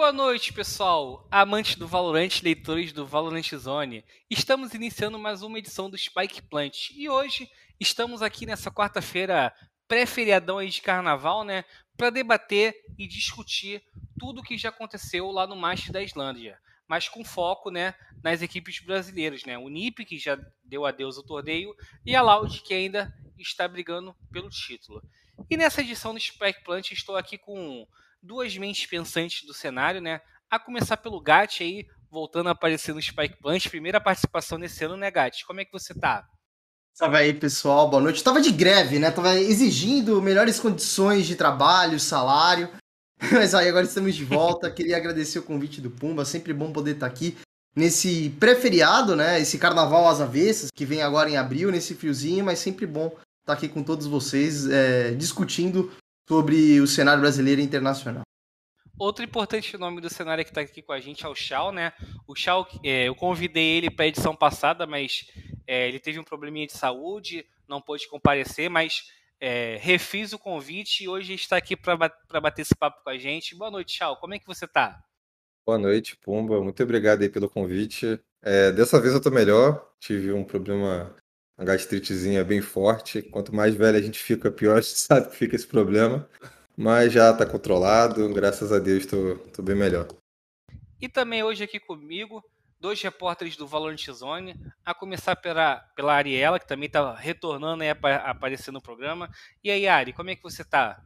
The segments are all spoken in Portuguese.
Boa noite, pessoal, amantes do Valorant, leitores do Valorant Zone. Estamos iniciando mais uma edição do Spike Plant e hoje estamos aqui nessa quarta-feira pré-feriadão de carnaval, né, para debater e discutir tudo o que já aconteceu lá no Master da Islândia, mas com foco, né, nas equipes brasileiras, né, o NIP que já deu adeus ao torneio e a Loud que ainda está brigando pelo título. E nessa edição do Spike Plant estou aqui com duas mentes pensantes do cenário, né? A começar pelo Gat aí, voltando a aparecer no Spike Punch, primeira participação nesse ano, né, Gat? Como é que você tá? Salve aí, pessoal, boa noite. Tava de greve, né? Tava exigindo melhores condições de trabalho, salário. Mas aí, agora estamos de volta. Queria agradecer o convite do Pumba, sempre bom poder estar aqui nesse pré-feriado, né? Esse carnaval às avessas, que vem agora em abril, nesse friozinho, mas sempre bom estar aqui com todos vocês, é, discutindo sobre o cenário brasileiro e internacional. Outro importante nome do cenário que está aqui com a gente é o Chau, né? O Chau, é, eu convidei ele para a edição passada, mas é, ele teve um probleminha de saúde, não pôde comparecer, mas é, refiz o convite e hoje está aqui para bater esse papo com a gente. Boa noite, Chau. Como é que você está? Boa noite, Pumba. Muito obrigado aí pelo convite. É, dessa vez eu estou melhor. Tive um problema uma gastritezinha bem forte. Quanto mais velho a gente fica, pior a gente sabe que fica esse problema. Mas já está controlado, graças a Deus estou bem melhor. E também hoje aqui comigo, dois repórteres do Valorant Zone, a começar pela, pela Ariela, que também está retornando a aparecer no programa. E aí, Ari, como é que você está?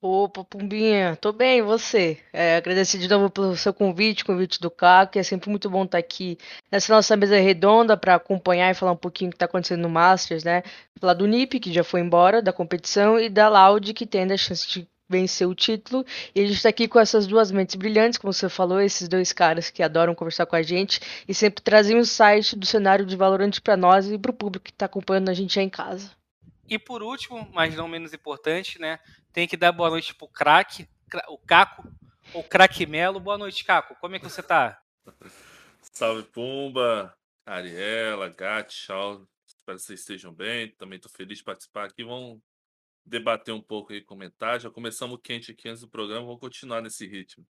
Opa, Pumbinha, tô bem, e você? É, agradecer de novo pelo seu convite, convite do Caco, é sempre muito bom estar aqui nessa nossa mesa redonda para acompanhar e falar um pouquinho o que está acontecendo no Masters, né? Falar do NIP, que já foi embora da competição, e da Loud, que tem a chance de vencer o título. E a gente está aqui com essas duas mentes brilhantes, como você falou, esses dois caras que adoram conversar com a gente e sempre trazem um site do cenário de Valorant para nós e para o público que está acompanhando a gente aí em casa. E por último, mas não menos importante, né? Tem que dar boa noite pro craque, o Caco, o craque Melo. Boa noite, Caco. Como é que você tá? Salve, Pumba, Ariela, Gat, Shaw. Espero que vocês estejam bem. Também tô feliz de participar aqui. Vamos debater um pouco aí, comentar. Já começamos quente aqui antes do programa, vamos continuar nesse ritmo.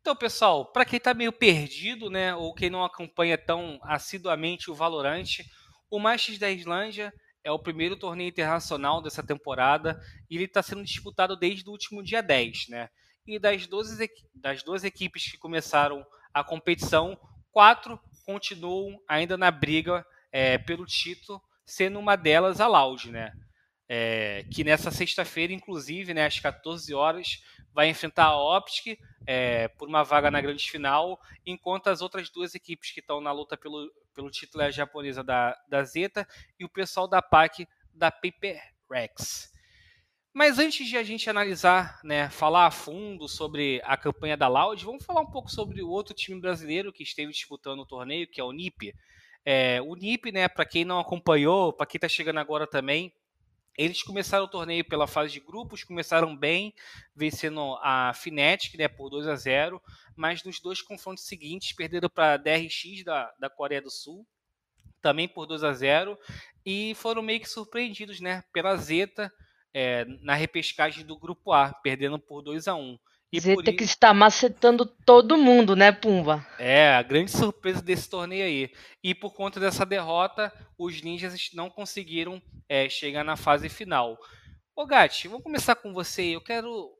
Então, pessoal, para quem está meio perdido, né, ou quem não acompanha tão assiduamente o Valorante, o Masters da Islândia é o primeiro torneio internacional dessa temporada e ele está sendo disputado desde o último dia 10, né? E das 12, das 12 equipes que começaram a competição, quatro continuam ainda na briga é, pelo título, sendo uma delas a Loud, né? É, que nessa sexta-feira, inclusive, né, às 14 horas, vai enfrentar a Optic é, por uma vaga na grande final, enquanto as outras duas equipes que estão na luta pelo, pelo título é a japonesa da, da Zeta e o pessoal da PAC da Paper Rex. Mas antes de a gente analisar, né, falar a fundo sobre a campanha da Loud, vamos falar um pouco sobre o outro time brasileiro que esteve disputando o torneio, que é o NIP. É, o NIP, né, para quem não acompanhou, para quem está chegando agora também, eles começaram o torneio pela fase de grupos, começaram bem, vencendo a Fnatic né, por 2 a 0 mas nos dois confrontos seguintes perderam para a DRX da, da Coreia do Sul, também por 2 a 0 e foram meio que surpreendidos né, pela Zeta é, na repescagem do grupo A, perdendo por 2 a 1 e Zeta que está macetando todo mundo, né, Pumba? É, a grande surpresa desse torneio aí. E por conta dessa derrota, os ninjas não conseguiram é, chegar na fase final. Ô Gatti, vamos começar com você. Eu quero,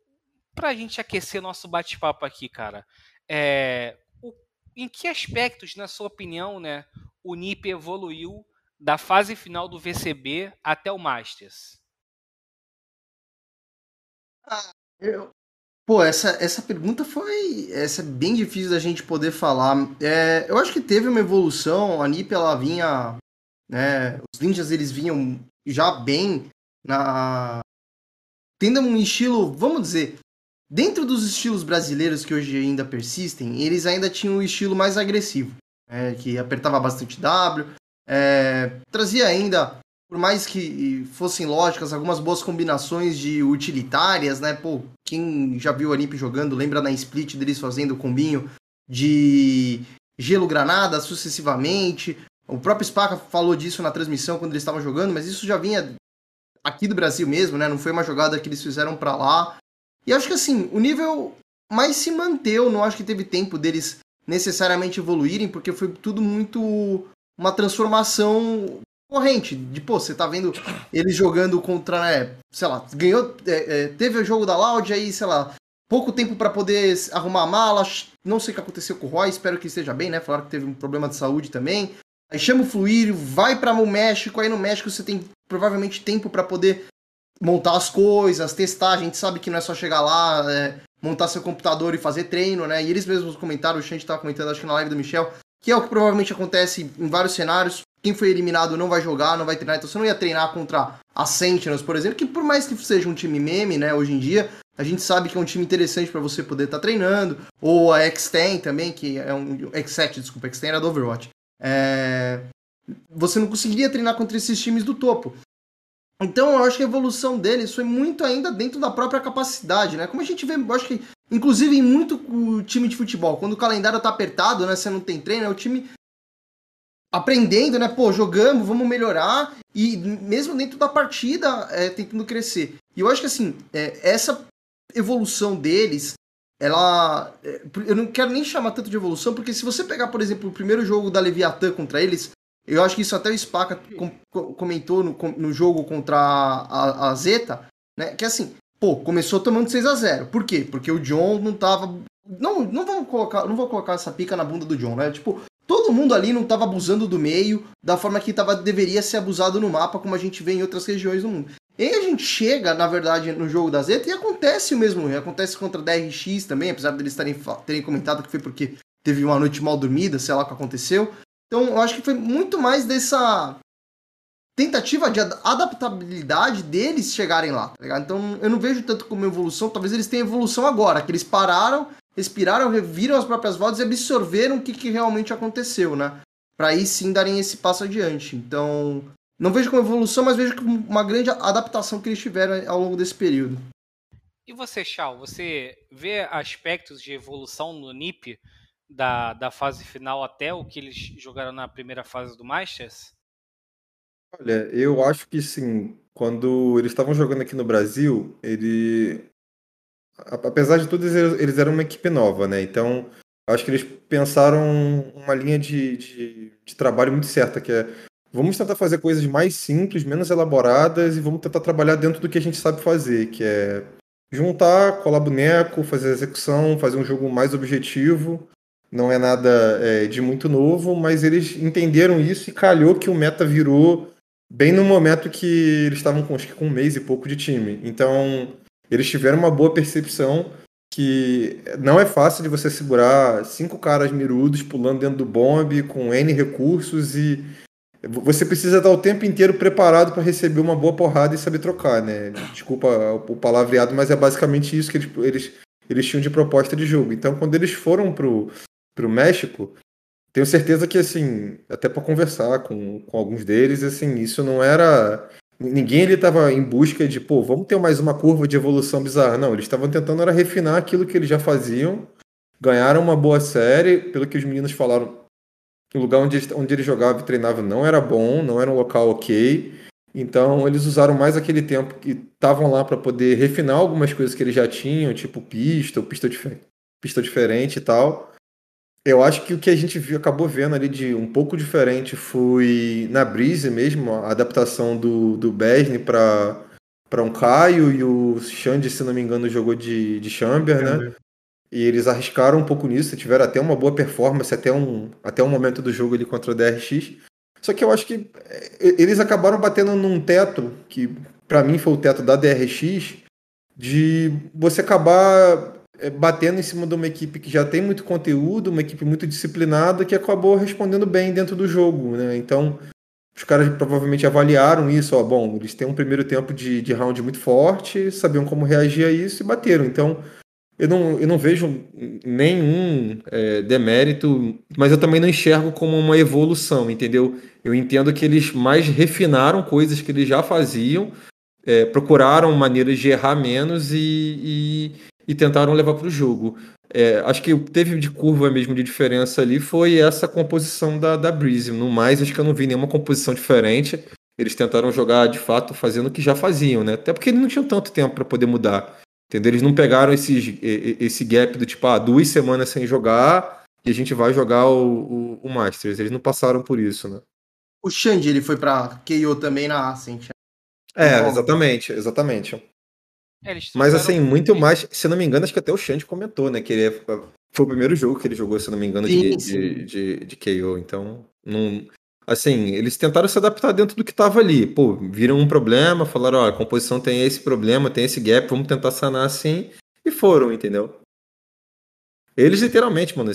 pra gente aquecer nosso bate-papo aqui, cara, é, o, em que aspectos, na sua opinião, né, o NIP evoluiu da fase final do VCB até o Masters? Ah, eu, Pô, essa, essa pergunta foi. Essa é bem difícil da gente poder falar. É, eu acho que teve uma evolução. A NiP ela vinha. Né, os ninjas eles vinham já bem na. Tendo um estilo, vamos dizer, dentro dos estilos brasileiros que hoje ainda persistem, eles ainda tinham um estilo mais agressivo, é, que apertava bastante W, é, trazia ainda por mais que fossem lógicas, algumas boas combinações de utilitárias, né? Pô, quem já viu a Nip jogando, lembra na split deles fazendo o combinho de gelo-granada sucessivamente. O próprio Spaca falou disso na transmissão quando eles estavam jogando, mas isso já vinha aqui do Brasil mesmo, né? Não foi uma jogada que eles fizeram para lá. E acho que assim, o nível mas se manteve. Não acho que teve tempo deles necessariamente evoluírem, porque foi tudo muito uma transformação corrente. De, pô, você tá vendo eles jogando contra, né, sei lá, ganhou, é, é, teve o jogo da Loud, aí, sei lá, pouco tempo para poder arrumar a mala, não sei o que aconteceu com o Roy, espero que esteja bem, né, falaram que teve um problema de saúde também. Aí chama o Fluírio, vai para o México, aí no México você tem provavelmente tempo para poder montar as coisas, testar, a gente sabe que não é só chegar lá, é, montar seu computador e fazer treino, né? E eles mesmos comentaram, o Xande estava comentando, acho que na live do Michel, que é o que provavelmente acontece em vários cenários. Quem foi eliminado não vai jogar, não vai treinar. Então você não ia treinar contra a Sentinels, por exemplo, que por mais que seja um time meme, né, hoje em dia, a gente sabe que é um time interessante para você poder estar tá treinando. Ou a X-10 também, que é um. X7, desculpa, X-10 era do Overwatch. É... Você não conseguiria treinar contra esses times do topo. Então eu acho que a evolução deles foi muito ainda dentro da própria capacidade, né? Como a gente vê, eu acho que, inclusive em muito time de futebol, quando o calendário tá apertado, né? Você não tem treino, é o time aprendendo, né? Pô, jogamos, vamos melhorar e mesmo dentro da partida é, tentando crescer. E eu acho que assim, é, essa evolução deles, ela. É, eu não quero nem chamar tanto de evolução, porque se você pegar, por exemplo, o primeiro jogo da Leviathan contra eles, eu acho que isso até o Spaca com, comentou no, no, jogo contra a, a, Zeta, né? Que assim, pô, começou tomando 6 a 0 Por quê? Porque o John não tava. Não, não vamos colocar. Não vou colocar essa pica na bunda do John, né? Tipo, todo mundo ali não tava abusando do meio da forma que tava, deveria ser abusado no mapa, como a gente vê em outras regiões do mundo. E aí a gente chega, na verdade, no jogo da Zeta e acontece o mesmo. Acontece contra a DRX também, apesar deles terem, terem comentado que foi porque teve uma noite mal dormida, sei lá o que aconteceu. Então, eu acho que foi muito mais dessa tentativa de adaptabilidade deles chegarem lá, tá ligado? Então, eu não vejo tanto como evolução, talvez eles tenham evolução agora, que eles pararam, respiraram, reviram as próprias voltas e absorveram o que, que realmente aconteceu, né? Para aí sim darem esse passo adiante. Então, não vejo como evolução, mas vejo como uma grande adaptação que eles tiveram ao longo desse período. E você, Chal, você vê aspectos de evolução no NIP da, da fase final até o que eles jogaram na primeira fase do Masters? Olha, eu acho que sim. Quando eles estavam jogando aqui no Brasil, ele. Apesar de tudo, eles eram uma equipe nova, né? Então, acho que eles pensaram uma linha de, de, de trabalho muito certa, que é vamos tentar fazer coisas mais simples, menos elaboradas e vamos tentar trabalhar dentro do que a gente sabe fazer, que é juntar, colar boneco, fazer execução, fazer um jogo mais objetivo não é nada é, de muito novo, mas eles entenderam isso e calhou que o meta virou bem no momento que eles estavam com, acho que com um mês e pouco de time. Então, eles tiveram uma boa percepção que não é fácil de você segurar cinco caras mirudos pulando dentro do bombe com N recursos e você precisa estar o tempo inteiro preparado para receber uma boa porrada e saber trocar, né? Desculpa o palavreado, mas é basicamente isso que eles, eles, eles tinham de proposta de jogo. Então, quando eles foram pro o México, tenho certeza que, assim, até para conversar com, com alguns deles, assim, isso não era. Ninguém ele estava em busca de, pô, vamos ter mais uma curva de evolução bizarra. Não, eles estavam tentando era refinar aquilo que eles já faziam, ganharam uma boa série, pelo que os meninos falaram. O lugar onde onde eles jogavam e treinavam não era bom, não era um local ok. Então eles usaram mais aquele tempo que estavam lá para poder refinar algumas coisas que eles já tinham, tipo pista, pista, dif pista diferente e tal. Eu acho que o que a gente viu, acabou vendo ali de um pouco diferente foi na Breeze mesmo, a adaptação do, do Besne para para um Caio e o Xande, se não me engano, jogou de, de Chamber, né? E eles arriscaram um pouco nisso, tiveram até uma boa performance até um, até um momento do jogo ali contra o DRX. Só que eu acho que é, eles acabaram batendo num teto, que para mim foi o teto da DRX, de você acabar batendo em cima de uma equipe que já tem muito conteúdo, uma equipe muito disciplinada que acabou respondendo bem dentro do jogo, né? Então, os caras provavelmente avaliaram isso, ó, bom, eles têm um primeiro tempo de, de round muito forte, sabiam como reagir a isso e bateram. Então, eu não, eu não vejo nenhum é, demérito, mas eu também não enxergo como uma evolução, entendeu? Eu entendo que eles mais refinaram coisas que eles já faziam, é, procuraram maneiras de errar menos e, e e tentaram levar para o jogo. É, acho que teve de curva mesmo de diferença ali foi essa composição da, da Breeze. No mais, acho que eu não vi nenhuma composição diferente. Eles tentaram jogar de fato fazendo o que já faziam, né? Até porque eles não tinham tanto tempo para poder mudar. Entendeu? Eles não pegaram esse, esse gap do tipo, ah, duas semanas sem jogar e a gente vai jogar o, o, o Masters. Eles não passaram por isso, né? O Xande, ele foi pra KO também na Ascent. É, exatamente, exatamente. É, Mas assim, muito mais, se não me engano, acho que até o Xande comentou, né? Que ele é, foi o primeiro jogo que ele jogou, se não me engano, de, de, de, de, KO. Então, não, assim, eles tentaram se adaptar dentro do que estava ali. Pô, viram um problema, falaram, ó, a composição tem esse problema, tem esse gap, vamos tentar sanar assim. E foram, entendeu? Eles literalmente, mano,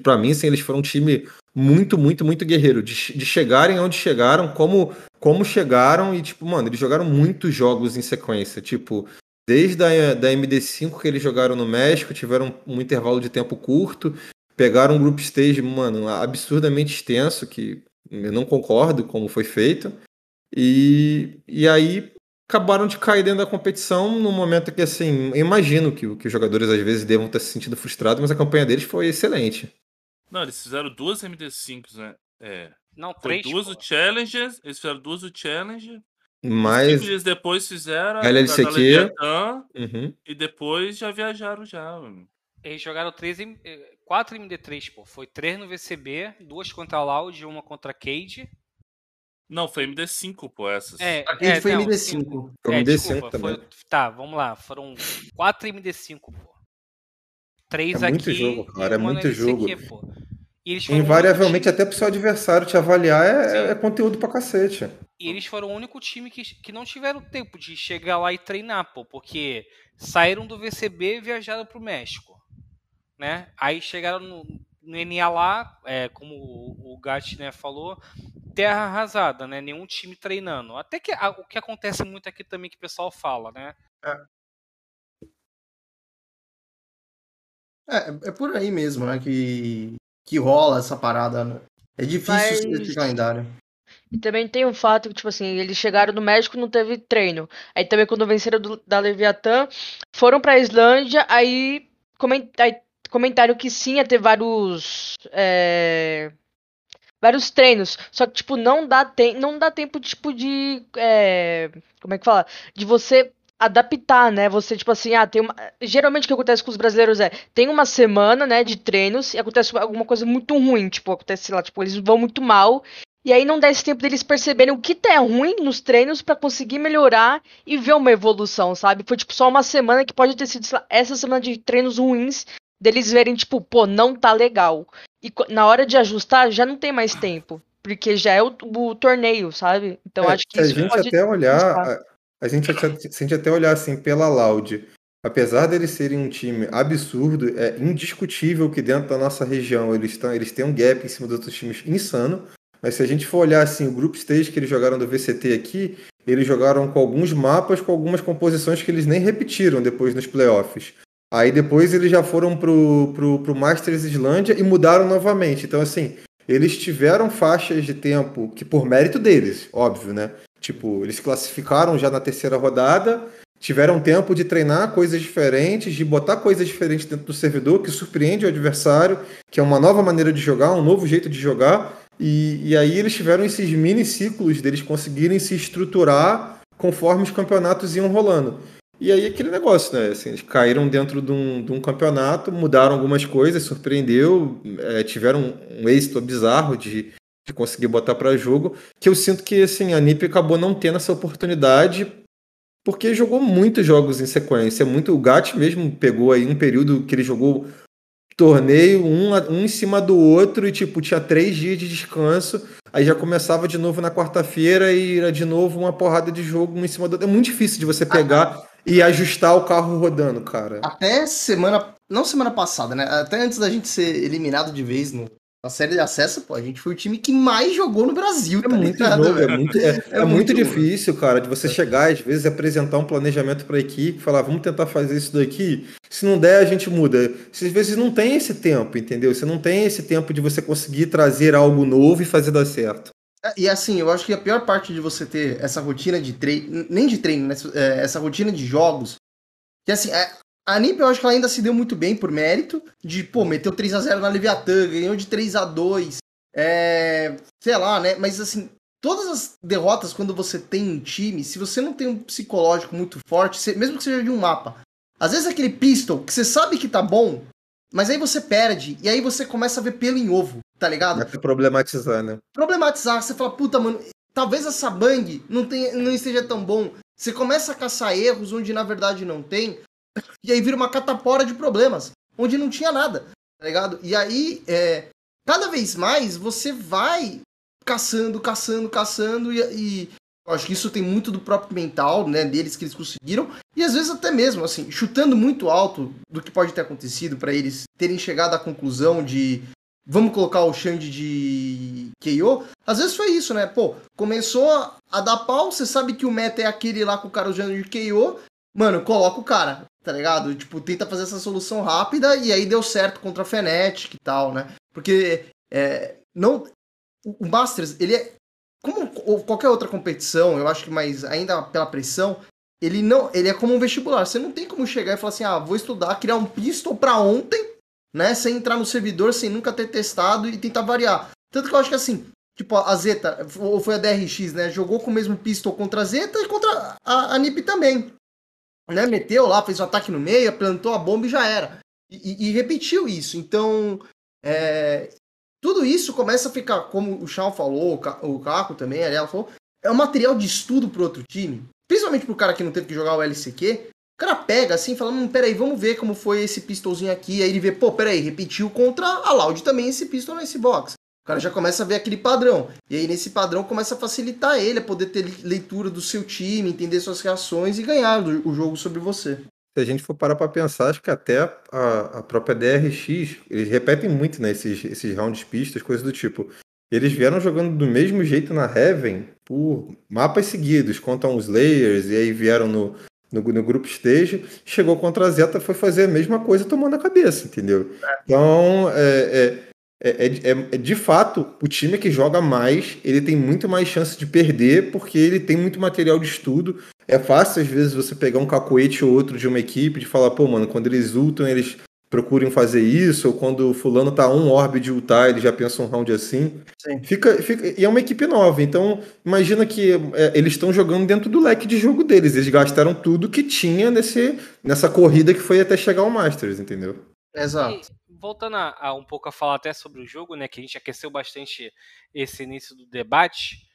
para mim, assim, eles foram um time muito, muito, muito guerreiro. De, de chegarem onde chegaram, como, como chegaram, e, tipo, mano, eles jogaram muitos jogos em sequência. Tipo, Desde a da MD5 que eles jogaram no México, tiveram um intervalo de tempo curto, pegaram um group stage, mano, absurdamente extenso, que eu não concordo como foi feito. E, e aí acabaram de cair dentro da competição no momento que, assim, eu imagino que, que os jogadores às vezes devam ter se sentido frustrados, mas a campanha deles foi excelente. Não, eles fizeram duas MD5s, né? É. Não, três. Foi duas pô. o Challenges, eles fizeram duas o Challenge, Mas Cinco dias depois fizeram a LLCQ. uhum. e depois já viajaram já. mano. Eles jogaram 3 em, 4 MD3, pô. Foi 3 no VCB, duas contra a Loud e uma contra a Cade. Não, foi MD5, pô, essas. É, A Cade foi não, MD5. sim. Foi É, MD5 desculpa, também. foi- tá, vamos lá. Foram 4 MD5, pô. 3 É aqui. muito jogo, cara, é muito jogo. pô. E eles Invariavelmente, até pro seu adversário te avaliar é, é conteúdo pra cacete. E eles foram o único time que, que não tiveram tempo de chegar lá e treinar, pô, porque saíram do VCB e viajaram pro México, né? Aí chegaram no, no NA lá, é, como o, o Gat né, falou, terra arrasada, né? Nenhum time treinando. Até que a- o que acontece muito aqui também que o pessoal fala, né? É, é por aí mesmo, né? Que, que rola essa parada, né? É difícil Mas- esse calendário. E também tem o fato que, tipo assim, eles chegaram no México não teve treino. Aí também quando venceram do- da Leviatã, foram pra Islândia, aí, comen- aí comentaram que sim, ia ter vários. é, vários treinos. Só que, tipo, não dá, tem, não dá tempo, tipo, de. é, como é que fala? De você adaptar, né? Você, tipo assim, ah, tem uma. Geralmente o que acontece com os brasileiros é, tem uma semana, né, de treinos e acontece alguma coisa muito ruim. Tipo, acontece, sei lá, tipo, eles vão muito mal. E aí não dá esse tempo deles perceberem o que tá ruim nos treinos pra conseguir melhorar e ver uma evolução, sabe? Foi tipo só uma semana que pode ter sido lá, essa semana de treinos ruins deles verem tipo, pô, não tá legal. E na hora de ajustar já não tem mais tempo, porque já é o, o torneio, sabe? Então É, acho que se a isso gente pode até olhar, ajustar. A, gente até- se a gente até olhar assim pela Loud, apesar deles serem um time absurdo, é indiscutível que dentro da nossa região eles estão, eles têm um gap em cima dos outros times insano. Mas se a gente for olhar assim o group stage que eles jogaram do VCT aqui, eles jogaram com alguns mapas, com algumas composições que eles nem repetiram depois nos playoffs. Aí depois eles já foram pro, pro, pro Masters Islândia e mudaram novamente. Então, assim, eles tiveram faixas de tempo que, por mérito deles, óbvio, né? Tipo, eles classificaram já na terceira rodada, tiveram tempo de treinar coisas diferentes, de botar coisas diferentes dentro do servidor que surpreende o adversário, que é uma nova maneira de jogar, um novo jeito de jogar. E, e aí eles tiveram esses mini ciclos deles conseguirem se estruturar conforme os campeonatos iam rolando. E aí aquele negócio, né? Assim, eles caíram dentro de um, de um campeonato, mudaram algumas coisas, surpreendeu, é, tiveram um, um êxito bizarro de, de conseguir botar para jogo, que eu sinto que assim, a NiP acabou não tendo essa oportunidade porque jogou muitos jogos em sequência. Muito, o Gat mesmo pegou aí um período que ele jogou torneio um, um em cima do outro e tipo tinha três dias de descanso. Aí já começava de novo na quarta-feira e era de novo uma porrada de jogo um em cima do outro. É muito difícil de você pegar e ajustar o carro rodando, cara. Até semana. Não semana passada, né? Até antes da gente ser eliminado de vez no, na série de acesso, pô, a gente foi o time que mais jogou no Brasil, É tá muito ligado, jogo, é muito, é, é muito muito difícil, cara, de você chegar às vezes apresentar um planejamento para a equipe, falar, vamos tentar fazer isso daqui. Se não der, a gente muda. Às vezes não tem esse tempo, entendeu? Você não tem esse tempo de você conseguir trazer algo novo e fazer dar certo. E assim, eu acho que a pior parte de você ter essa rotina de treino, nem de treino, né? É, Essa rotina de jogos, que assim, é, a NiP eu acho que ela ainda se deu muito bem por mérito, de, pô, meteu 3x0 na Leviatã, ganhou de 3x2, é, sei lá, né? Mas assim, todas as derrotas quando você tem um time, se você não tem um psicológico muito forte, você- mesmo que seja de um mapa, Às vezes aquele pistol que você sabe que tá bom, mas aí você perde, e aí você começa a ver pelo em ovo, tá ligado? Dá pra problematizar, né? Problematizar, você fala, puta, mano, talvez essa bang não, tenha, não esteja tão bom. Você começa a caçar erros onde na verdade não tem, e aí vira uma catapora de problemas, onde não tinha nada, tá ligado? E aí, é, cada vez mais você vai caçando, caçando, caçando, e, e acho que isso tem muito do próprio mental, né, deles que eles conseguiram, e às vezes até mesmo, assim, chutando muito alto do que pode ter acontecido para eles terem chegado à conclusão de vamos colocar o Xande de KO, às vezes foi isso, né? Pô, começou a dar pau, você sabe que o meta é aquele lá com o cara usando de KO, mano, coloca o cara, tá ligado? Tipo, tenta fazer essa solução rápida e aí deu certo contra a Fnatic e tal, né? Porque é, não, o Masters, ele é como qualquer outra competição, eu acho que mais ainda pela pressão, ele não, ele é como um vestibular. Você não tem como chegar e falar assim: "Ah, vou estudar, criar um pistol para ontem", né, sem entrar no servidor, sem nunca ter testado e tentar variar. Tanto que eu acho que assim, tipo, a Zeta, ou foi a DRX, né, jogou com o mesmo pistol contra a Zeta e contra a, a NiP também. Né, meteu lá, fez o um ataque no meio, plantou a bomba e já era. E, e, repetiu isso. Então, é, tudo isso começa a ficar, como o Shawn falou, o Caco também, a ela falou, é um material de estudo pro outro time. Principalmente pro cara que não teve que jogar o LCQ. O cara pega assim fala, hum, peraí, vamos ver como foi esse pistolzinho aqui. Aí ele vê, pô, peraí, repetiu contra a Loud também esse pistol nesse box. O cara já começa a ver aquele padrão. E aí nesse padrão começa a facilitar ele a poder ter leitura do seu time, entender suas reações e ganhar o jogo sobre você se a gente for parar para pensar, acho que até a, a, própria DRX, eles repetem muito né, esses, esses rounds pistas, coisas do tipo. Eles vieram jogando do mesmo jeito na Heaven por mapas seguidos, contra uns layers, e aí vieram no, no, no, grupo stage, chegou contra a Zeta, foi fazer a mesma coisa tomando a cabeça, entendeu? Então, é, é, é, é, de fato, o time que joga mais, ele tem muito mais chance de perder, porque ele tem muito material de estudo, é fácil, às vezes, você pegar um cacoete ou outro de uma equipe de falar, pô, mano, quando eles ultam, eles procurem fazer isso, ou quando o fulano tá um orbe de ultar, ele já pensa um round assim. Sim. Fica, fica, e é uma equipe nova, então imagina que é, eles estão jogando dentro do leque de jogo deles. Eles gastaram tudo que tinha nesse, nessa corrida que foi até chegar ao Masters, entendeu? Exato. Voltando a, a, um pouco a falar até sobre o jogo, né, que a gente aqueceu bastante esse início do debate,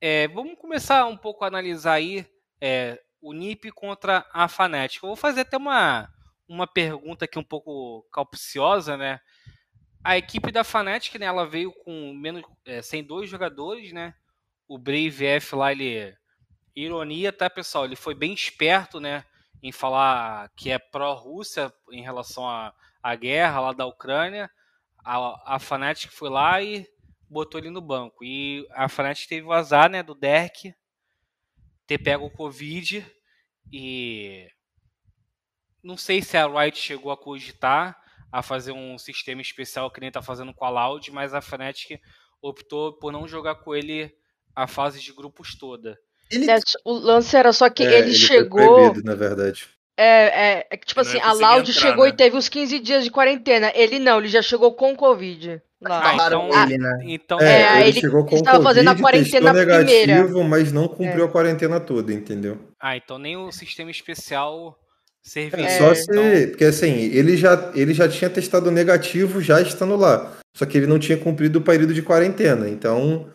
é, vamos começar um pouco a analisar aí é, o NIP contra a Fnatic. Eu vou fazer até uma, uma pergunta aqui um pouco calpiciosa, né? A equipe da Fnatic, né, ela veio com menos, é, sem dois jogadores, né? O Brave F lá, ele... Ironia, tá, pessoal? Ele foi bem esperto, né? Em falar que é pró-Rússia em relação à, à guerra lá da Ucrânia. A, a Fnatic foi lá e botou ele no banco. E a Fnatic teve o azar, né, do Derek, ter pego o Covid e não sei se a Riot chegou a cogitar a fazer um sistema especial que nem está fazendo com a Loud, mas a Fnatic optou por não jogar com ele a fase de grupos toda. Ele... É, o lance era só que é, ele, ele chegou. Proibido, na verdade. É, é, é tipo assim, a Loud entrar, chegou né? e teve os 15 dias de quarentena. Ele não, ele já chegou com Covid. Lá. Ah, então, ele, né? então é, é, ele, ele chegou com estava COVID, fazendo a quarentena negativo, primeira. mas não cumpriu é. a quarentena toda, entendeu? Ah, então nem o sistema especial serviu. É, só se, então... porque assim, ele já, ele já tinha testado negativo já estando lá, só que ele não tinha cumprido o período de quarentena, então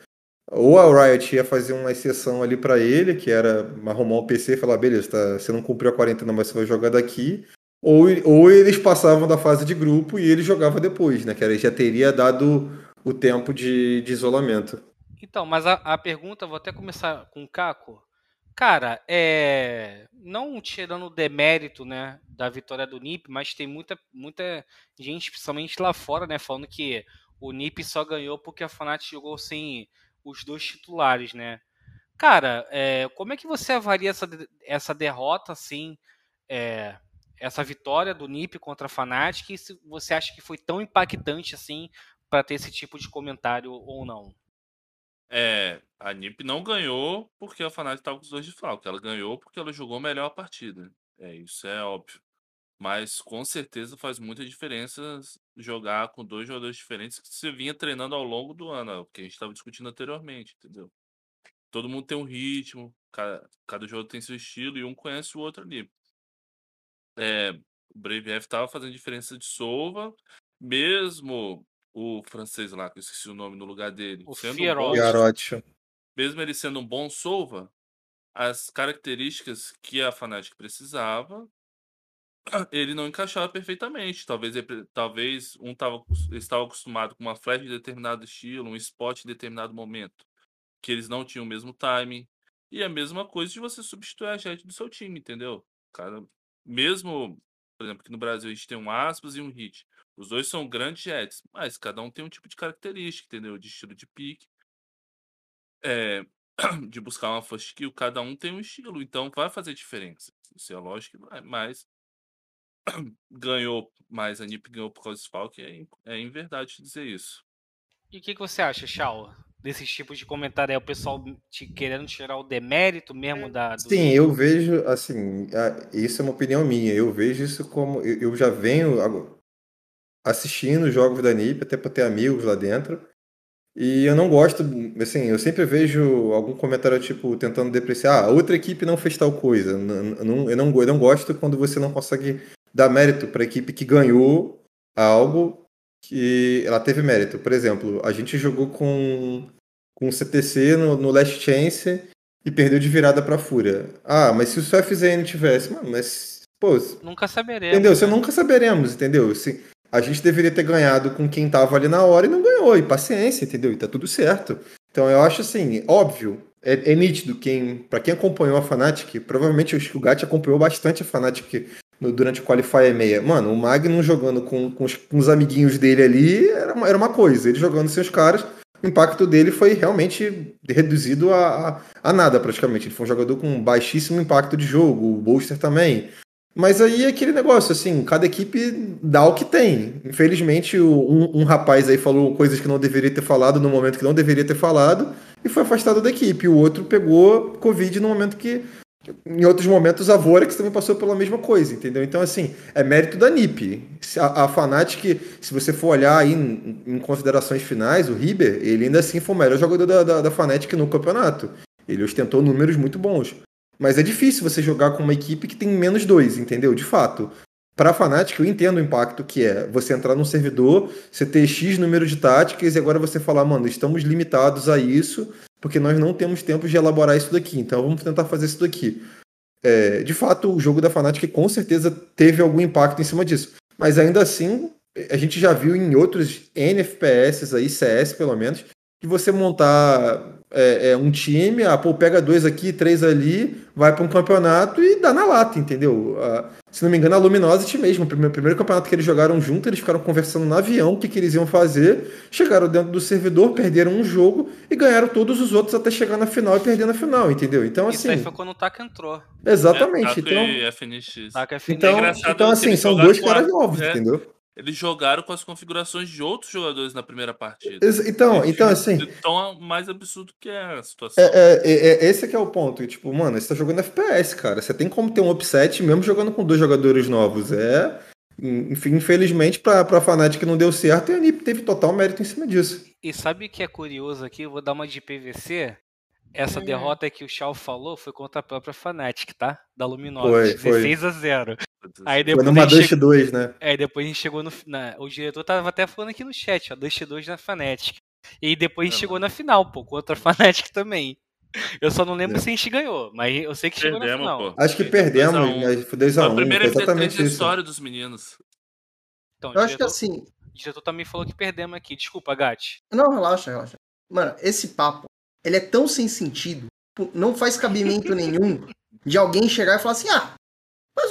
ou a Riot ia fazer uma exceção ali para ele, que era arrumar o PC e falar, beleza, tá, você não cumpriu a quarentena, mas você vai jogar daqui, ou, ou eles passavam da fase de grupo e ele jogava depois, né? Que ele já teria dado o tempo de, de isolamento. Então, mas a, a, pergunta, vou até começar com o Caco. Cara, é, não tirando o demérito né, da vitória do NIP, mas tem muita, muita gente, principalmente lá fora, né, falando que o NIP só ganhou porque a Fnatic jogou sem os dois titulares, né? Cara, é, como é que você avalia essa, essa derrota, assim, é, essa vitória do NIP contra a Fnatic e se você acha que foi tão impactante assim para ter esse tipo de comentário ou não? É, a NIP não ganhou porque a Fnatic estava com os dois de falco. Ela ganhou porque ela jogou melhor a partida. É, isso é óbvio. Mas com certeza faz muita diferença jogar com dois jogadores diferentes que você vinha treinando ao longo do ano, o que a gente estava discutindo anteriormente, entendeu? Todo mundo tem um ritmo, cada, cada jogador tem seu estilo e um conhece o outro ali. é, o Brave F estava fazendo diferença de Sova, mesmo o francês lá, que eu esqueci o nome no lugar dele, O sendo um Fierot. bom, Garote. mesmo ele sendo um bom Sova, as características que a Fnatic precisava, ele não encaixava perfeitamente. Talvez, ele talvez um tava, estava acostumado com uma flash de determinado estilo, um spot em determinado momento, que eles não tinham o mesmo timing. E a mesma coisa de você substituir a jet do seu time, entendeu? Cara, mesmo, por exemplo, que no Brasil a gente tem um aspas e um hit. Os dois são grandes jets, mas cada um tem um tipo de característica, entendeu? De estilo de pique. É, de buscar uma first kill, cada um tem um estilo, então vai fazer diferença. Isso é lógico que vai, mas ganhou mais, a NiP ganhou por causa do Falk, é, é em verdade dizer isso. E o que, que você acha, Shao? Desses tipos de comentário aí, o pessoal te, querendo tirar o demérito mesmo da. do- Sim, eu vejo, assim, a- isso é uma opinião minha. Eu vejo isso como. Eu eu já venho assistindo os jogos da NiP, até para ter amigos lá dentro. E eu não gosto, assim, eu sempre vejo algum comentário tipo tentando depreciar, ah, outra equipe não fez tal coisa. Não- eu, não, eu não gosto quando você não consegue dar mérito para a equipe que ganhou algo que ela teve mérito. Por exemplo, a gente jogou com, com o CTC no, no Last Chance e perdeu de virada para Fúria. Ah, mas se o seu FZN tivesse, mano, mas, pô, Nunca saberemos. Entendeu? Você né? nunca saberemos, entendeu? Se, a gente deveria ter ganhado com quem tava ali na hora e não ganhou, e paciência, entendeu? E tá tudo certo. Então eu acho assim, óbvio, é, é nítido quem, para quem acompanhou a Fnatic, provavelmente eu acho que o Gat acompanhou bastante a Fnatic no- durante o Qualifier 6. Mano, o Magnum jogando com, com, os, com os amiguinhos dele ali era uma, era uma coisa, ele jogando seus caras, o impacto dele foi realmente reduzido a, a, a nada praticamente. Ele foi um jogador com baixíssimo impacto de jogo, o Bolster também. Mas aí é aquele negócio, assim, cada equipe dá o que tem. Infelizmente, um, um rapaz aí falou coisas que não deveria ter falado no momento que não deveria ter falado e foi afastado da equipe. O outro pegou Covid no momento que, em outros momentos, a Vorax também passou pela mesma coisa, entendeu? Então, assim, é mérito da NiP. A, a Fnatic, se você for olhar aí em, em considerações finais, o Riber, ele ainda assim foi o melhor jogador da, da, da Fnatic no campeonato. Ele ostentou números muito bons. Mas é difícil você jogar com uma equipe que tem menos dois, entendeu? De fato. Para a Fnatic, eu entendo o impacto que é você entrar num servidor, você ter X número de táticas e agora você falar, mano, estamos limitados a isso, porque nós não temos tempo de elaborar isso daqui, então vamos tentar fazer isso daqui. É, de fato, o jogo da Fnatic com certeza teve algum impacto em cima disso. Mas ainda assim, a gente já viu em outros NFPS aí, CS pelo menos, que você montar é, é, um time, ah, pô, pega dois aqui, três ali, vai para um campeonato e dá na lata, entendeu? Ah, se não me engano, a Luminosity mesmo, o primeiro, primeiro campeonato que eles jogaram junto, eles ficaram conversando no avião o que, que eles iam fazer, chegaram dentro do servidor, perderam um jogo e ganharam todos os outros até chegar na final e perder na final, entendeu? Então, Isso aí assim, foi quando o Taka entrou. exatamente. É, Então, FNX. Taka final. então, engraçado então assim, são dois caras novos, é. entendeu? Eles jogaram com as configurações de outros jogadores na primeira partida. Então, Eles então assim, Então, mais absurdo que é a situação. É, é, é, é, esse que é o ponto. E, tipo, mano, você tá jogando FPS, cara. Você tem como ter um upset mesmo jogando com dois jogadores novos. É. Enfim, infelizmente, pra, pra Fnatic não deu certo e a NiP teve total mérito em cima disso. E sabe o que é curioso aqui? Eu vou dar uma de PVC. Essa Hum. derrota que o Shao falou foi contra a própria Fnatic, tá? Da Luminosity. Foi, foi. 16 a 0. Aí Foi depois, numa a gente chegou, 2x2, né? é, depois a gente chegou no. Na, o diretor tava até falando aqui no chat, ó. 2x2 na Fnatic. E depois a gente É, chegou na final, pô, contra a Fnatic também. Eu só não lembro É. se a gente ganhou, mas eu sei que chegou na Perdemos, final. pô. Acho que Foi perdemos, 2 a 1. mas foi 2x1. Foi a Foi primeira MT3 exatamente da isso. história dos meninos. Então, Eu acho que diretor, assim. o diretor também falou que perdemos aqui. Desculpa, Gatti. Não, relaxa, relaxa. Mano, esse papo, ele é tão sem sentido, não faz cabimento nenhum de alguém chegar e falar assim, ah,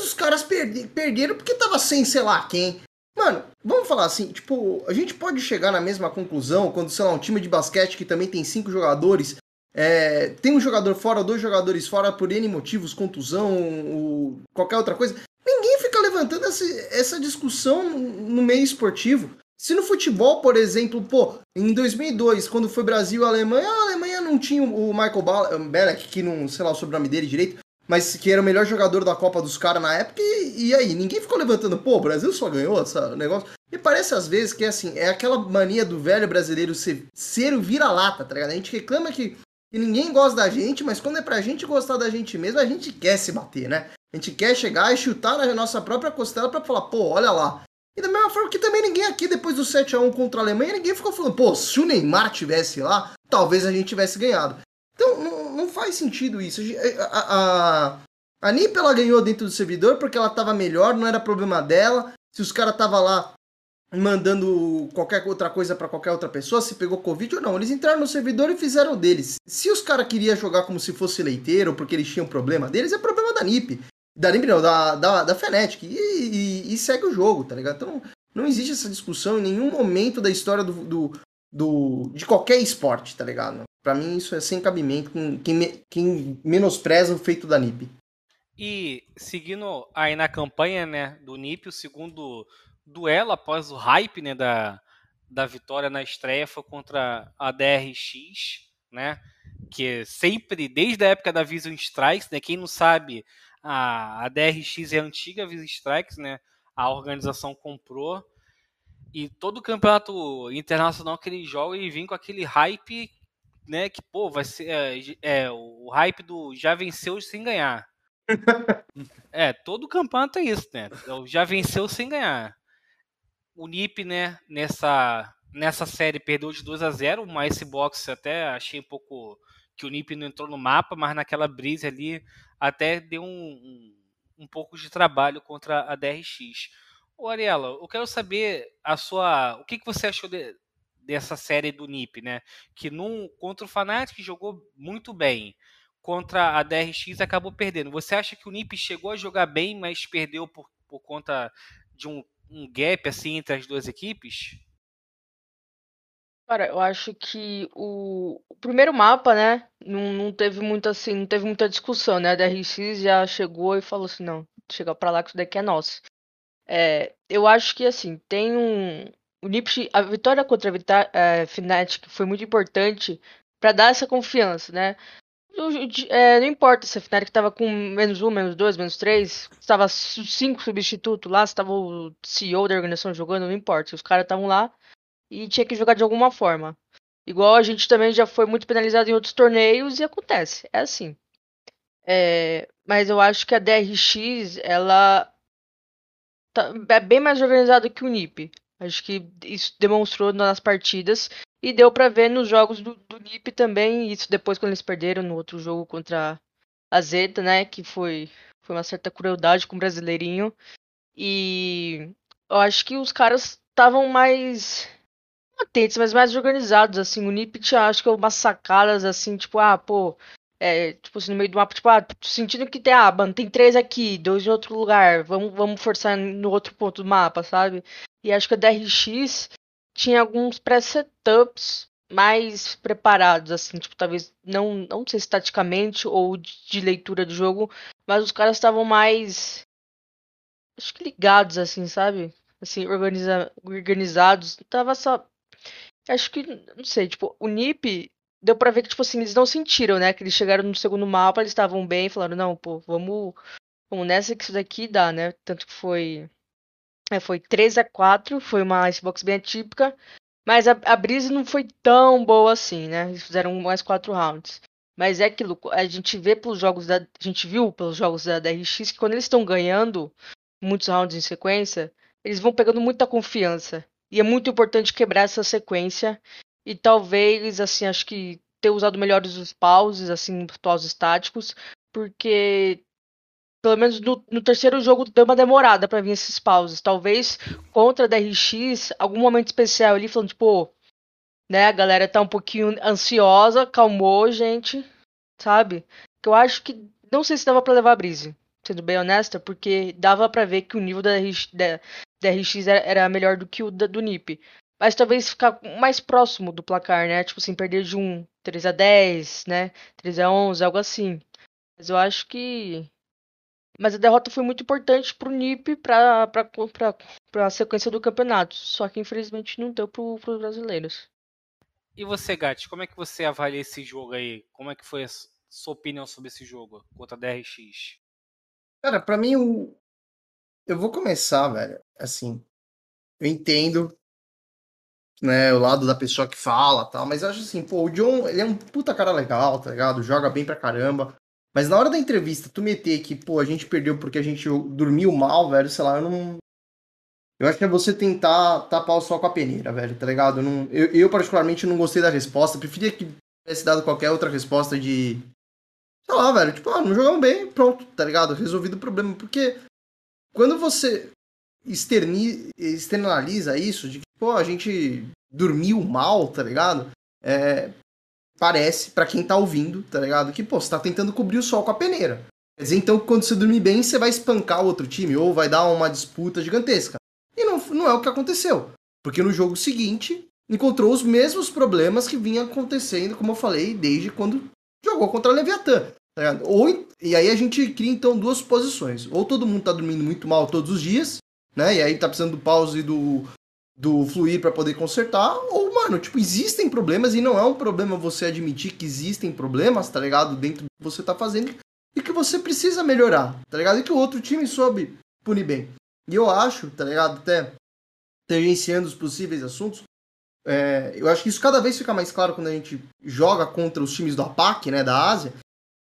os caras perde- perderam porque tava sem sei lá quem. Mano, vamos falar assim, tipo, a gente pode chegar na mesma conclusão quando, sei lá, um time de basquete que também tem cinco jogadores, é, tem um jogador fora, dois jogadores fora por N motivos, contusão, o- qualquer outra coisa. Ninguém fica levantando essa, essa discussão no meio esportivo. Se no futebol, por exemplo, pô, em 2002, quando foi Brasil e Alemanha, a Alemanha não tinha o Michael Belek, que não sei lá o sobrenome dele direito, mas que era o melhor jogador da Copa dos caras na época, e, e aí? Ninguém ficou levantando, pô, o Brasil só ganhou esse negócio. E parece às vezes que assim, é aquela mania do velho brasileiro ser, ser o vira-lata, tá ligado? A gente reclama que, que ninguém gosta da gente, mas quando é pra gente gostar da gente mesmo, a gente quer se bater, né? A gente quer chegar e chutar na nossa própria costela para falar, pô, olha lá. E da mesma forma que também ninguém aqui, depois do 7x1 contra a Alemanha, ninguém ficou falando, pô, se o Neymar tivesse lá, talvez a gente tivesse ganhado. Então, não faz sentido isso. A, a, a NIP, ela ganhou dentro do servidor porque ela tava melhor, não era problema dela. Se os caras tava lá mandando qualquer outra coisa para qualquer outra pessoa, se pegou Covid ou não. Eles entraram no servidor e fizeram deles. Se os caras queriam jogar como se fosse leiteiro, porque eles tinham problema deles, é problema da NIP. Da NIP não, da, da, da Fnatic. E, e, e, segue o jogo, tá ligado? Então não existe essa discussão em nenhum momento da história do, do, do de qualquer esporte, tá ligado? Para mim isso é sem cabimento com quem, quem menospreza o feito da NIP. E seguindo aí na campanha né, do NIP, o segundo duelo após o hype né, da, da vitória na estreia foi contra a DRX, né? Que sempre, desde a época da Vision Strikes, né? Quem não sabe, a, a DRX é a antiga Vision Strikes, né? A organização comprou. E todo campeonato internacional que ele joga, ele vem com aquele hype, né? Que, pô, vai ser. É, é o hype do já venceu sem ganhar. é, todo campeonato é isso, né? Já venceu sem ganhar o NIP, né, nessa, nessa série perdeu de 2 a 0 mas esse box até achei um pouco que o NIP não entrou no mapa, mas naquela brisa ali até deu um, um, um pouco de trabalho contra a DRX. Ô Ariela, eu quero saber a sua, o que, que você achou de, dessa série do NIP, né? Que num, contra o Fnatic jogou muito bem, contra a DRX acabou perdendo. Você acha que o NIP chegou a jogar bem, mas perdeu por, por conta de um um gap assim entre as duas equipes? Cara, eu acho que o, o primeiro mapa, né, não, não teve muita assim, não teve muita discussão, né? A DRX já chegou e falou assim, não, chega para lá que isso daqui é nosso. É, eu acho que assim, tem um o a vitória contra a Vita, é, Fnatic foi muito importante para dar essa confiança, né? É, não importa se a Fnatic tava com menos um, menos dois, menos três, estava cinco substitutos lá, se tava o CEO da organização jogando, não importa. Os caras estavam lá e tinha que jogar de alguma forma. Igual a gente também já foi muito penalizado em outros torneios e acontece, é assim. É, mas eu acho que a DRX, ela é bem mais organizada que o NiP. Acho que isso demonstrou nas partidas e deu para ver nos jogos do, do NiP também, isso depois quando eles perderam no outro jogo contra a Zeta, né? Que foi, foi uma certa crueldade com o brasileirinho. E eu acho que os caras estavam mais atentos, mas mais organizados, assim. O NiP tinha, acho que, umas sacadas, assim, tipo, ah, pô, é, tipo assim, no meio do mapa, tipo, ah, sentindo que tem, ah, mano, tem três aqui, dois em outro lugar, vamos, vamos forçar no outro ponto do mapa, sabe? E acho que a DRX tinha alguns pré-setups mais preparados, assim, tipo, talvez não, não sei se taticamente ou de, de leitura do jogo, mas os caras estavam mais acho que ligados, assim, sabe? Assim, organiza, organizados. Tava só. Acho que, não sei, tipo, o NiP deu pra ver que, tipo assim, eles não sentiram, né? Que eles chegaram no segundo mapa, eles estavam bem, falaram, não, pô, vamos, vamos nessa que isso daqui dá, né? Tanto que foi é, foi 3 a 4 foi uma Xbox bem atípica. Mas a, a Breeze não foi tão boa assim, né? Eles fizeram mais quatro rounds. Mas é aquilo, a gente vê pelos jogos da. A gente viu pelos jogos da, da RX que quando eles estão ganhando muitos rounds em sequência, eles vão pegando muita confiança. E é muito importante quebrar essa sequência. E talvez, assim, acho que ter usado melhores os pauses, assim, pauses estáticos, porque pelo menos no, no, terceiro jogo deu uma demorada para vir esses pauses. Talvez contra a DRX, algum momento especial ali, falando, tipo, né, a galera tá um pouquinho ansiosa, calmou, gente, sabe? Que eu acho que não sei se dava para levar a brise, sendo bem honesta, porque dava para ver que o nível da DRX, da, DRX era, era, melhor do que o da, do NiP. Mas talvez ficar mais próximo do placar, né? Tipo assim, perder de um 3 a 10, né? 3 a 11, algo assim. Mas eu acho que mas a derrota foi muito importante pro NIP para a sequência do campeonato. Só que infelizmente não deu para os brasileiros. E você, Gatti, como é que você avalia esse jogo aí? Como é que foi a sua opinião sobre esse jogo contra a DRX? Cara, para mim o eu vou começar, velho. Assim, eu entendo né, o lado da pessoa que fala, tal, mas eu acho assim, pô, o John, ele é um puta cara legal, tá ligado? Joga bem pra caramba. Mas na hora da entrevista, tu meter que, pô, a gente perdeu porque a gente dormiu mal, velho, sei lá, eu não. Eu acho que é você tentar tapar o sol com a peneira, velho, tá ligado? Eu, não, eu, eu particularmente, não gostei da resposta. Preferia que tivesse dado qualquer outra resposta de. Sei lá, velho, tipo, ah, não jogamos bem, pronto, tá ligado? Resolvido o problema. Porque quando você externi, externaliza isso, de que, pô, a gente dormiu mal, tá ligado? É, parece, para quem tá ouvindo, tá ligado? Que, pô, você tá tentando cobrir o sol com a peneira. Quer dizer, então, quando você dormir bem, você vai espancar o outro time, ou vai dar uma disputa gigantesca. E não, não é o que aconteceu. Porque no jogo seguinte, encontrou os mesmos problemas que vinha acontecendo, como eu falei, desde quando jogou contra a Leviatã. Tá ou, e aí a gente cria, então, duas posições. Ou todo mundo tá dormindo muito mal todos os dias, né? E aí tá precisando do pause e do, do fluir para poder consertar, ou, mano, tipo, existem problemas e não é um problema você admitir que existem problemas, tá ligado? Dentro do que você tá fazendo e que você precisa melhorar, tá ligado? E que o outro time soube punir bem. E eu acho, tá ligado? Até tangenciando os possíveis assuntos, é, eu acho que isso cada vez fica mais claro quando a gente joga contra os times do APAC, né, da Ásia,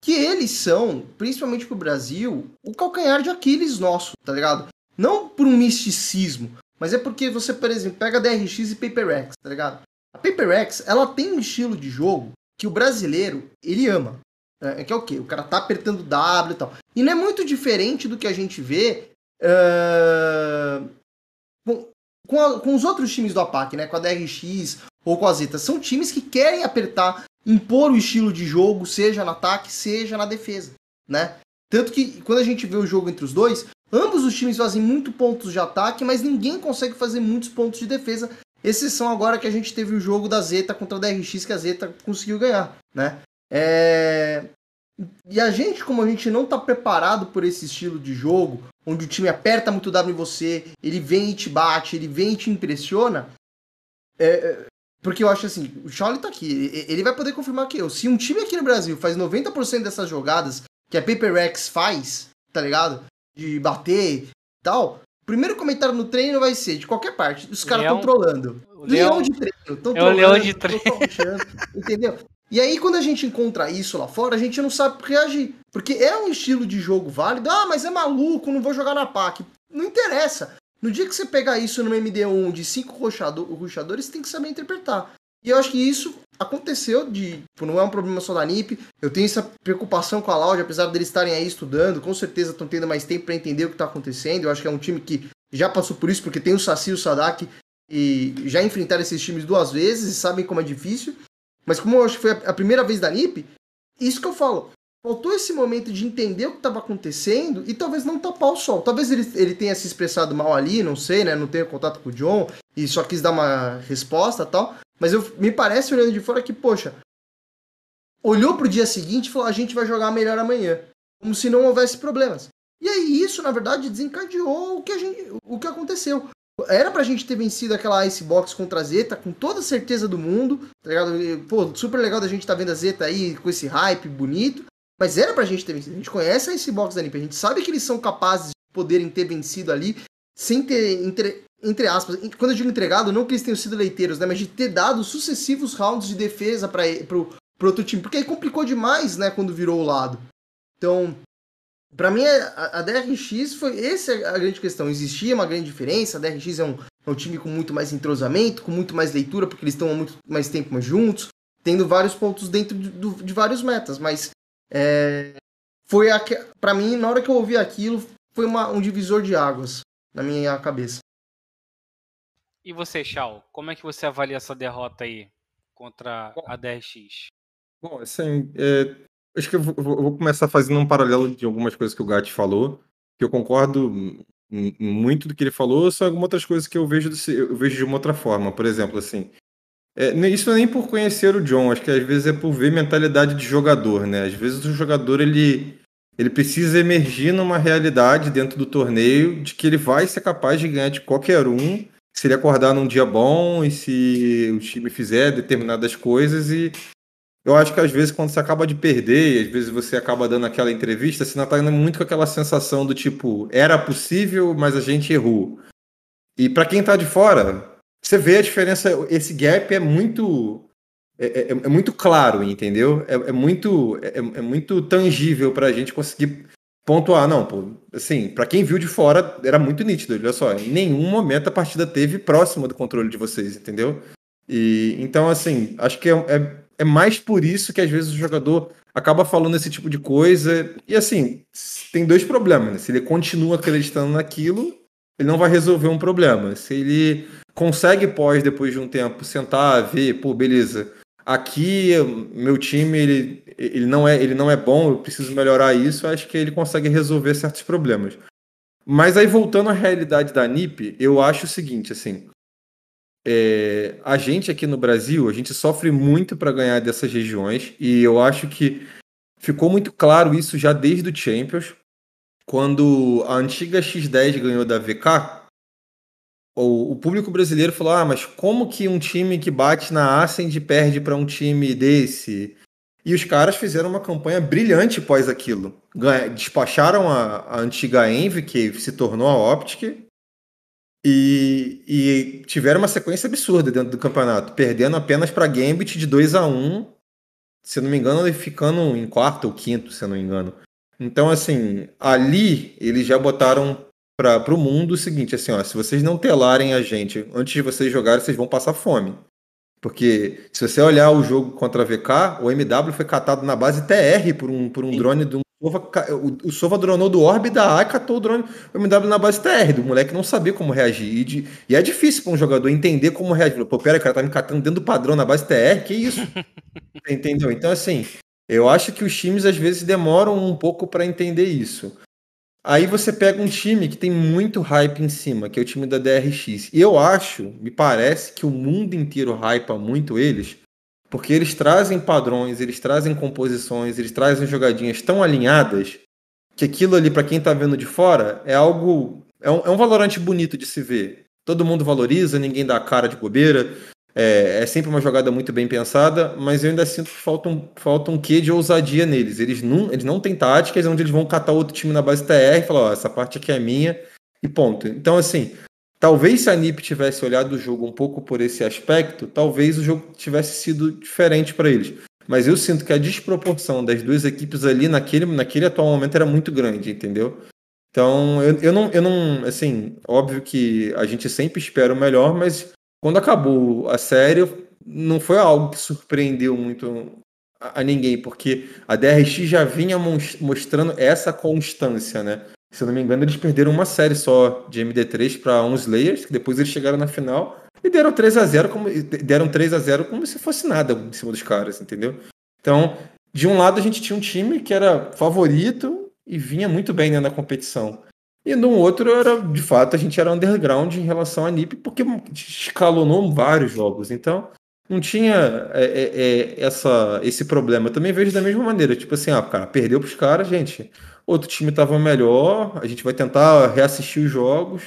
que eles são, principalmente pro Brasil, o calcanhar de Aquiles nosso, tá ligado? Não por um misticismo, mas é porque você, por exemplo, pega DRX e PaperX, tá ligado? A PaperX, ela tem um estilo de jogo que o brasileiro, ele ama. É, que é o quê? O cara tá apertando W e tal. E não é muito diferente do que a gente vê uh, com, com, a, com, os outros times do APAC, né? Com a DRX ou com a Zeta. São times que querem apertar, impor o estilo de jogo, seja no ataque, seja na defesa, né? Tanto que quando a gente vê o jogo entre os dois, Ambos os times fazem muito pontos de ataque, mas ninguém consegue fazer muitos pontos de defesa. Exceção agora que a gente teve o jogo da Zeta contra a DRX que a Zeta conseguiu ganhar, né? É... E a gente, como a gente não está preparado por esse estilo de jogo, onde o time aperta muito W em você, ele vem e te bate, ele vem e te impressiona, é... é porque eu acho assim, o Charlie tá aqui, ele vai poder confirmar que eu. Se um time aqui no Brasil faz 90% dessas jogadas que a Paper X faz, tá ligado? de bater e tal, primeiro comentário no treino vai ser de qualquer parte. Os caras estão trolando. Leão, leão, de treino. Tão é o leão de treino. entendeu? E aí, quando a gente encontra isso lá fora, a gente não sabe reagir. Porque é um estilo de jogo válido. Ah, mas é maluco, não vou jogar na PAC. Não interessa. No dia que você pegar isso no MD1 de cinco ruxadores, você tem que saber interpretar. E eu acho que isso aconteceu de. Tipo, não é um problema só da NIP. Eu tenho essa preocupação com a Loud, apesar deles estarem aí estudando, com certeza estão tendo mais tempo para entender o que está acontecendo. Eu acho que é um time que já passou por isso, porque tem o Saci e o Sadak e já enfrentaram esses times duas vezes e sabem como é difícil. Mas como eu acho que foi a primeira vez da NIP, isso que eu falo. Faltou esse momento de entender o que estava acontecendo e talvez não tapar o sol. Talvez ele, ele tenha se expressado mal ali, não sei, né? Não tenha contato com o John e só quis dar uma resposta tal. Mas eu, me parece, olhando de fora, que, poxa, olhou pro dia seguinte e falou: a gente vai jogar melhor amanhã. Como se não houvesse problemas. E aí isso, na verdade, desencadeou o que, a gente, o que aconteceu. Era pra gente ter vencido aquela Icebox contra a Zeta com toda certeza do mundo, tá ligado? Pô, super legal da gente tá vendo a Zeta aí com esse hype bonito, mas era pra gente ter vencido. A gente conhece a Icebox da NIP, a gente sabe que eles são capazes de poderem ter vencido ali sem ter entre, entre aspas, quando eu digo entregado, não que eles tenham sido leiteiros, né, mas de ter dado sucessivos rounds de defesa para pro, pro outro time, porque aí complicou demais, né, quando virou o lado. Então, para mim a, a DRX foi essa é a grande questão. Existia uma grande diferença, a DRX é um, é um time com muito mais entrosamento, com muito mais leitura, porque eles estão há muito mais tempo juntos, tendo vários pontos dentro de, de, de vários metas, mas é, foi para mim na hora que eu ouvi aquilo foi uma, um divisor de águas na minha cabeça. E você, Shao, como é que você avalia essa derrota aí contra Bom, a DRX? Bom, assim, é, acho que eu vou, vou, começar fazendo um paralelo de algumas coisas que o Gatti falou, que eu concordo muito do que ele falou, só algumas outras coisas que eu vejo, eu vejo de uma outra forma. Por exemplo, assim, é, isso não é nem por conhecer o John, acho que às vezes é por ver mentalidade de jogador, né? Às vezes o jogador ele, ele precisa emergir numa realidade dentro do torneio de que ele vai ser capaz de ganhar de qualquer um se ele acordar num dia bom e se o time fizer determinadas coisas e eu acho que às vezes quando você acaba de perder, e às vezes você acaba dando aquela entrevista, você não tá indo muito com aquela sensação do tipo, era possível, mas a gente errou. E para quem tá de fora, você vê a diferença, esse gap é muito é, é, é muito claro, entendeu? É, é muito, é, é muito tangível para a gente conseguir pontuar. Não, pô, assim, para quem viu de fora, era muito nítido. Olha só, em nenhum momento a partida teve próximo do controle de vocês, entendeu? E então, assim, acho que é, é, é mais por isso que às vezes o jogador acaba falando esse tipo de coisa. E assim, tem dois problemas. Né? Se ele continua acreditando naquilo, ele não vai resolver um problema. Se ele consegue pós, depois de um tempo, sentar, ver, pô, beleza, aqui meu time ele, ele, não é, ele não é bom, eu preciso melhorar isso, acho que ele consegue resolver certos problemas. Mas aí voltando à realidade da NIP, eu acho o seguinte, assim, é, a gente aqui no Brasil, a gente sofre muito para ganhar dessas regiões e eu acho que ficou muito claro isso já desde o Champions, quando a antiga X10 ganhou da VK, o, o público brasileiro falou: ah, mas como que um time que bate na Ascend perde para um time desse? E os caras fizeram uma campanha brilhante pós aquilo. Despacharam a, a, antiga Envy, que se tornou a Optic, e, e, tiveram uma sequência absurda dentro do campeonato, perdendo apenas para Gambit de 2 a 1 se não me engano, ele ficando em quarto ou quinto, se não me engano. Então, assim, ali eles já botaram para o mundo o seguinte, assim, ó, se vocês não telarem a gente antes de vocês jogarem, vocês vão passar fome. Porque se você olhar o jogo contra a VK, o MW foi catado na base TR por um, por um drone do Sova, o, o Sova dronou do orb da A e catou o drone o MW na base TR, do moleque não sabia como reagir. E, de, e é difícil para um jogador entender como reagir. Pô, pera, cara tá me catando dentro do padrão na base TR, que isso? Entendeu? Então, assim, eu acho que os times às vezes demoram um pouco para entender isso. Aí você pega um time que tem muito hype em cima, que é o time da DRX. E eu acho, me parece que o mundo inteiro hypa muito eles, porque eles trazem padrões, eles trazem composições, eles trazem jogadinhas tão alinhadas que aquilo ali, para quem está vendo de fora, é algo. É um, é um valorante bonito de se ver. Todo mundo valoriza, ninguém dá cara de bobeira. É, é, sempre uma jogada muito bem pensada, mas eu ainda sinto que falta um, falta um quê de ousadia neles. Eles não, eles não têm táticas onde eles vão catar outro time na base TR e falar, ó, essa parte aqui é minha e ponto. Então, assim, talvez se a NiP tivesse olhado o jogo um pouco por esse aspecto, talvez o jogo tivesse sido diferente para eles. Mas eu sinto que a desproporção das duas equipes ali naquele, naquele atual momento era muito grande, entendeu? Então, eu, eu, não, eu não. Assim, óbvio que a gente sempre espera o melhor, mas quando acabou a série, não foi algo que surpreendeu muito a, a ninguém, porque a DRX já vinha mostrando essa constância, né? Se eu não me engano, eles perderam uma série só de MD3 para uns Slayers, que depois eles chegaram na final e deram 3 a 0 como deram 3 a 0 como se fosse nada em cima dos caras, entendeu? Então, de um lado a gente tinha um time que era favorito e vinha muito bem né, na competição. E no outro era, de fato, a gente era underground em relação à NIP, porque escalonou vários jogos. Então, não tinha é, é, é, essa, esse problema. Eu também vejo da mesma maneira. Tipo assim, ah, cara, perdeu pros caras, gente. Outro time estava melhor, a gente vai tentar reassistir os jogos,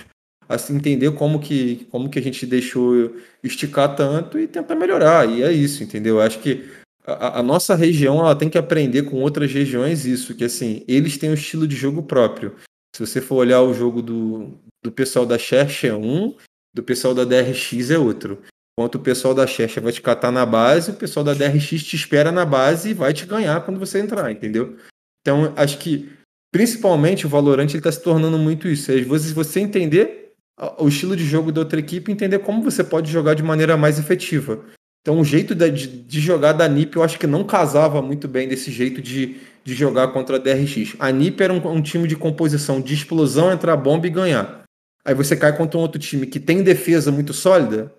assim, entender como que, como que a gente deixou esticar tanto e tentar melhorar. E é isso, entendeu? Eu acho que a, a, nossa região ela tem que aprender com outras regiões isso, que assim, eles têm um estilo de jogo próprio. Se você for olhar o jogo do, do pessoal da Cherche é um, do pessoal da DRX é outro. Enquanto o pessoal da Cherche vai te catar na base, o pessoal da DRX te espera na base e vai te ganhar quando você entrar, entendeu? Então, acho que principalmente o Valorant está se tornando muito isso. Às vezes você entender o estilo de jogo da outra equipe entender como você pode jogar de maneira mais efetiva. Então, o jeito de, de, jogar da NiP eu acho que não casava muito bem desse jeito de, de jogar contra a DRX. A NiP era um, um, time de composição de explosão, entrar bomba e ganhar. Aí você cai contra um outro time que tem defesa muito sólida.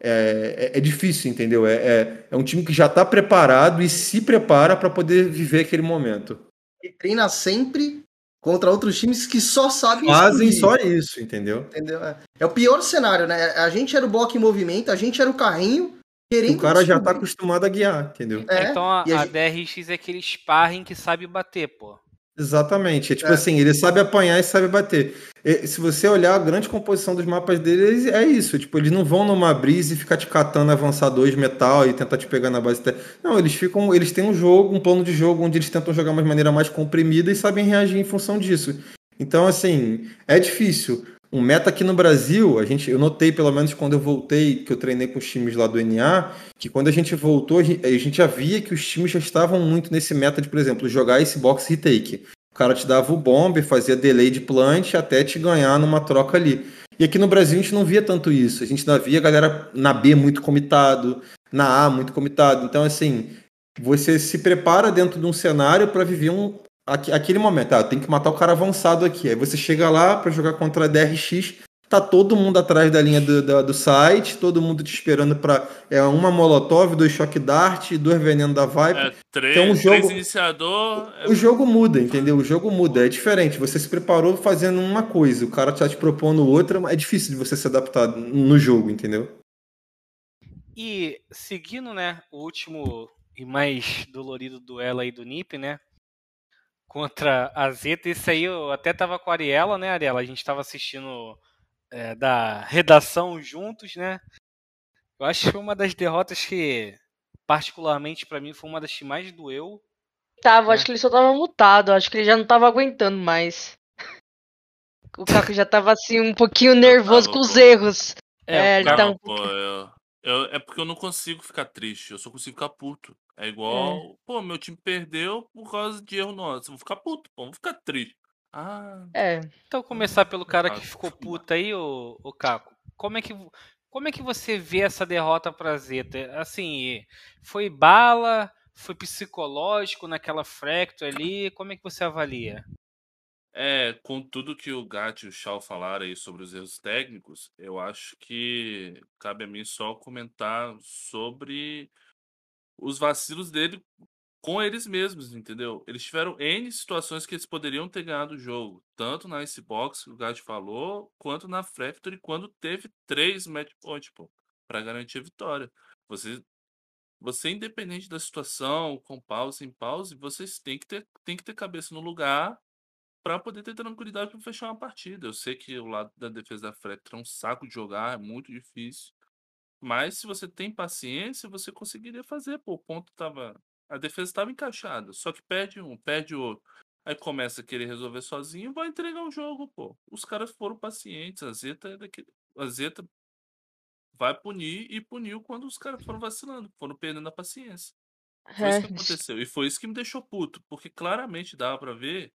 É, é, é difícil, entendeu? É, é, é, um time que já está preparado e se prepara para poder viver aquele momento. E treina sempre contra outros times que só sabem Fazem só isso, entendeu? entendeu? É. é o pior cenário, né? A gente era o bloco em movimento, a gente era o carrinho, o cara já tá acostumado a guiar, entendeu? É, então a, a, a DRX é aquele sparring que sabe bater, pô. Exatamente. É tipo é. assim, ele sabe apanhar e sabe bater. E, se você olhar a grande composição dos mapas deles, é isso. Tipo, eles não vão numa brisa e ficar te catando avançador de metal e tentar te pegar na base. Não, eles ficam. Eles têm um jogo, um plano de jogo onde eles tentam jogar de maneira mais comprimida e sabem reagir em função disso. Então, assim, é difícil. Um meta aqui no Brasil, a gente, eu notei pelo menos quando eu voltei, que eu treinei com os times lá do NA, que quando a gente voltou, a gente, já via que os times já estavam muito nesse meta de, por exemplo, jogar esse box retake. O cara te dava o bomb, fazia delay de plant até te ganhar numa troca ali. E aqui no Brasil a gente não via tanto isso. A gente não via a galera na B muito comitado, na A muito comitado. Então, assim, você se prepara dentro de um cenário para viver um, aquele momento. Ah, tem que matar o cara avançado aqui. Aí você chega lá para jogar contra a DRX, tá todo mundo atrás da linha do, do, do site, todo mundo te esperando para é uma molotov, dois choque dart, dois veneno da Viper. É, três, então, o jogo, três iniciador. É... O jogo muda, entendeu? O jogo muda, é diferente. Você se preparou fazendo uma coisa, o cara tá te propondo outra, é difícil de você se adaptar no jogo, entendeu? E seguindo, né, o último e mais dolorido duelo aí do NiP, né? Contra a Zeta. Isso aí eu até tava com a Ariela, né, Ariela? A gente tava assistindo é, da redação juntos, né? Eu acho que foi uma das derrotas que, particularmente para mim, foi uma das que mais doeu. Tava, né? acho que ele só tava mutado, acho que ele já não tava aguentando mais. O Caco já tava assim um pouquinho nervoso com os erros. É, é ele tava um pô, eu, eu, é porque eu não consigo ficar triste, eu só consigo ficar puto. É igual, é. pô, meu time perdeu por causa de erro nosso. Vou ficar puto, pô, vou ficar triste. Ah. É. Então começar pelo cara que ficou puto aí, o, o Caco. Como é que como é que você vê essa derrota pra Zeta? Assim, foi bala, foi psicológico naquela fracture ali, como é que você avalia? É, com tudo que o Gat e o Shaw falaram aí sobre os erros técnicos, eu acho que cabe a mim só comentar sobre os vacilos dele com eles mesmos, entendeu? Eles tiveram N situações que eles poderiam ter ganhado o jogo, tanto na Icebox, que o Gad falou, quanto na Factory, quando teve três match points, pô, pra garantir a vitória. Você, você independente da situação, com pause, sem pause, vocês têm que ter, têm que ter cabeça no lugar para poder ter tranquilidade para fechar uma partida. Eu sei que o lado da defesa da Factory é um saco de jogar, é muito difícil. Mas se você tem paciência, você conseguiria fazer. Pô, o ponto tava a defesa estava encaixada, só que perde um, perde outro. Aí começa a querer resolver sozinho vai entregar o jogo, pô. Os caras foram pacientes. A Zeta é daquele. A Zeta vai punir e puniu quando os caras foram vacilando, foram perdendo a paciência. Foi isso que aconteceu. E foi isso que me deixou puto, porque claramente dava para ver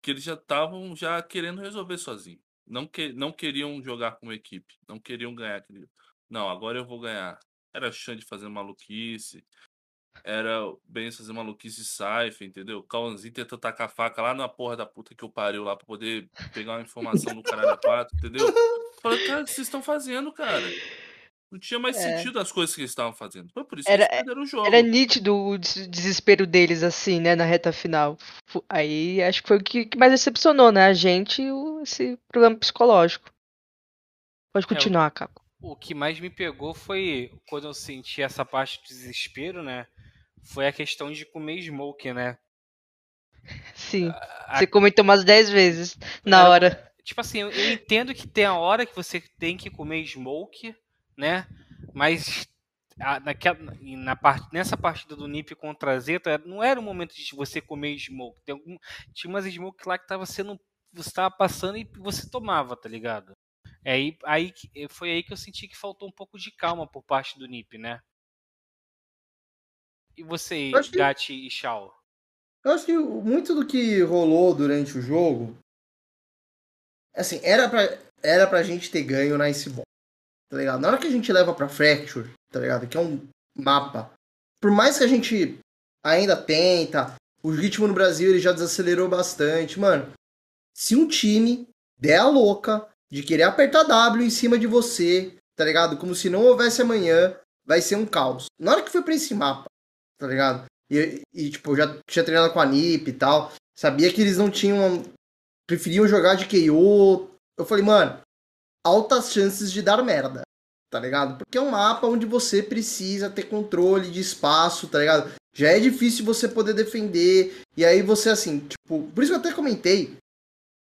que eles já estavam já querendo resolver sozinho. Não, que, não queriam jogar como equipe, não queriam ganhar aquele. Não, agora eu vou ganhar. Era chance de fazer maluquice, era bem fazer maluquice de Saifa, entendeu? Cauãzinho tentando tacar a faca lá na porra da puta que eu pariu lá pra poder pegar uma informação no caralho 4, entendeu? Falei, cara, o que vocês estão fazendo, cara? Não tinha mais é. sentido as coisas que eles estavam fazendo. Foi por isso era, que eles perderam o jogo. Era nítido o desespero deles, assim, né, na reta final. Aí acho que foi o que mais decepcionou, né? A gente e esse problema psicológico. Pode continuar, é, Caco. O que mais me pegou foi quando eu senti essa parte de desespero, né? foi a questão de comer smoke, né? Sim. A... Você comentou umas 10 vezes na Era, hora. Tipo assim, eu, eu entendo que tem a hora que você tem que comer smoke, né? Mas a, naquela, na part, nessa partida do NiP contra a Zeta, não era o momento de você comer smoke. Tem algum, tinha umas smoke lá que tava sendo. Você tava passando e você tomava, tá ligado? É aí, aí, foi aí que eu senti que faltou um pouco de calma por parte do NiP, né? E você, que... Gatti e Shao? Eu acho que muito do que rolou durante o jogo. Assim, era pra, era pra gente ter ganho na Iceball. Tá ligado? Na hora que a gente leva pra Fracture, tá ligado? Que é um mapa. Por mais que a gente ainda tenta, o ritmo no Brasil ele já desacelerou bastante. Mano, se um time der a louca de querer apertar W em cima de você, tá ligado? Como se não houvesse amanhã, vai ser um caos. Na hora que foi pra esse mapa, tá ligado? E, e tipo, já tinha treinado com a NIP e tal. Sabia que eles não tinham. Preferiam jogar de KO. Eu falei, mano, altas chances de dar merda, tá ligado? Porque é um mapa onde você precisa ter controle de espaço, tá ligado? Já é difícil você poder defender. E aí você, assim, tipo. Por isso que eu até comentei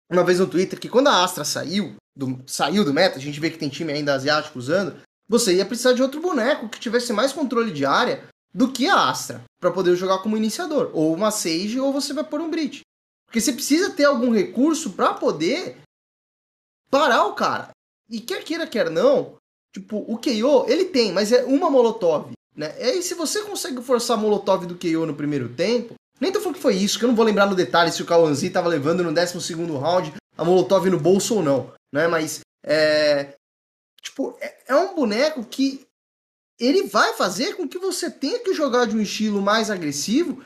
uma vez no Twitter que quando a Astra saiu do, saiu do meta, a gente vê que tem time ainda asiático usando, você ia precisar de outro boneco que tivesse mais controle de área do que a Astra para poder jogar como iniciador. Ou uma Sage ou você vai pôr um Brit. Porque você precisa ter algum recurso para poder parar o cara. E quer queira, quer não, tipo, o KO, ele tem, mas é uma Molotov, né? E aí, se você consegue forçar a Molotov do KO no primeiro tempo, nem tô falando que foi isso, que eu não vou lembrar no detalhe se o Kawanzi tava levando no 12 round a Molotov no bolso ou não, né? Mas, é... Tipo, é, é um boneco que ele vai fazer com que você tenha que jogar de um estilo mais agressivo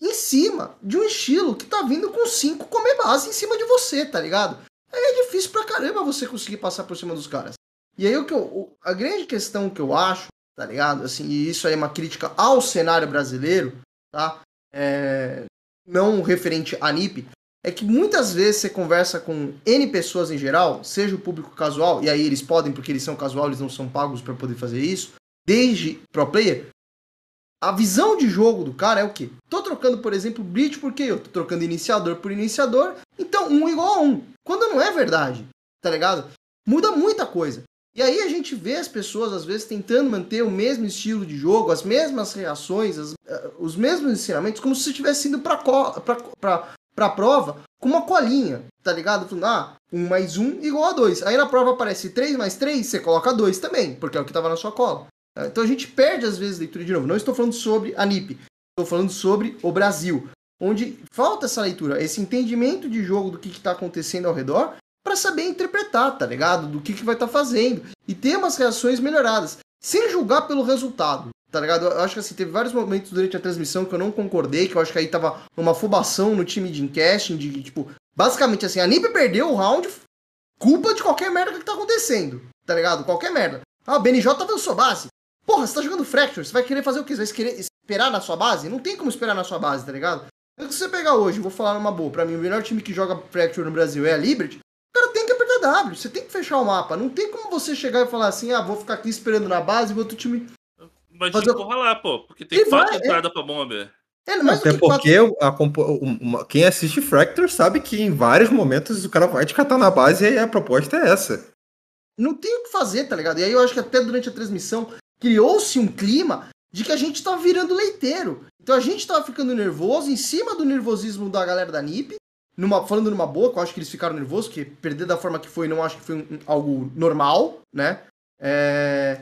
em cima de um estilo que tá vindo com 5 comer base em cima de você, tá ligado? Aí é difícil pra caramba você conseguir passar por cima dos caras. E aí o que eu, a grande questão que eu acho, tá ligado? Assim, e isso aí é uma crítica ao cenário brasileiro, tá? É, não referente à NIP, é que muitas vezes você conversa com N pessoas em geral, seja o público casual, e aí eles podem, porque eles são casual, eles não são pagos para poder fazer isso, desde pro player, a visão de jogo do cara é o quê? Tô trocando, por exemplo, Breach porque eu tô trocando iniciador por iniciador, então um igual a um. Quando não é verdade, tá ligado? Muda muita coisa. E aí a gente vê as pessoas, às vezes, tentando manter o mesmo estilo de jogo, as mesmas reações, as, os mesmos ensinamentos, como se estivesse indo pra, pra prova com uma colinha, tá ligado? Falando, ah, um mais um igual a dois. Aí na prova aparece 3 mais 3, você coloca 2 também, porque é o que tava na sua cola. Então a gente perde às vezes a leitura de novo. Não estou falando sobre a NIP, estou falando sobre o Brasil, onde falta essa leitura, esse entendimento de jogo do que está acontecendo ao redor para saber interpretar, tá ligado? Do que, que vai estar tá fazendo e ter umas reações melhoradas, sem julgar pelo resultado, tá ligado? Eu acho que assim, teve vários momentos durante a transmissão que eu não concordei, que eu acho que aí tava uma afobação no time de encasting, de tipo, basicamente assim, a NIP perdeu o round, culpa de qualquer merda que tá acontecendo, tá ligado? Qualquer merda. Ah, o BNJ avançou base. Porra, você tá jogando Fracture, você vai querer fazer o quê? Você vai querer esperar na sua base? Não tem como esperar na sua base, tá ligado? Se você pegar hoje, vou falar numa boa, pra mim o melhor time que joga Fracture no Brasil é a Liberty, o cara tem que apertar W, você tem que fechar o mapa. Não tem como você chegar e falar assim, ah, vou ficar aqui esperando na base e o outro time. Mas fazer... que lá, pô, porque tem quatro entradas é... pra bomba. É, Até porque quatro... a, quem assiste Fracture sabe que em vários momentos o cara vai te catar na base e a proposta é essa. Não tem o que fazer, tá ligado? E aí eu acho que até durante a transmissão criou-se um clima de que a gente estava virando leiteiro. Então a gente estava ficando nervoso, em cima do nervosismo da galera da NIP, numa, falando numa boa, que eu acho que eles ficaram nervosos, porque perder da forma que foi, não acho que foi um, algo normal, né? É...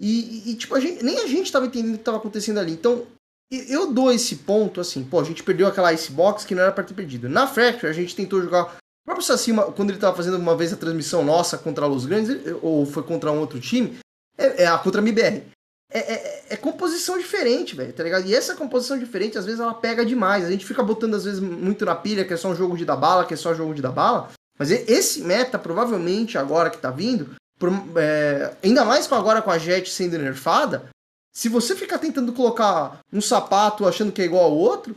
E, e, tipo, a gente, nem a gente estava entendendo o que estava acontecendo ali. Então, eu dou esse ponto, assim, pô, a gente perdeu aquela Icebox que não era para ter perdido. Na Fracture, a gente tentou jogar. O próprio Saci, quando ele estava fazendo uma vez a transmissão nossa contra os grandes, ou foi contra um outro time, é, é a contra a MBR. É, é, é, composição diferente, velho, tá ligado? E essa composição diferente, às vezes, ela pega demais. A gente fica botando, às vezes, muito na pilha que é só um jogo de dar bala, que é só um jogo de dar bala. Mas esse meta, provavelmente, agora que tá vindo, por, é, ainda mais com agora com a Jet sendo nerfada, se você ficar tentando colocar um sapato achando que é igual ao outro,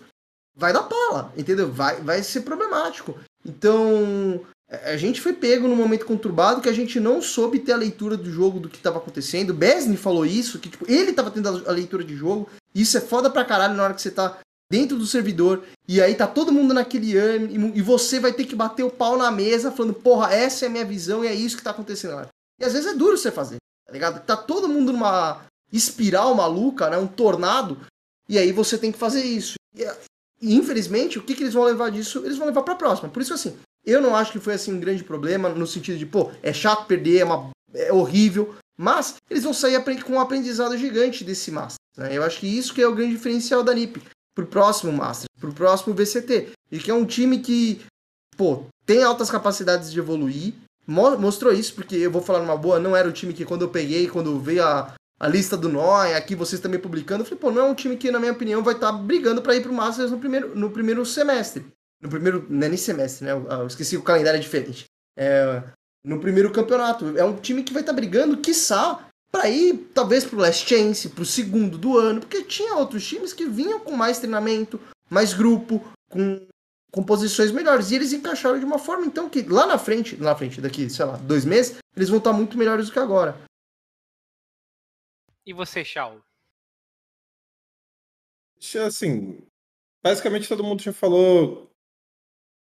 vai dar pala, entendeu? Vai, vai ser problemático. Então, a gente foi pego num momento conturbado que a gente não soube ter a leitura do jogo do que estava acontecendo. O Besney falou isso, que tipo, ele estava tendo a leitura de jogo. Isso é foda pra caralho na hora que você tá dentro do servidor e aí tá todo mundo naquele ano e você vai ter que bater o pau na mesa falando, porra, essa é a minha visão e é isso que tá acontecendo. Às vezes é duro você fazer, tá ligado? Tá todo mundo numa espiral maluca, né? Um tornado, e aí você tem que fazer isso. E, e infelizmente, o que, que eles vão levar disso? Eles vão levar pra próxima. Por isso, assim, eu não acho que foi assim um grande problema, no sentido de, pô, é chato perder, é, uma, é horrível, mas eles vão sair com um aprendizado gigante desse Master. Né? Eu acho que isso que é o grande diferencial da NiP pro próximo Master, pro próximo VCT. E que é um time que, pô, tem altas capacidades de evoluir, mostrou isso, porque eu vou falar numa boa, não era o time que quando eu peguei, quando veio a, a lista do Noi, aqui vocês também publicando, eu falei, pô, não é um time que, na minha opinião, vai estar tá brigando para ir pro Masters no primeiro, no primeiro semestre no primeiro, não é nem semestre, né? Eu esqueci o calendário é diferente. É, no primeiro campeonato. É um time que vai estar tá brigando, quiçá, para ir talvez pro Last Chance, pro segundo do ano, porque tinha outros times que vinham com mais treinamento, mais grupo, com composições melhores. E eles encaixaram de uma forma, então, que lá na frente, na frente, daqui, sei lá, dois meses, eles vão estar muito melhores do que agora. E você, Shaul? Assim, basicamente todo mundo já falou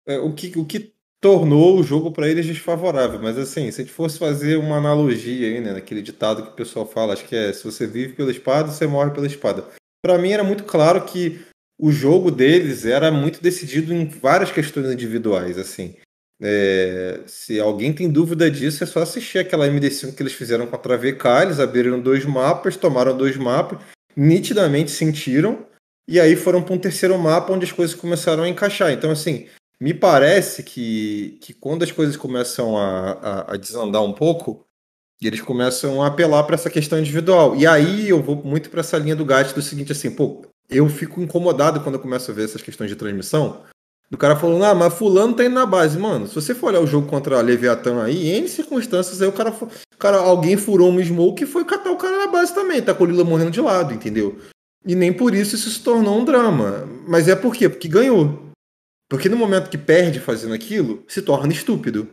é, o, que, o que tornou o jogo para eles desfavorável. Mas assim, se a gente fosse fazer uma analogia aí, né, naquele ditado que o pessoal fala, acho que é se você vive pela espada, você morre pela espada. Para mim era muito claro que o jogo deles era muito decidido em várias questões individuais, assim. É, se alguém tem dúvida disso, é só assistir aquela MD5 que eles fizeram contra a VK. Eles abriram dois mapas, tomaram dois mapas, nitidamente sentiram, e aí foram para um terceiro mapa onde as coisas começaram a encaixar. Então, assim, me parece que, que quando as coisas começam a, a, a desandar um pouco, eles começam a apelar para essa questão individual. E aí eu vou muito para essa linha do gato do seguinte, assim, pô, eu fico incomodado quando eu começo a ver essas questões de transmissão, do cara falando, ah, mas fulano tá indo na base. Mano, se você for olhar o jogo contra a Leviathan aí, em circunstâncias aí o cara, cara alguém furou um smoke e foi catar o cara na base também, tá com o Lila morrendo de lado, entendeu? E nem por isso isso se tornou um drama. Mas é por quê? Porque ganhou. Porque no momento que perde fazendo aquilo, se torna estúpido.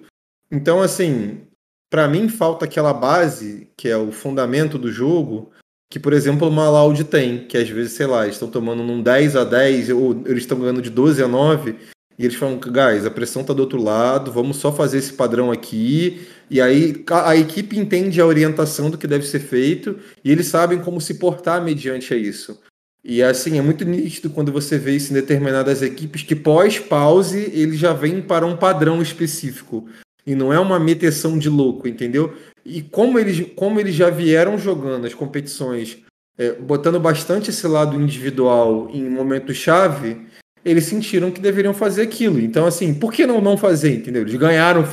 Então, assim, para mim falta aquela base, que é o fundamento do jogo, que, por exemplo, uma Loud tem, que às vezes, sei lá, estão tomando num 10 a 10 ou eles estão ganhando de 12 a 9 e eles falam, guys, a pressão tá do outro lado, vamos só fazer esse padrão aqui. E aí a, a equipe entende a orientação do que deve ser feito e eles sabem como se portar mediante a isso. E assim, é muito nítido quando você vê isso em determinadas equipes que pós-pause eles já vêm para um padrão específico. E não é uma meteção de louco, entendeu? E como eles, como eles já vieram jogando as competições, é, botando bastante esse lado individual em momentos-chave, eles sentiram que deveriam fazer aquilo. Então, assim, por que não não fazer, entendeu? Eles ganharam,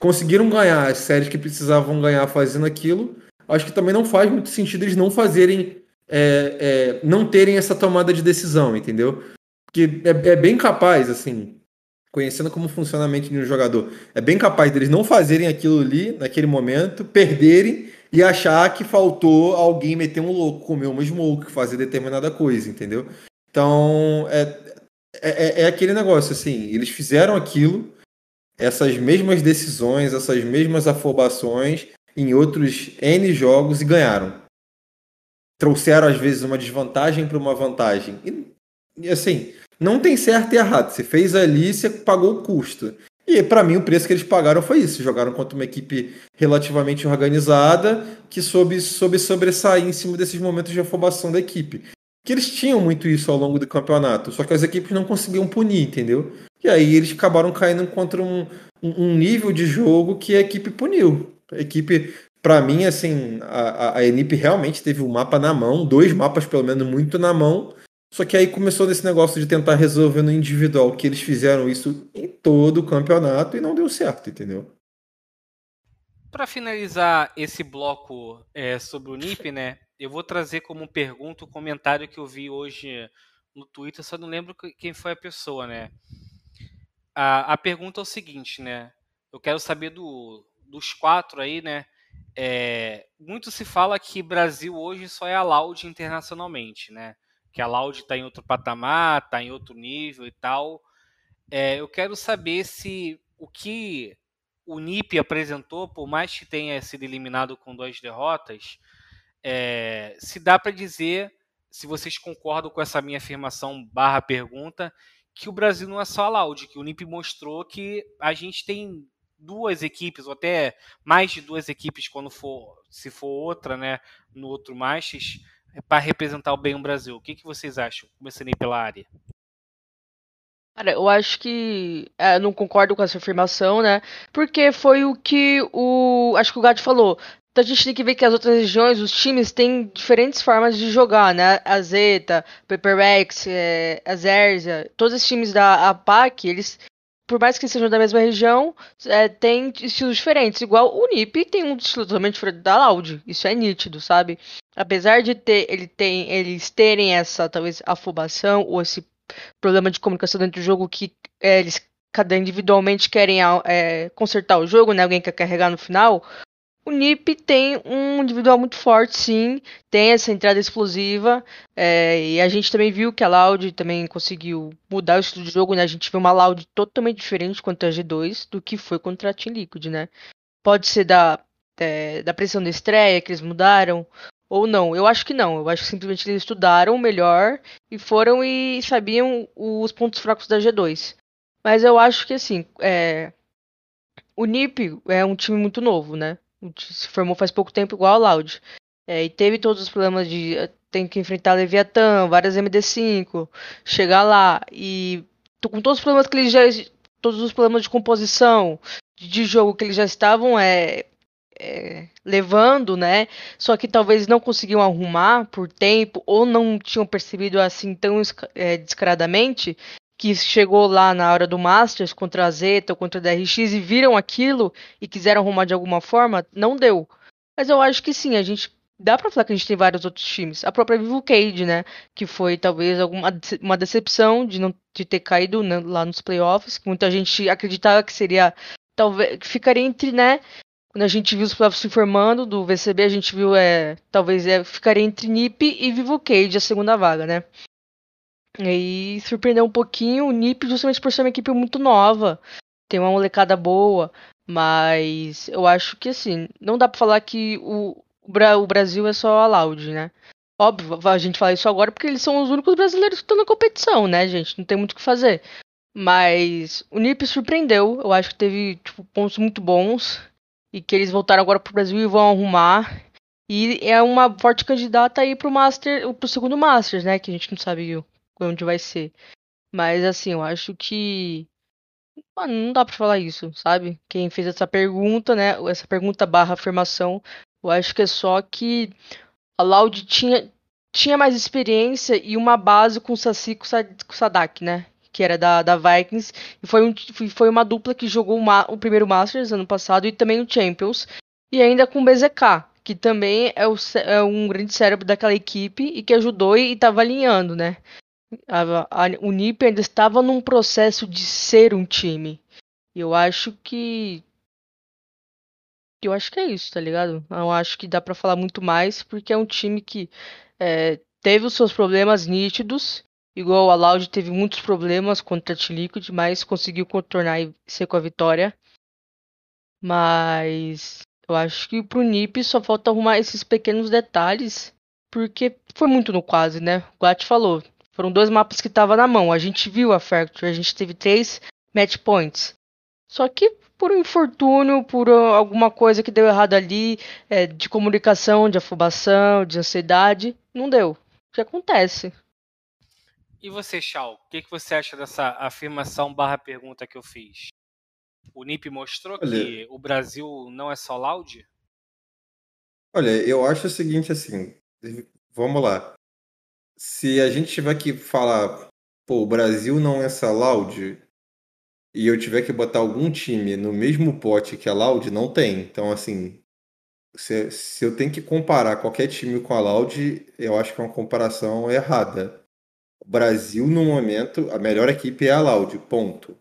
conseguiram ganhar as séries que precisavam ganhar fazendo aquilo. Acho que também não faz muito sentido eles não fazerem, é, é, não terem essa tomada de decisão, entendeu? Porque é, é bem capaz, assim, conhecendo como funciona a mente de um jogador, é bem capaz deles não fazerem aquilo ali naquele momento, perderem e achar que faltou alguém meter um louco, comer uma smoke, fazer determinada coisa, entendeu? Então, é, é, é, é aquele negócio, assim, eles fizeram aquilo, essas mesmas decisões, essas mesmas afobações em outros N jogos e ganharam. Trouxeram, às vezes, uma desvantagem para uma vantagem. E, e assim, não tem certo e errado. Você fez ali, você pagou o custo. E para mim o preço que eles pagaram foi isso. Jogaram contra uma equipe relativamente organizada que soube, soube sobressair em cima desses momentos de afobação da equipe. Que eles tinham muito isso ao longo do campeonato, só que as equipes não conseguiam punir, entendeu? E aí eles acabaram caindo contra um, um nível de jogo que a equipe puniu. A equipe, para mim, assim, a, a Enip realmente teve o um mapa na mão, dois mapas pelo menos muito na mão, só que aí começou nesse negócio de tentar resolver no individual, que eles fizeram isso em todo o campeonato e não deu certo, entendeu? Para finalizar esse bloco é, sobre o NIP, né, eu vou trazer como pergunta o comentário que eu vi hoje no Twitter, só não lembro quem foi a pessoa, né? A, a pergunta é o seguinte, né? Eu quero saber do, dos quatro aí, né? É, muito se fala que Brasil hoje só é a Loud internacionalmente, né? Que a Loud está em outro patamar, está em outro nível e tal. É, eu quero saber se o que o NIP apresentou, por mais que tenha sido eliminado com duas derrotas, é, se dá para dizer, se vocês concordam com essa minha afirmação barra pergunta, que o Brasil não é só a Loud, que o NIP mostrou que a gente tem duas equipes, ou até mais de duas equipes quando for, se for outra, né, no outro Masters, para representar bem o Brasil. O que, que vocês acham? Começando aí pela área. Cara, eu acho que. É, não concordo com essa afirmação, né? Porque foi o que o. Acho que o Gato falou. Então a gente tem que ver que as outras regiões, os times têm diferentes formas de jogar, né? A Zeta, Paperback, é, a Zerza, todos os times da APAC, eles por mais que sejam da mesma região, é, tem estilos diferentes. Igual o NIP tem um estilo totalmente diferente da Loud. Isso é nítido, sabe? Apesar de ter, ele tem, eles terem essa, talvez, afobação ou esse problema de comunicação dentro do jogo que é, eles cada individualmente querem é, consertar o jogo, né? Alguém quer carregar no final. O NiP tem um individual muito forte, sim, tem essa entrada explosiva, é, e a gente também viu que a Loud também conseguiu mudar o estilo de jogo, né? A gente viu uma Loud totalmente diferente contra a G2 do que foi contra a Team Liquid, né? Pode ser da, é, da pressão da estreia que eles mudaram, ou não. Eu acho que não, eu acho que simplesmente eles estudaram melhor e foram e sabiam os pontos fracos da G2. Mas eu acho que, assim, é... o NiP é um time muito novo, né? se formou faz pouco tempo igual a Loud. É, e teve todos os problemas de eh, tem que enfrentar Leviatã, várias MD5, chegar lá e com todos os problemas que eles já todos os problemas de composição, de jogo que eles já estavam é, é, levando, né? Só que talvez não conseguiam arrumar por tempo ou não tinham percebido assim tão é, descaradamente que chegou lá na hora do Masters contra a Zeta ou contra a DRX e viram aquilo e quiseram arrumar de alguma forma, não deu. Mas eu acho que sim, a gente dá pra falar que a gente tem vários outros times. A própria Vivo Cade, né? Que foi talvez alguma uma decepção de não de ter caído né, lá nos playoffs. Que muita gente acreditava que seria. Talvez. Que ficaria entre, né? Quando a gente viu os playoffs se formando do VCB, a gente viu. É, talvez é, ficaria entre NIP e Vivo Cade, a segunda vaga, né? E surpreendeu um pouquinho o NIP justamente por ser uma equipe muito nova. Tem uma molecada boa. Mas eu acho que assim, não dá pra falar que o, o Brasil é só a Loud, né? Óbvio, a gente fala isso agora porque eles são os únicos brasileiros que estão na competição, né, gente? Não tem muito o que fazer. Mas o NIP surpreendeu. Eu acho que teve tipo, pontos muito bons. E que eles voltaram agora pro Brasil e vão arrumar. E é uma forte candidata aí pro Master, pro segundo Masters, né? Que a gente não sabe onde vai ser. Mas assim, eu acho que. Mano, não dá pra falar isso, sabe? Quem fez essa pergunta, né? Essa pergunta barra afirmação eu acho que é só que a Loud tinha, tinha mais experiência e uma base com o Saci com o Sadak, né? Que era da, da Vikings. E foi, um, foi uma dupla que jogou o primeiro Masters ano passado e também o Champions. E ainda com o BZK, que também é, o, é um grande cérebro daquela equipe e que ajudou e estava alinhando, né? A, a, o NiP ainda estava num processo de ser um time. E eu acho que eu acho que é isso, tá ligado? Eu acho que dá para falar muito mais, porque é um time que é, teve os seus problemas nítidos, igual a Loud teve muitos problemas contra a T-Liquid, mas conseguiu contornar e ser com a vitória. Mas eu acho que pro NiP só falta arrumar esses pequenos detalhes, porque foi muito no quase, né? O Gat falou, foram dois mapas que estavam na mão. A gente viu a Factory, a gente teve três match points. Só que por um infortúnio, por alguma coisa que deu errado ali, é, de comunicação, de afobação, de ansiedade, não deu. O que acontece? E você, Chal, o que, que você acha dessa afirmação barra pergunta que eu fiz? O NIP mostrou Olha, que o Brasil não é só loud? Olha, eu acho o seguinte assim, vamos lá. Se a gente tiver que falar, pô, o Brasil não é só loud, e eu tiver que botar algum time no mesmo pote que a Loud, não tem. Então, assim, se, se eu tenho que comparar qualquer time com a Loud, eu acho que é uma comparação errada. O Brasil, no momento, a melhor equipe é a Loud, ponto.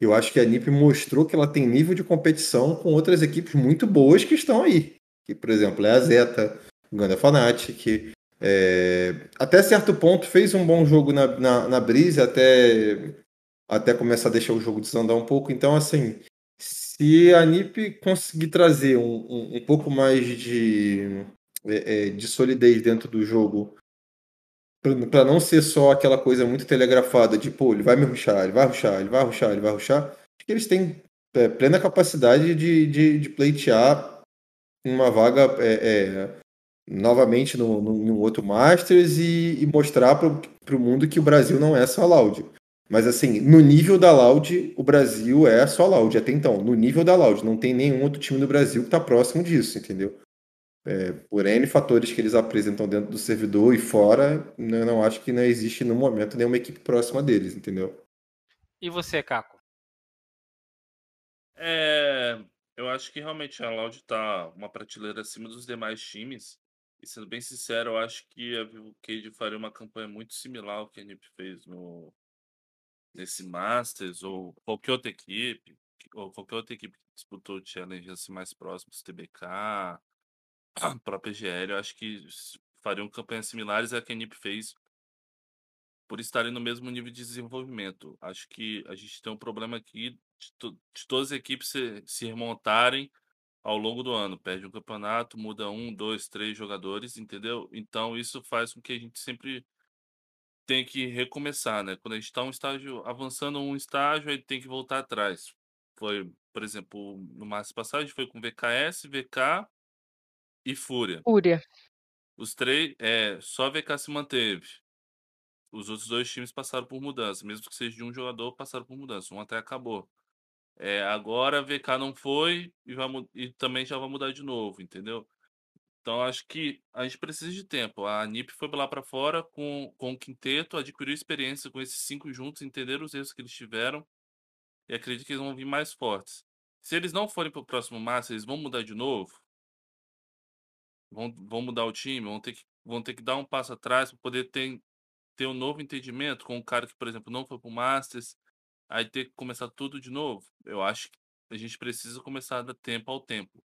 Eu acho que a NiP mostrou que ela tem nível de competição com outras equipes muito boas que estão aí. Que, por exemplo, é a Zeta, o Ganda Fnatic, é... até certo ponto fez um bom jogo na, na, na Breeze, até até começar a deixar o jogo desandar um pouco. Então, assim, se a NiP conseguir trazer um, um, um pouco mais de, é, é de solidez dentro do jogo, para não ser só aquela coisa muito telegrafada de, pô, ele vai me ruxar, ele vai ruxar, ele vai ruxar, ele vai ruxar, acho que eles têm é, plena capacidade de, de, de pleitear uma vaga é, é, novamente no, no, outro Masters e, e mostrar para o mundo que o Brasil não é só Loud. Mas assim, no nível da Loud, o Brasil é só Loud até então. No nível da Loud, não tem nenhum outro time do Brasil que está próximo disso, entendeu? É, por N fatores que eles apresentam dentro do servidor e fora, eu não acho que não existe no momento nenhuma equipe próxima deles, entendeu? E você, Caco? É, eu acho que realmente a Loud está uma prateleira acima dos demais times. E sendo bem sincero, eu acho que a Vivo Cage faria uma campanha muito similar ao que a NiP fez no, nesse Masters ou qualquer outra equipe, ou qualquer outra equipe que disputou o Challenge assim, mais próximos, TBK, a própria GL, eu acho que fariam campanhas similares à que a NiP fez por estarem no mesmo nível de desenvolvimento. Acho que a gente tem um problema aqui de, to de todas as equipes se, se remontarem ao longo do ano. Perde um campeonato, muda um, dois, três jogadores, entendeu? Então isso faz com que a gente sempre tem que recomeçar, né? Quando a gente está um estágio avançando um estágio, aí tem que voltar atrás. Foi, por exemplo, no Márcio Passagem foi com VKS, VK e Fúria. Fúria. Os três, é, só VK se manteve. Os outros dois times passaram por mudança, mesmo que seja de um jogador, passaram por mudança. Um até acabou. É, agora a VK não foi e, vai, e também já vai mudar de novo, entendeu? Então acho que a gente precisa de tempo. A NIP foi lá para fora com, com o quinteto, adquiriu experiência com esses cinco juntos, entenderam os erros que eles tiveram e acredito que eles vão vir mais fortes. Se eles não forem para o próximo Master, eles vão mudar de novo? Vão, vão mudar o time? Vão ter que, vão ter que dar um passo atrás para poder ter, ter um novo entendimento com um cara que, por exemplo, não foi para o Masters, aí ter que começar tudo de novo? Eu acho que a gente precisa começar a dar tempo ao tempo.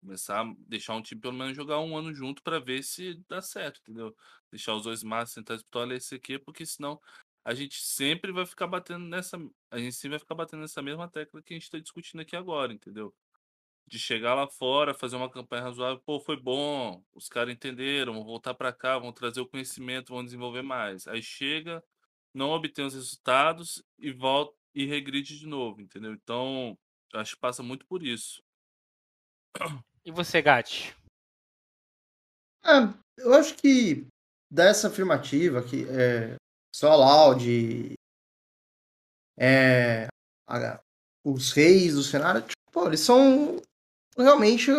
Começar a deixar um time pelo menos jogar um ano junto para ver se dá certo, entendeu? Deixar os dois Masters tentar disputar a LCQ, porque senão a gente sempre vai ficar batendo nessa. A gente sempre vai ficar batendo nessa mesma tecla que a gente está discutindo aqui agora, entendeu? De chegar lá fora, fazer uma campanha razoável, pô, foi bom, os caras entenderam, vão voltar para cá, vão trazer o conhecimento, vão desenvolver mais. Aí chega, não obtém os resultados e volta e regride de novo, entendeu? Então, acho que passa muito por isso. E você, Gatti? É, eu acho que dessa afirmativa que é, só Loud, é, a, os reis do cenário, tipo, pô, eles são realmente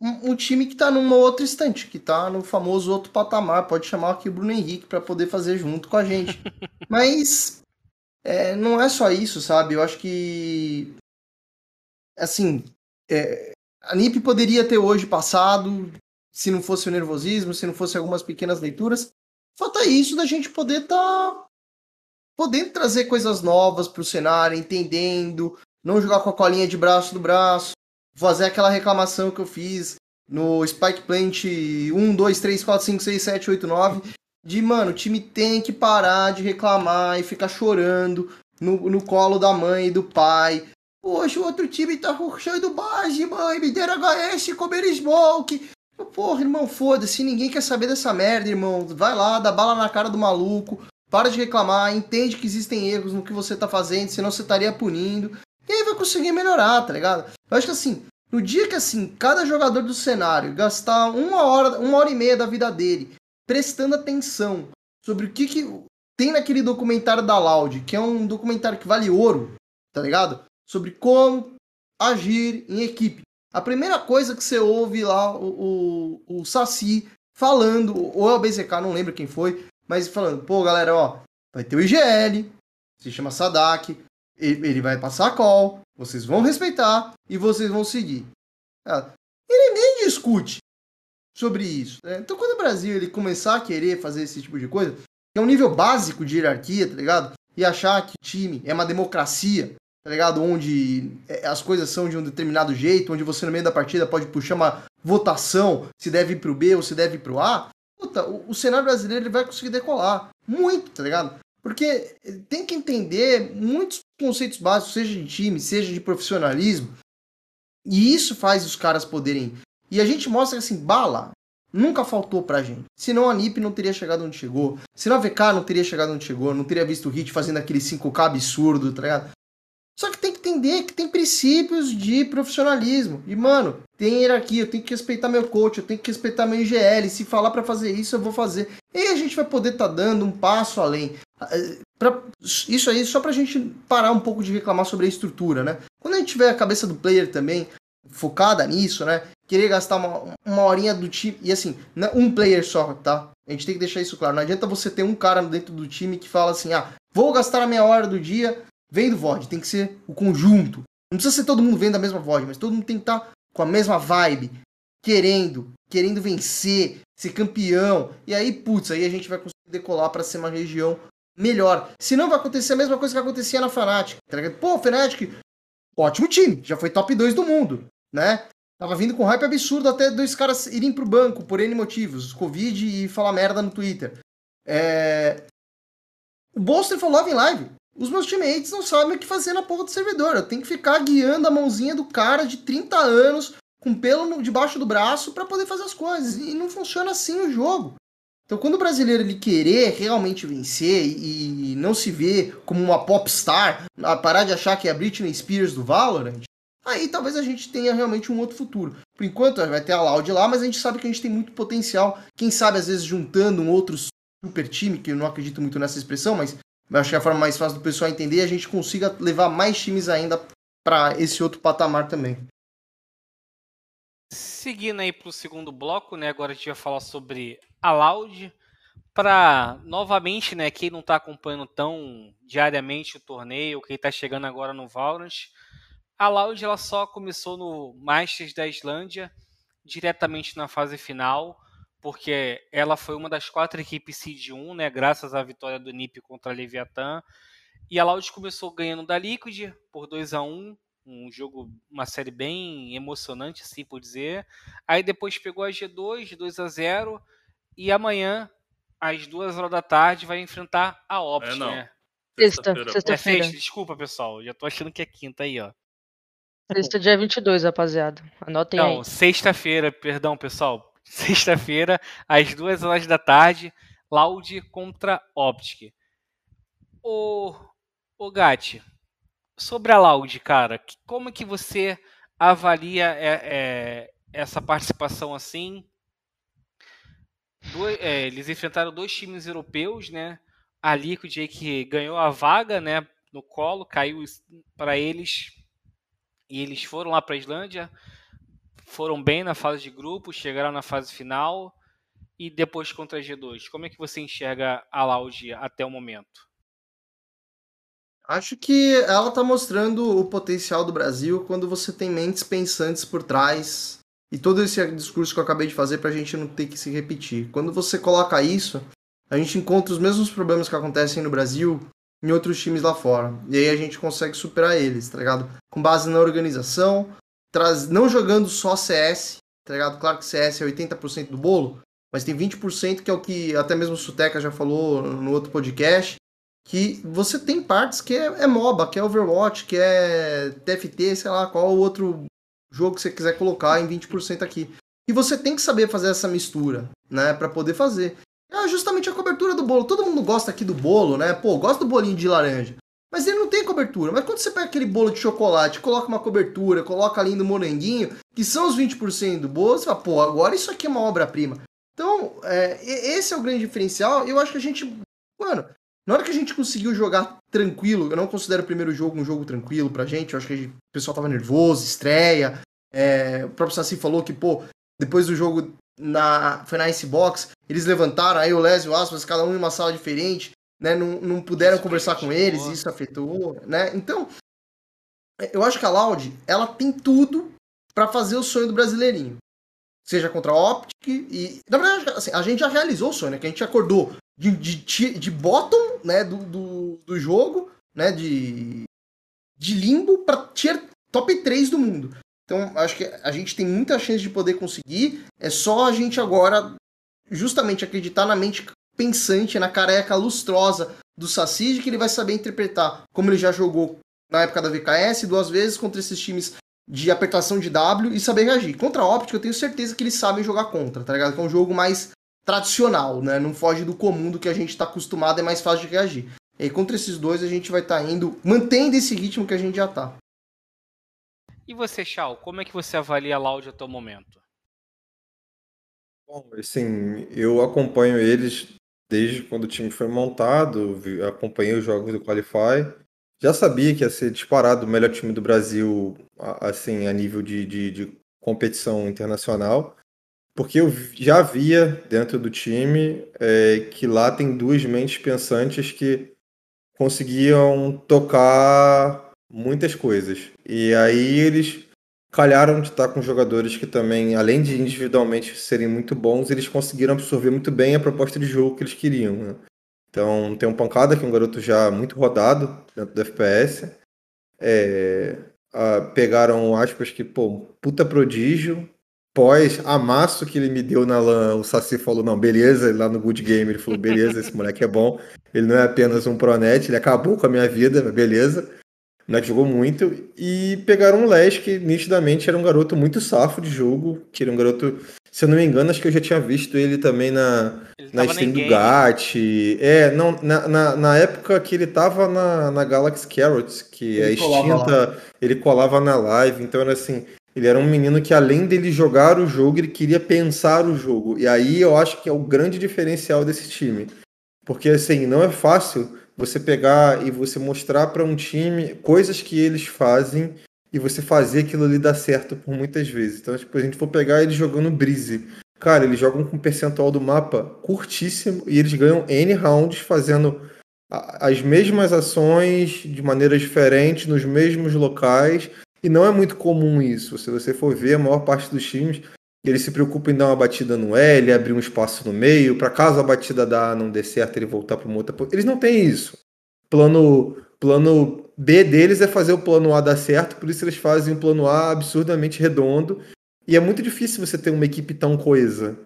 um, um, time que tá numa outra estante, que tá no famoso outro patamar. Pode chamar aqui o Bruno Henrique para poder fazer junto com a gente. Mas é, não é só isso, sabe? Eu acho que. Assim. É, a NIP poderia ter hoje passado, se não fosse o nervosismo, se não fosse algumas pequenas leituras. Falta isso da gente poder tá podendo trazer coisas novas para o cenário, entendendo, não jogar com a colinha de braço do braço, fazer aquela reclamação que eu fiz no Spike Plant 1, 2, 3, 4, 5, 6, 7, 8, 9, de, mano, o time tem que parar de reclamar e ficar chorando no, no colo da mãe e do pai. Poxa, o outro time tá ruxando base, mãe, me deram HS, comer smoke. Porra, irmão, foda-se, ninguém quer saber dessa merda, irmão. Vai lá, dá bala na cara do maluco, para de reclamar, entende que existem erros no que você tá fazendo, senão você estaria punindo. E aí vai conseguir melhorar, tá ligado? Eu acho que assim, no dia que assim, cada jogador do cenário gastar uma hora, uma hora e meia da vida dele prestando atenção sobre o que, que tem naquele documentário da Loud, que é um documentário que vale ouro, tá ligado? Sobre como agir em equipe. A primeira coisa que você ouve lá o, o, o Saci falando, ou é o BZK, não lembro quem foi, mas falando, pô, galera, ó, vai ter o IGL, se chama Sadak, ele vai passar a call, vocês vão respeitar e vocês vão seguir. Ah, e ninguém discute sobre isso. Né? Então, quando o Brasil ele começar a querer fazer esse tipo de coisa, que é um nível básico de hierarquia, tá ligado? E achar que time é uma democracia, tá ligado? Onde é, as coisas são de um determinado jeito, onde você no meio da partida pode puxar uma votação se deve ir pro B ou se deve ir pro A. Puta, o, o cenário brasileiro ele vai conseguir decolar. Muito, tá ligado? Porque tem que entender muitos conceitos básicos, seja de time, seja de profissionalismo. E isso faz os caras poderem. E a gente mostra assim, bala nunca faltou pra gente. Senão a NIP não teria chegado onde chegou. Senão a VK não teria chegado onde chegou. Não teria visto o Hit fazendo aquele 5K absurdo, tá ligado? Só que tem que entender que tem princípios de profissionalismo. E, mano, tem hierarquia, eu tenho que respeitar meu coach, eu tenho que respeitar meu IGL. Se falar para fazer isso, eu vou fazer. E a gente vai poder estar tá dando um passo além. Pra, isso aí só pra gente parar um pouco de reclamar sobre a estrutura, né? Quando a gente tiver a cabeça do player também focada nisso, né? Querer gastar uma, uma horinha do time. E assim, é um player só, tá? A gente tem que deixar isso claro. Não adianta você ter um cara dentro do time que fala assim: ah, vou gastar a minha hora do dia vendo VOD. Tem que ser o conjunto. Não precisa ser todo mundo vendo a mesma VOD, mas todo mundo tem que estar tá com a mesma vibe, querendo, querendo vencer, ser campeão. E aí, putz, aí a gente vai conseguir decolar para ser uma região melhor. Se não vai acontecer a mesma coisa que acontecia na Fnatic. Tá Pô, Fnatic, ótimo time, já foi top 2 do mundo, né? Tava vindo com hype absurdo até dois caras irem pro banco por N motivos, Covid e falar merda no Twitter. É... O Bolster falou em live. Os meus teammates não sabem o que fazer na porra do servidor. Eu tenho que ficar guiando a mãozinha do cara de 30 anos com pelo debaixo do braço para poder fazer as coisas. E não funciona assim o jogo. Então, quando o brasileiro ele querer realmente vencer e, e não se ver como uma popstar, parar de achar que é a Britney Spears do Valorant, aí talvez a gente tenha realmente um outro futuro. Por enquanto, vai ter a Loud lá, mas a gente sabe que a gente tem muito potencial. Quem sabe, às vezes, juntando um outro super time, que eu não acredito muito nessa expressão, mas acho que é a forma mais fácil do pessoal entender a gente consiga levar mais times ainda para esse outro patamar também. Seguindo aí para o segundo bloco, né? Agora a gente vai falar sobre a Loud. Para novamente, né? Quem não está acompanhando tão diariamente o torneio, quem está chegando agora no Valorant, a Loud ela só começou no Masters da Islândia, diretamente na fase final, porque ela foi uma das quatro equipes Seed 1, né? Graças à vitória do NiP contra a Leviathan. E a Loud começou ganhando da Liquid por 2 a 1 um jogo, uma série bem emocionante, assim por dizer. Aí depois pegou a G2, 2 a 0 e amanhã, às 2 horas da tarde, vai enfrentar a Opt, É, não. né? Sexta, Sexta-feira. É sexta-feira. sexta, desculpa, pessoal. Já tô achando que é quinta aí, ó. Sexta, dia 22, rapaziada. Anotem Então, aí. sexta-feira, perdão, pessoal. Sexta-feira, às 2 horas da tarde, Loud contra Optic. Ô, ô Gatti, sobre a Loud, cara, que- como que você avalia é, é, essa participação assim? Doi- é, eles enfrentaram dois times europeus, né? A Liquid aí que ganhou a vaga, né? No colo, caiu para eles e eles foram lá para a Islândia, foram bem na fase de grupos, chegaram na fase final e depois contra a G2. Como é que você enxerga a Loud até o momento? Acho que ela tá mostrando o potencial do Brasil quando você tem mentes pensantes por trás e todo esse discurso que eu acabei de fazer pra gente não ter que se repetir. Quando você coloca isso, a gente encontra os mesmos problemas que acontecem no Brasil em outros times lá fora. E aí a gente consegue superar eles, tá ligado? Com base na organização, traz, não jogando só CS, tá ligado? Claro que CS é 80% do bolo, mas tem 20% que é o que até mesmo o Suteca já falou no outro podcast, que você tem partes que é, é MOBA, que é Overwatch, que é TFT, sei lá, qual outro jogo que você quiser colocar em 20% aqui. E você tem que saber fazer essa mistura, né, Pra poder fazer. É justamente a cobertura do bolo. Todo mundo gosta aqui do bolo, né? Pô, gosta do bolinho de laranja. Mas ele não tem cobertura. Mas quando você pega aquele bolo de chocolate, coloca uma cobertura, coloca ali no moranguinho, que são os 20% do bolo, você fala, pô, agora isso aqui é uma obra-prima. Então, é, esse é o grande diferencial. Eu acho que a gente, mano, na hora que a gente conseguiu jogar tranquilo, eu não considero o primeiro jogo um jogo tranquilo pra gente. Eu acho que gente- o pessoal tava nervoso, estreia. É, o próprio Saci falou que, pô, depois do jogo na, foi na Icebox, eles levantaram, aí o Les e o Aspas, cada um em uma sala diferente, né? Não, não puderam Isso conversar com eles, isso afetou, né? Então, eu acho que a Loud, ela tem tudo pra fazer o sonho do brasileirinho. Seja contra a Optic e. Na verdade, assim, a gente já realizou o sonho, né? Que a gente acordou de, de, de bottom, né? Do, do, do jogo, né? De, de limbo pra tier top 3 do mundo. Então, acho que a gente tem muita chance de poder conseguir. É só a gente agora, justamente, acreditar na mente pensante, na careca lustrosa do Saci, que ele vai saber interpretar, como ele já jogou na época da VKS, duas vezes contra esses times de apertação de W e saber reagir. Contra a Optic, eu tenho certeza que eles sabem jogar contra, tá ligado? Que é um jogo mais tradicional, né? Não foge do comum do que a gente tá acostumado, é mais fácil de reagir. E aí, contra esses dois, a gente vai estar indo, mantendo esse ritmo que a gente já tá. E você, Shao, como é que você avalia a Loud até o momento? Bom, assim, eu acompanho eles desde quando o time foi montado, acompanhei os jogos do Qualify. Já sabia que ia ser disparado o melhor time do Brasil, a- assim, a nível de, de, de competição internacional, porque eu já via dentro do time é, que lá tem duas mentes pensantes que conseguiam tocar muitas coisas. E aí eles calharam de estar com jogadores que também, além de individualmente serem muito bons, eles conseguiram absorver muito bem a proposta de jogo que eles queriam. né? Então tem um Pancada, que é um garoto já muito rodado dentro do FPS. É, ah, pegaram aspas que, pô, puta prodígio. Pós amasso que ele me deu na LAN, o Saci falou, não, beleza, lá no Good Game ele falou, beleza, esse moleque é bom. Ele não é apenas um pronet, ele acabou com a minha vida, mas beleza. O moleque jogou muito. E pegaram um Les que nitidamente era um garoto muito safo de jogo, que era um garoto, se eu não me engano, acho que eu já tinha visto ele também na, Ele na stream do. Gat. É, não, na, na, na época que ele tava na, na Galaxy Carrots, que Ele é colava extinta, ele colava na live, então era assim, ele era um menino que além dele jogar o jogo, ele queria pensar o jogo. E aí eu acho que é o grande diferencial desse time. Porque assim, não é fácil você pegar e você mostrar para um time coisas que eles fazem e você fazer aquilo ali dar certo por muitas vezes. Então, tipo, a gente for pegar eles jogando Breeze. Cara, eles jogam com um percentual do mapa curtíssimo e eles ganham N rounds fazendo as mesmas ações de maneiras diferentes, nos mesmos locais. E não é muito comum isso. Se você for ver, a maior parte dos times eles se preocupam em dar uma batida no L, abrir um espaço no meio, para caso a batida da não dê certo, ele voltar para uma outra. Eles não têm isso. Plano, plano B deles é fazer o plano A dar certo, por isso eles fazem o plano A absurdamente redondo. E é muito difícil você ter uma equipe tão coesa.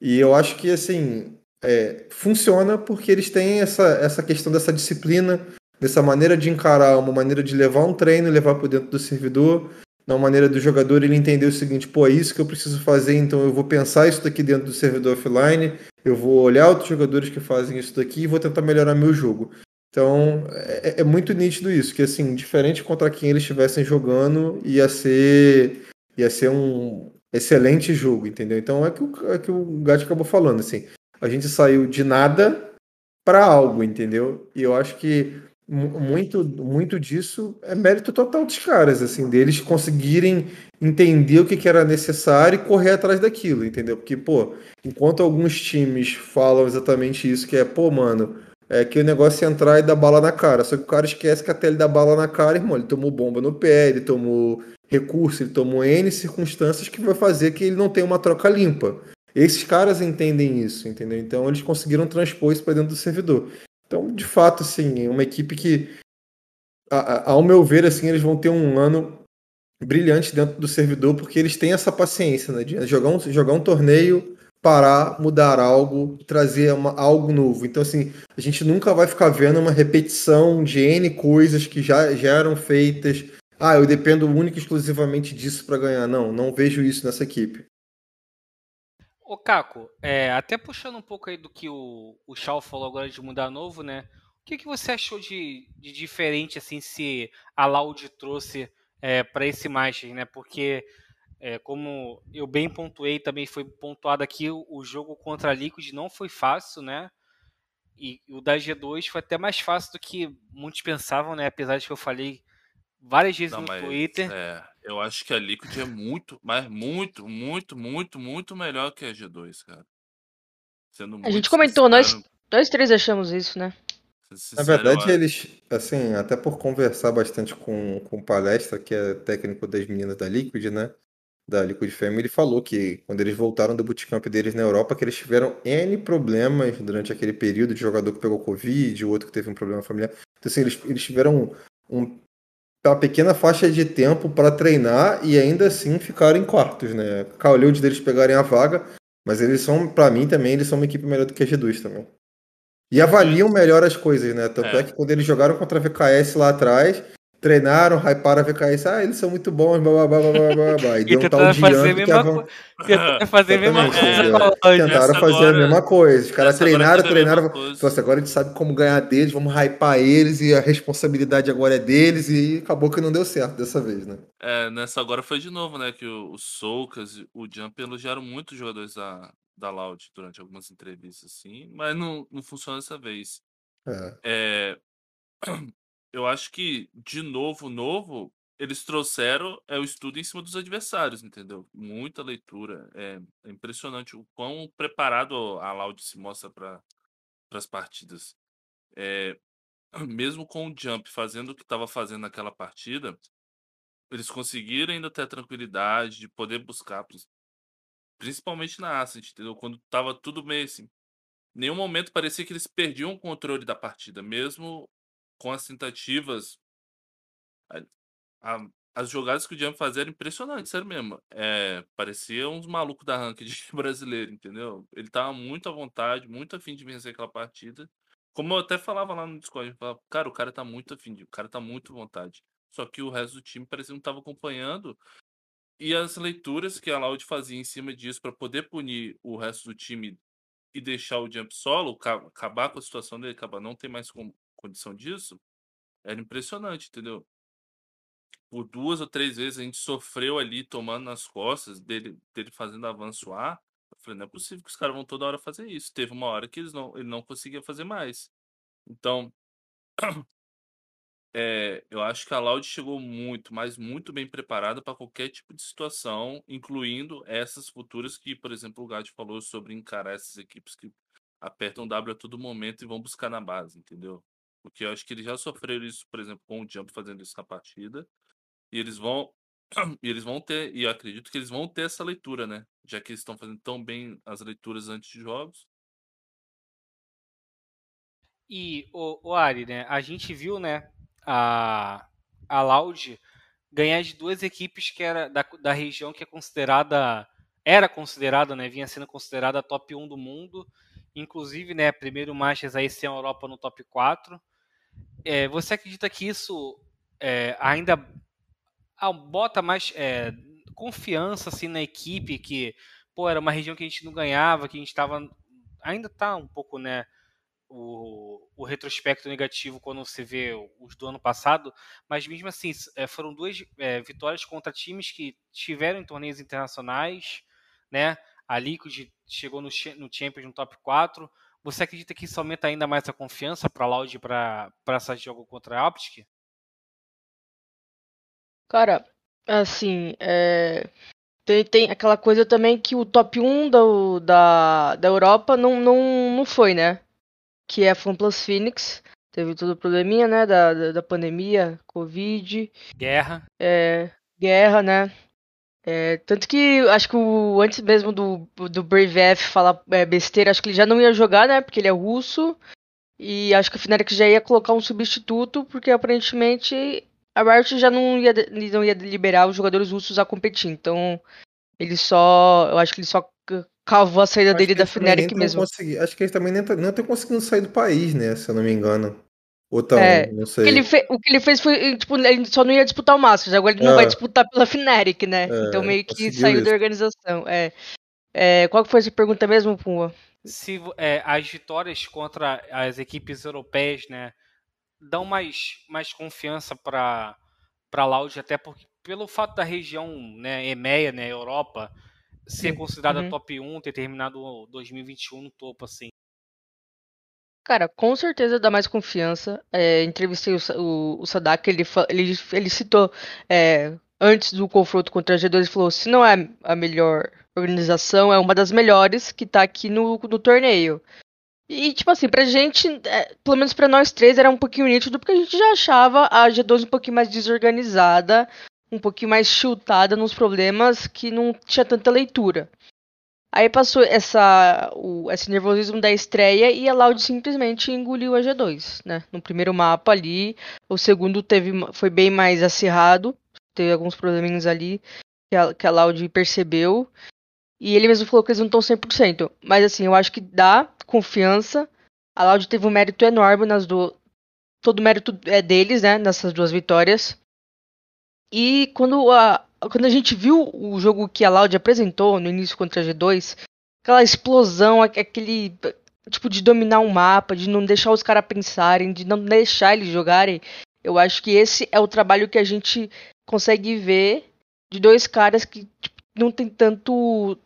E eu acho que, assim, é, funciona porque eles têm essa, essa questão dessa disciplina, dessa maneira de encarar, uma maneira de levar um treino e levar para dentro do servidor na maneira do jogador ele entender o seguinte, pô, é isso que eu preciso fazer, então eu vou pensar isso daqui dentro do servidor offline, eu vou olhar outros jogadores que fazem isso daqui e vou tentar melhorar meu jogo. Então é, é muito nítido isso, que assim, diferente contra quem eles estivessem jogando, ia ser ia ser um excelente jogo, entendeu? Então é que o, é que o Gato acabou falando, assim, a gente saiu de nada para algo, entendeu? E eu acho que muito, muito disso é mérito total dos caras, assim, deles conseguirem entender o que, que era necessário e correr atrás daquilo, entendeu? Porque, pô, enquanto alguns times falam exatamente isso, que é, pô, mano, é que o negócio é entrar e dar bala na cara. Só que o cara esquece que até ele dar bala na cara, irmão, ele tomou bomba no pé, ele tomou recurso, ele tomou N circunstâncias que vai fazer que ele não tenha uma troca limpa. Esses caras entendem isso, entendeu? Então eles conseguiram transpor isso para dentro do servidor. Então, de fato, assim, é uma equipe que, ao meu ver, assim, eles vão ter um ano brilhante dentro do servidor, porque eles têm essa paciência, né? De jogar um, jogar um torneio, parar, mudar algo, trazer uma, algo novo. Então, assim, a gente nunca vai ficar vendo uma repetição de N coisas que já, já eram feitas. Ah, eu dependo única e exclusivamente disso para ganhar. Não, não vejo isso nessa equipe. Ô, Caco, é, até puxando um pouco aí do que o, o Shaw falou agora de mudar novo, né? O que, que você achou de, de diferente, assim, se a Loud trouxe é, para esse Masters, né? Porque, é, como eu bem pontuei, também foi pontuado aqui, o, o jogo contra a Liquid não foi fácil, né? E o da G2 foi até mais fácil do que muitos pensavam, né? Apesar de que eu falei várias vezes não, no mas, Twitter. É, eu acho que a Liquid é muito, mas muito, muito, muito, muito melhor que a G2, cara. Sendo a gente comentou, nós, nós três achamos isso, né? Na verdade, eles, assim, até por conversar bastante com, com o Palestra, que é técnico das meninas da Liquid, né? Da Liquid Family, ele falou que quando eles voltaram do bootcamp deles na Europa, que eles tiveram N problemas durante aquele período de jogador que pegou Covid, o outro que teve um problema familiar. Então, assim, eles, eles tiveram um, uma pequena faixa de tempo para treinar e ainda assim ficar em quartos, né? Calhou de deles pegarem a vaga, mas eles são, para mim também, eles são uma equipe melhor do que a G2 também. E avaliam melhor as coisas, né? Tanto é, é que quando eles jogaram contra a VKS lá atrás, treinaram, hyparam a VKS, ah, eles são muito bons, blá blá blá blá blá blá. E, e deu um tal de fazer que a van... Tentaram fazer a mesma coisa. Tentaram fazer a mesma coisa. Os caras treinaram, treinaram. Então, assim, agora a gente sabe como ganhar deles, vamos hypar eles e a responsabilidade agora é deles e acabou que não deu certo dessa vez, né? É, nessa agora foi de novo, né? Que o, o Soukas, o Jump elogiaram muito os jogadores da, da Loud durante algumas entrevistas, assim, mas não, não funciona dessa vez. É. é eu acho que, de novo, novo, eles trouxeram é, o estudo em cima dos adversários, entendeu? Muita leitura. É, é impressionante o quão preparado a Loud se mostra para as partidas. É, mesmo com o Jump fazendo o que estava fazendo naquela partida, eles conseguiram ainda ter a tranquilidade de poder buscar, principalmente na Ascent, entendeu? Quando estava tudo meio assim. Nenhum momento parecia que eles perdiam o controle da partida, mesmo com as tentativas. A, a, as jogadas que o Jump fazia eram impressionantes, sério mesmo. É, parecia uns malucos da ranked brasileiro, entendeu? Ele tava muito à vontade, muito afim de vencer aquela partida. Como eu até falava lá no Discord, falava, cara, o cara tá muito afim, o cara tá muito à vontade. Só que o resto do time parecia que não tava acompanhando. E as leituras que a Loud fazia em cima disso para poder punir o resto do time e deixar o Jump solo, acabar com a situação dele, acabar não ter mais condição disso, era impressionante, entendeu? Por duas ou três vezes a gente sofreu ali tomando nas costas dele, dele fazendo avanço A. Eu falei, não é possível que os caras vão toda hora fazer isso. Teve uma hora que eles não, ele não conseguia fazer mais. Então, é, eu acho que a Loud chegou muito, mas muito bem preparada para qualquer tipo de situação, incluindo essas futuras que, por exemplo, o Gad falou sobre encarar essas equipes que apertam W a todo momento e vão buscar na base, entendeu? Porque eu acho que eles já sofreram isso, por exemplo, com o Jump fazendo isso na partida. E eles vão. E eles vão ter, e acredito que eles vão ter essa leitura, né? Já que eles estão fazendo tão bem as leituras antes de jogos. E o, o Ari, né? A gente viu, né? A, a Loud ganhar de duas equipes que era da, da região que é considerada era considerada, né, vinha sendo considerada a top 1 do mundo, inclusive, né, primeiro Masters aí sem a Europa no top 4. É, você acredita que isso é, ainda bota mais é, confiança assim na equipe que pô era uma região que a gente não ganhava que a gente estava ainda está um pouco né o, o, retrospecto negativo quando você vê os do ano passado, mas mesmo assim é, foram duas é, vitórias contra times que estiveram em torneios internacionais, né? A Liquid chegou no, no Champions no top 4. Você acredita que isso aumenta ainda mais a confiança para a Loud para esse jogo contra a Optic? Cara, assim, é... tem, tem aquela coisa também que o top 1 do, da, da Europa não, não, não foi, né? Que é a FunPlus Phoenix. Teve todo o probleminha, né? Da, da, da pandemia, Covid. Guerra. É, guerra, né? É, tanto que acho que o, antes mesmo do, do Brave F falar é, besteira, acho que ele já não ia jogar, né? Porque ele é russo. E acho que a Fnatic já ia colocar um substituto, porque aparentemente a Riot já não ia, não ia liberar os jogadores russos a competir. Então, ele só. Eu acho que ele só cavou a saída acho dele da Fnatic mesmo. Acho que ele também não tem conseguindo sair do país, né? Se eu não me engano. Ou tão, é, não sei. O que, ele fe, o que ele fez foi, tipo, ele só não ia disputar o Masters, agora ele é. não vai disputar pela Fnatic, né? É, então meio que saiu isso. da organização. É. é. qual foi essa pergunta mesmo, Puma? Se é, as vitórias contra as equipes europeias, né, dão mais, mais confiança para para Loud, até porque pelo fato da região, né, EMEA, né, Europa, ser considerada uhum. top 1, ter terminado 2021 no topo, assim. Cara, com certeza dá mais confiança. É, entrevistei o, o, o Sadak, ele, ele, ele citou é, antes do confronto contra a G2, ele falou: se não é a melhor organização, é uma das melhores que tá aqui no, no torneio. E, tipo assim, pra gente, é, pelo menos pra nós três, era um pouquinho nítido, porque a gente já achava a G12 um pouquinho mais desorganizada, um pouquinho mais chutada nos problemas que não tinha tanta leitura. Aí passou essa, o, esse nervosismo da estreia e a Loud simplesmente engoliu a G2, né? No primeiro mapa ali, o segundo teve, foi bem mais acirrado, teve alguns probleminhas ali que a, que a Loud percebeu. E ele mesmo falou que eles não estão 100%. Mas assim, eu acho que dá confiança. A Loud teve um mérito enorme nas duas. Todo o mérito é deles, né? Nessas duas vitórias. E quando a, quando a gente viu o jogo que a Loud apresentou no início contra a G2, aquela explosão, aquele tipo de dominar um mapa, de não deixar os caras pensarem, de não deixar eles jogarem, eu acho que esse é o trabalho que a gente consegue ver de dois caras que tipo, não tem tanto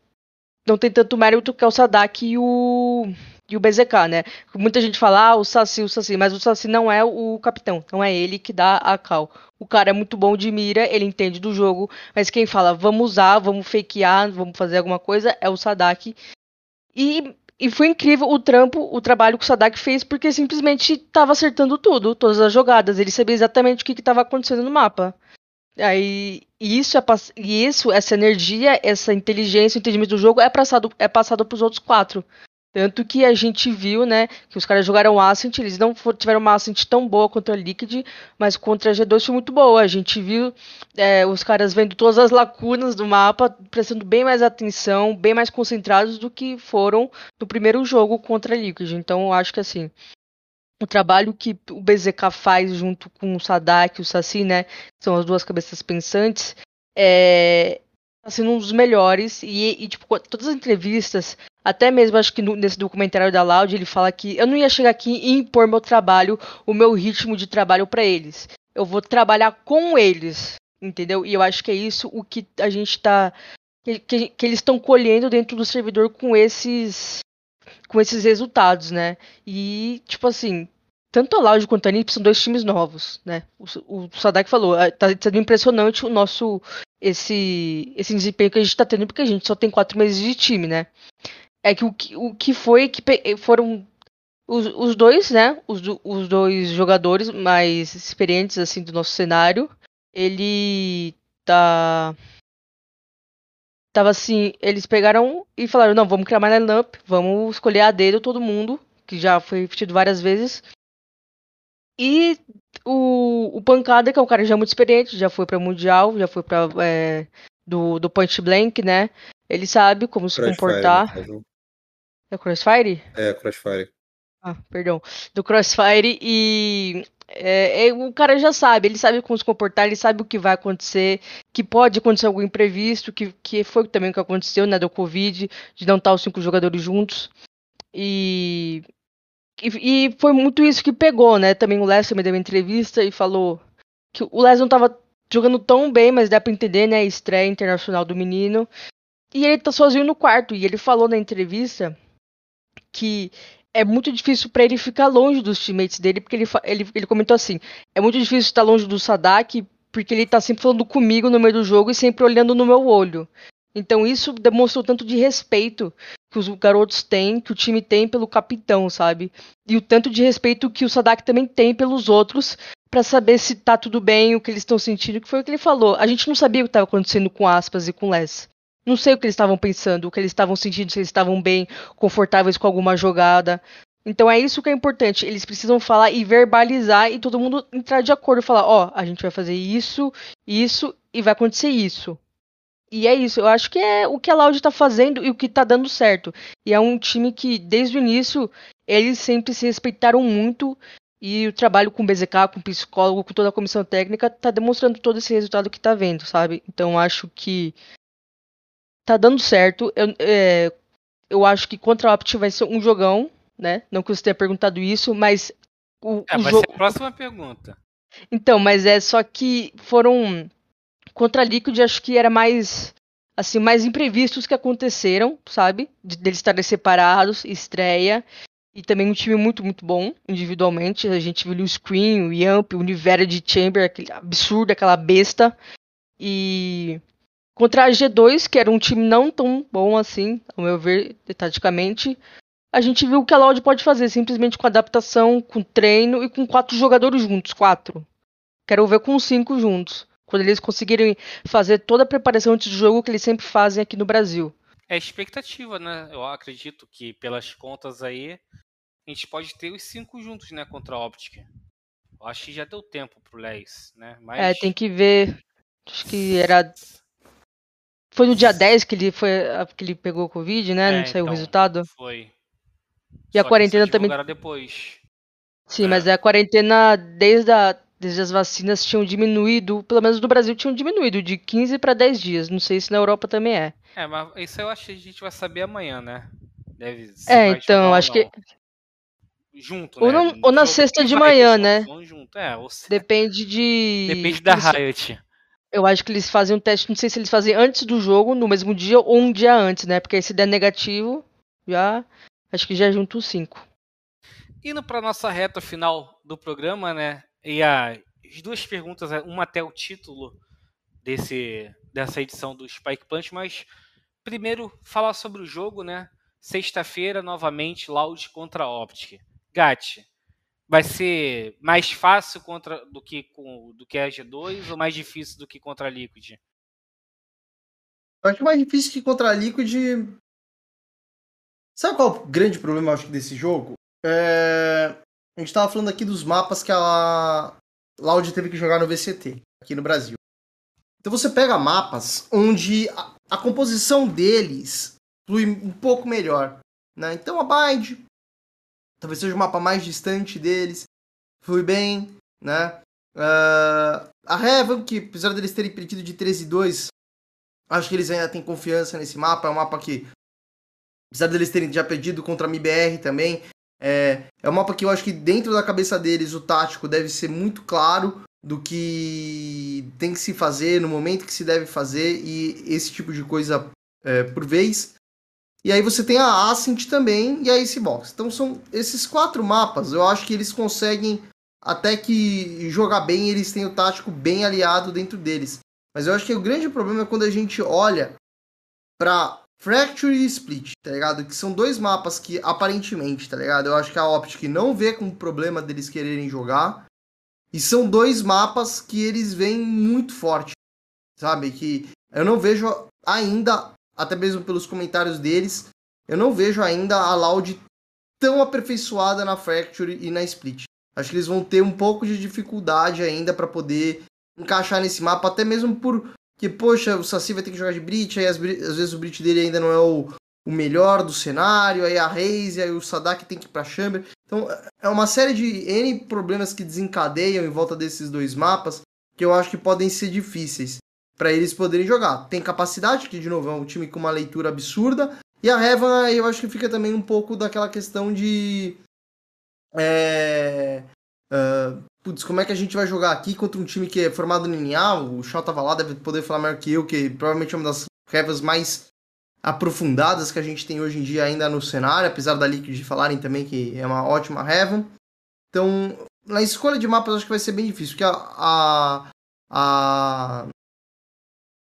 não tem tanto mérito que é o Sadak e o e o BZK, né? Muita gente fala, ah, o Saci, o Saci, mas o Saci não é o capitão, não é ele que dá a cal. O cara é muito bom de mira, ele entende do jogo, mas quem fala, vamos usar, vamos fakear, vamos fazer alguma coisa, é o Sadak. E, e foi incrível o trampo, o trabalho que o Sadak fez, porque simplesmente estava acertando tudo, todas as jogadas, ele sabia exatamente o que estava acontecendo no mapa. Aí, isso, é, e isso, essa energia, essa inteligência, o entendimento do jogo é passado é passado para os outros quatro. Tanto que a gente viu, né, que os caras jogaram Ascent, eles não tiveram uma Ascent tão boa contra a Liquid, mas contra a G2 foi muito boa. A gente viu é, os caras vendo todas as lacunas do mapa, prestando bem mais atenção, bem mais concentrados do que foram no primeiro jogo contra a Liquid. Então acho que assim, o trabalho que o BZK faz junto com o Sadak e o Saci, né, são as duas cabeças pensantes, é, tá sendo um dos melhores. E, e, tipo, todas as entrevistas, até mesmo acho que no, nesse documentário da Loud, ele fala que eu não ia chegar aqui e impor meu trabalho, o meu ritmo de trabalho para eles. Eu vou trabalhar com eles, entendeu? E eu acho que é isso o que a gente tá. Que, que, eles estão colhendo dentro do servidor com esses. Com esses resultados, né? E, tipo assim, tanto a Loud quanto a NIP são dois times novos, né? O, o Sadak falou, ah, tá sendo impressionante o nosso esse esse desempenho que a gente tá tendo porque a gente só tem quatro meses de time, né? É que o, o que foi que foram os, os dois, né? Os, os dois jogadores mais experientes assim do nosso cenário, ele tá tava assim, eles pegaram e falaram, não, vamos criar mais lineup, vamos escolher a dedo todo mundo, que já foi repetido várias vezes. E o, o Pancada, que é um cara já muito experiente, já foi para Mundial, já foi para é, do, do Point Blank, né? Ele sabe como se comportar. É Crossfire? É, Crossfire. Ah, perdão. Do Crossfire e é, é, o cara já sabe, ele sabe como se comportar, ele sabe o que vai acontecer, que pode acontecer algum imprevisto, que, que foi também o que aconteceu, né, do Covid, de não estar os cinco jogadores juntos. E, e, e foi muito isso que pegou, né? Também o Les me deu uma entrevista e falou que o Les não estava jogando tão bem, mas dá pra entender, né? A estreia internacional do menino. E ele tá sozinho no quarto. E ele falou na entrevista que é muito difícil para ele ficar longe dos teammates dele, porque ele, ele, ele comentou assim: é muito difícil estar longe do Sadak, porque ele tá sempre falando comigo no meio do jogo e sempre olhando no meu olho. Então isso demonstrou tanto de respeito que os garotos têm, que o time tem pelo capitão, sabe? E o tanto de respeito que o Sadak também tem pelos outros para saber se tá tudo bem, o que eles estão sentindo, que foi o que ele falou. A gente não sabia o que estava acontecendo com Aspas e com Les. Não sei o que eles estavam pensando, o que eles estavam sentindo, se eles estavam bem, confortáveis com alguma jogada. Então é isso que é importante. Eles precisam falar e verbalizar e todo mundo entrar de acordo, falar, ó, oh, a gente vai fazer isso, isso e vai acontecer isso. E é isso, eu acho que é o que a Loud tá fazendo e o que tá dando certo. E é um time que, desde o início, eles sempre se respeitaram muito. E o trabalho com o BZK, com o psicólogo, com toda a comissão técnica, tá demonstrando todo esse resultado que tá vendo, sabe? Então acho que tá dando certo. Eu, é, eu acho que contra o Opt vai ser um jogão, né? Não que você tenha perguntado isso, mas. O, é, o vai ser a próxima pergunta. Então, mas é só que foram. Contra a Liquid, acho que era mais. Assim, mais imprevistos que aconteceram, sabe? De, deles estarem separados, estreia. E também um time muito, muito bom, individualmente. A gente viu o Screen, o Yamp, o Univera de Chamber, aquele absurdo, aquela besta. E Contra a G2, que era um time não tão bom assim, ao meu ver, taticamente, a gente viu o que a Loud pode fazer, simplesmente com adaptação, com treino e com quatro jogadores juntos, quatro. Quero ver com cinco juntos, quando eles conseguirem fazer toda a preparação antes do jogo que eles sempre fazem aqui no Brasil. É expectativa, né? Eu acredito que pelas contas aí, a gente pode ter os cinco juntos, né, contra a Optic. Eu acho que já deu tempo pro Les, né? Mas... É, tem que ver. Acho que era foi no dia 10 que ele, foi, que ele pegou o Covid, né? É, não saiu então, o resultado? Foi. E Só a quarentena também. depois. Sim, é. mas a quarentena, desde, a, desde as vacinas, tinham diminuído, pelo menos no Brasil, tinham diminuído de 15 para 10 dias. Não sei se na Europa também é. É, mas isso eu acho que a gente vai saber amanhã, né? Deve É, então, acho que. Junto, ou, né? ou na sexta de manhã, né? Junto. É, ou se... Depende de. Depende da Riot. Eu acho que eles fazem um teste, não sei se eles fazem antes do jogo, no mesmo dia, ou um dia antes, né? Porque aí se der negativo, já. Acho que já junto os cinco. Indo para nossa reta final do programa, né? E as duas perguntas, é, uma até o título desse, dessa edição do Spike Punch, mas primeiro falar sobre o jogo, né? Sexta-feira, novamente, Loud contra Optic. Gatti, vai ser mais fácil contra do que com do que a G2 ou mais difícil do que contra a Liquid? Acho mais difícil que contra a Liquid. Sabe qual é o grande problema acho desse jogo? É... A gente estava falando aqui dos mapas que a Loud teve que jogar no VCT, aqui no Brasil. Então você pega mapas onde a, a composição deles flui um pouco melhor. Né? Então a Bind Talvez seja o mapa mais distante deles. Fui bem, né? Uh, a Heaven, que apesar deles terem perdido de 13 e 2, acho que eles ainda têm confiança nesse mapa. É um mapa que, apesar deles terem já perdido contra a MBR também, é, é um mapa que eu acho que dentro da cabeça deles o tático deve ser muito claro do que tem que se fazer no momento que se deve fazer e esse tipo de coisa é, por vez. E aí você tem a Ascent também e a Icebox. Então são esses quatro mapas, eu acho que eles conseguem até que jogar bem, eles têm o tático bem aliado dentro deles. Mas eu acho que o grande problema é quando a gente olha para Fracture e Split, tá ligado? Que são dois mapas que aparentemente, tá ligado? Eu acho que a Optic não vê com problema deles quererem jogar. E são dois mapas que eles vêm muito forte, sabe? Que eu não vejo ainda, até mesmo pelos comentários deles, eu não vejo ainda a Loud tão aperfeiçoada na Fracture e na Split. Acho que eles vão ter um pouco de dificuldade ainda para poder encaixar nesse mapa, até mesmo por que, poxa, o Saci vai ter que jogar de Brit, aí às, vezes o Brit dele ainda não é o, o melhor do cenário, aí a Reise, aí o Sadak tem que ir pra Chamber. Então é uma série de N problemas que desencadeiam em volta desses dois mapas que eu acho que podem ser difíceis para eles poderem jogar. Tem capacidade, que de novo é um time com uma leitura absurda, e a Heaven eu acho que fica também um pouco daquela questão de. É, uh, putz, como é que a gente vai jogar aqui contra um time que é formado no NA? O Shaw tava lá, deve poder falar melhor que eu, que provavelmente é uma das revas mais aprofundadas que a gente tem hoje em dia ainda no cenário, apesar da Liquid falarem também que é uma ótima Heaven. Então, na escolha de mapas acho que vai ser bem difícil, porque a, a, a,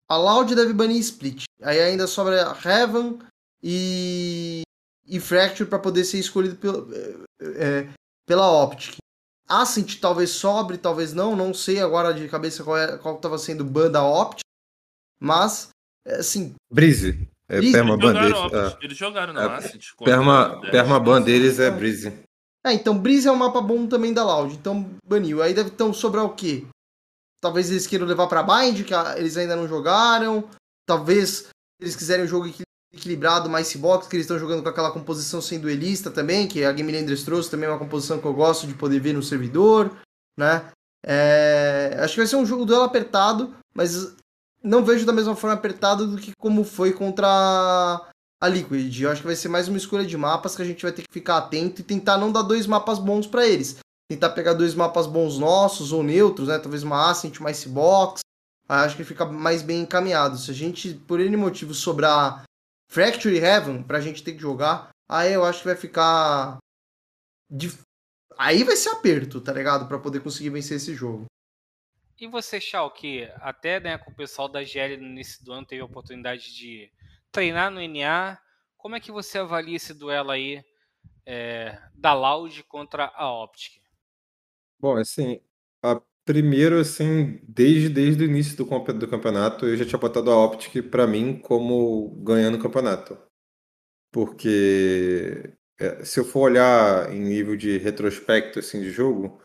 a Loud deve banir Split. Aí ainda sobra Heaven e, e Fracture para poder ser escolhido pelo, é, pela Optic. Ascent talvez sobre, talvez não, não sei agora de cabeça qual é, qual estava sendo banda Opt, mas assim. Breeze. É, Breeze. Perma eles, jogaram, é. eles jogaram na é, Ascent. Perma, perma ban deles é Breeze. É, então Breeze é um mapa bom também da Loud, então baniu. Aí deve então sobrar o quê? Talvez eles queiram levar para Bind, que eles ainda não jogaram. Talvez eles quiserem um jogo equilibrado, mais box, que eles estão jogando com aquela composição sem duelista também, que a Game Landers trouxe também é uma composição que eu gosto de poder ver no servidor, né? É... Acho que vai ser um jogo duelo apertado, mas não vejo da mesma forma apertado do que como foi contra a Liquid. Eu acho que vai ser mais uma escolha de mapas que a gente vai ter que ficar atento e tentar não dar dois mapas bons para eles. Tentar pegar dois mapas bons nossos ou neutros, né? Talvez uma Ascent, uma Icebox. Acho que fica mais bem encaminhado. Se a gente, por N motivo, sobrar Fracture Heaven pra gente ter que jogar, aí eu acho que vai ficar. Aí vai ser aperto, tá ligado? Pra poder conseguir vencer esse jogo. E você, Shao, que até né, com o pessoal da GL no início do ano teve a oportunidade de treinar no NA, como é que você avalia esse duelo aí é, da Loud contra a Optic? Bom, assim, a Primeiro, assim, desde, desde o início do, do campeonato, eu já tinha botado a Optic para mim como ganhando o campeonato. Porque é, se eu for olhar em nível de retrospecto assim, de jogo,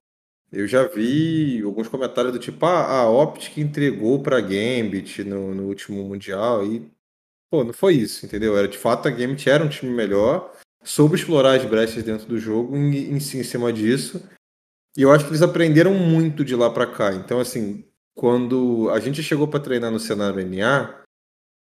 eu já vi alguns comentários do tipo, ah, a Optic entregou para a Gambit no, no último Mundial e, pô, não foi isso, entendeu? Era de fato a Gambit era um time melhor, soube explorar as brechas dentro do jogo em, em, em cima disso e eu acho que eles aprenderam muito de lá para cá. Então, assim, quando a gente chegou para treinar no cenário NA,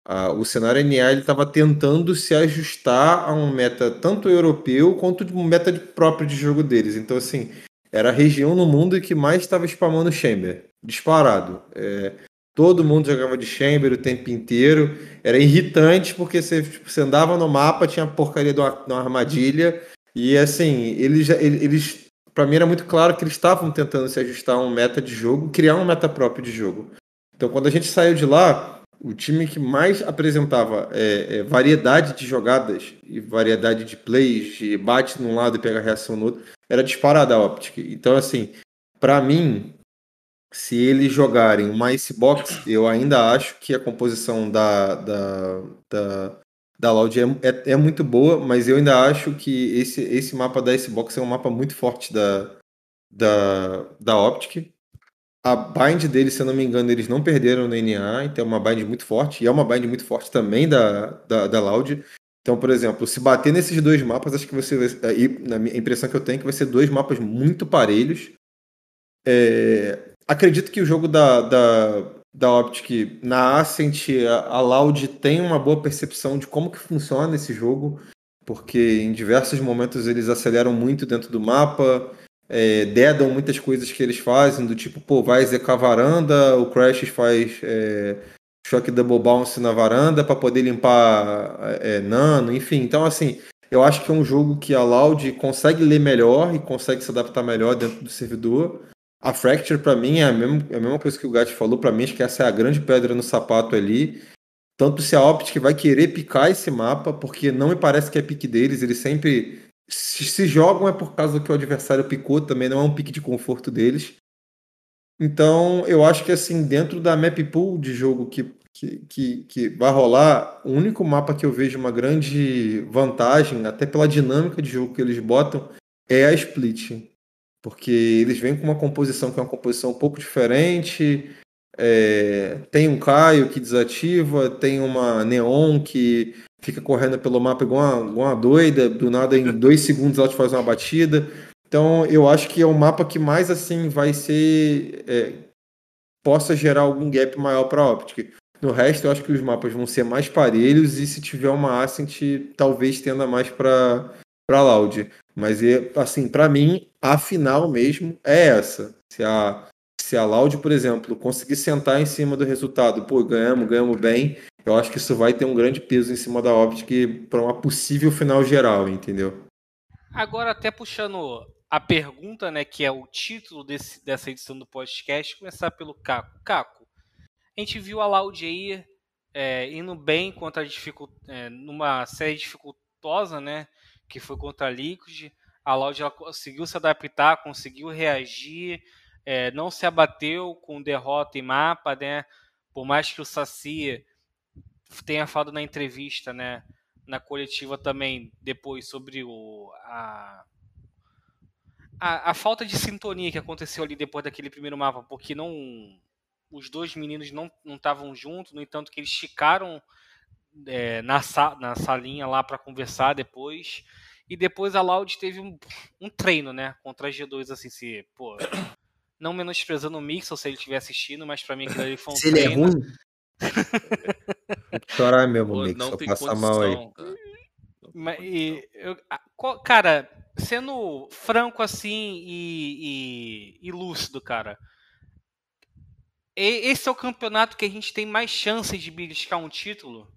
a, o cenário NA ele estava tentando se ajustar a um meta tanto europeu quanto de um meta de, próprio de jogo deles. Então, assim, era a região no mundo que mais estava spamando Chamber, disparado. É, todo mundo jogava de Chamber o tempo inteiro. Era irritante porque você, tipo, você andava no mapa, tinha a porcaria de uma, de uma armadilha. E assim, eles, eles para mim era muito claro que eles estavam tentando se ajustar a um meta de jogo, criar um meta próprio de jogo. Então, quando a gente saiu de lá, o time que mais apresentava é, é, variedade de jogadas e variedade de plays, de bate num lado e pega reação no outro, era disparada a Optic. Então, assim, para mim, se eles jogarem uma Icebox, eu ainda acho que a composição da, da, da, da Loud é, é, é, muito boa, mas eu ainda acho que esse, esse mapa da Xbox é um mapa muito forte da, da, da Optic. A bind deles, se eu não me engano, eles não perderam no NA, então é uma bind muito forte, e é uma bind muito forte também da, da, da Loud. Então, por exemplo, se bater nesses dois mapas, acho que você na minha impressão que eu tenho, é que vai ser dois mapas muito parelhos. É, acredito que o jogo da, da, da Optic na Ascent, a Loud tem uma boa percepção de como que funciona esse jogo, porque em diversos momentos eles aceleram muito dentro do mapa, é, dedam muitas coisas que eles fazem, do tipo, pô, vai zecar a varanda, o Crash faz é, choque double bounce na varanda para poder limpar é, nano, enfim. Então, assim, eu acho que é um jogo que a Loud consegue ler melhor e consegue se adaptar melhor dentro do servidor. A Fracture, para mim, é a, mesma, é a mesma coisa que o Gat falou. Para mim, acho que essa é a grande pedra no sapato ali. Tanto se a Optic vai querer picar esse mapa, porque não me parece que é pique deles, eles sempre. Se, se jogam é por causa que o adversário picou, também não é um pique de conforto deles. Então, eu acho que assim, dentro da map pool de jogo que, que, que, que, vai rolar, o único mapa que eu vejo uma grande vantagem, até pela dinâmica de jogo que eles botam, é a Split. Porque eles vêm com uma composição que é uma composição um pouco diferente. É, tem um Caio que desativa, tem uma Neon que fica correndo pelo mapa igual uma, igual uma doida, do nada em dois segundos ela te faz uma batida. Então eu acho que é o mapa que mais assim vai ser. É, possa gerar algum gap maior para a Optic. No resto, eu acho que os mapas vão ser mais parelhos e se tiver uma Ascent, talvez tenda mais para para Loud. Mas é, assim, para mim, a final mesmo é essa. Se a se a Loud, por exemplo, conseguir sentar em cima do resultado, pô, ganhamos, ganhamos bem, eu acho que isso vai ter um grande peso em cima da Optic para uma possível final geral, entendeu? Agora, até puxando a pergunta, né, que é o título desse, dessa edição do podcast, começar pelo Caco. Caco, a gente viu a Loud aí é, indo bem contra a dificult... É, numa série dificultosa, né, que foi contra a Liquid. A Loud ela conseguiu se adaptar, conseguiu reagir, é, não se abateu com derrota em mapa, né, por mais que o Saci tenha falado na entrevista, né, na coletiva também depois sobre o, a, a, a, falta de sintonia que aconteceu ali depois daquele primeiro mapa, porque não os dois meninos não estavam juntos, no entanto que eles ficaram é, na, na salinha lá para conversar depois. E depois a Loud teve um, um, treino, né, contra a G2, assim, se, pô, não menosprezando o Mixel se ele estiver assistindo, mas para mim aquilo ali foi um se treino. ele é ruim? chorar mesmo, Pô, Mixel, passa mal aí. Cara. Mas, e, eu, cara, sendo franco assim e, e, e lúcido, cara. Esse é o campeonato que a gente tem mais chances de beliscar um título?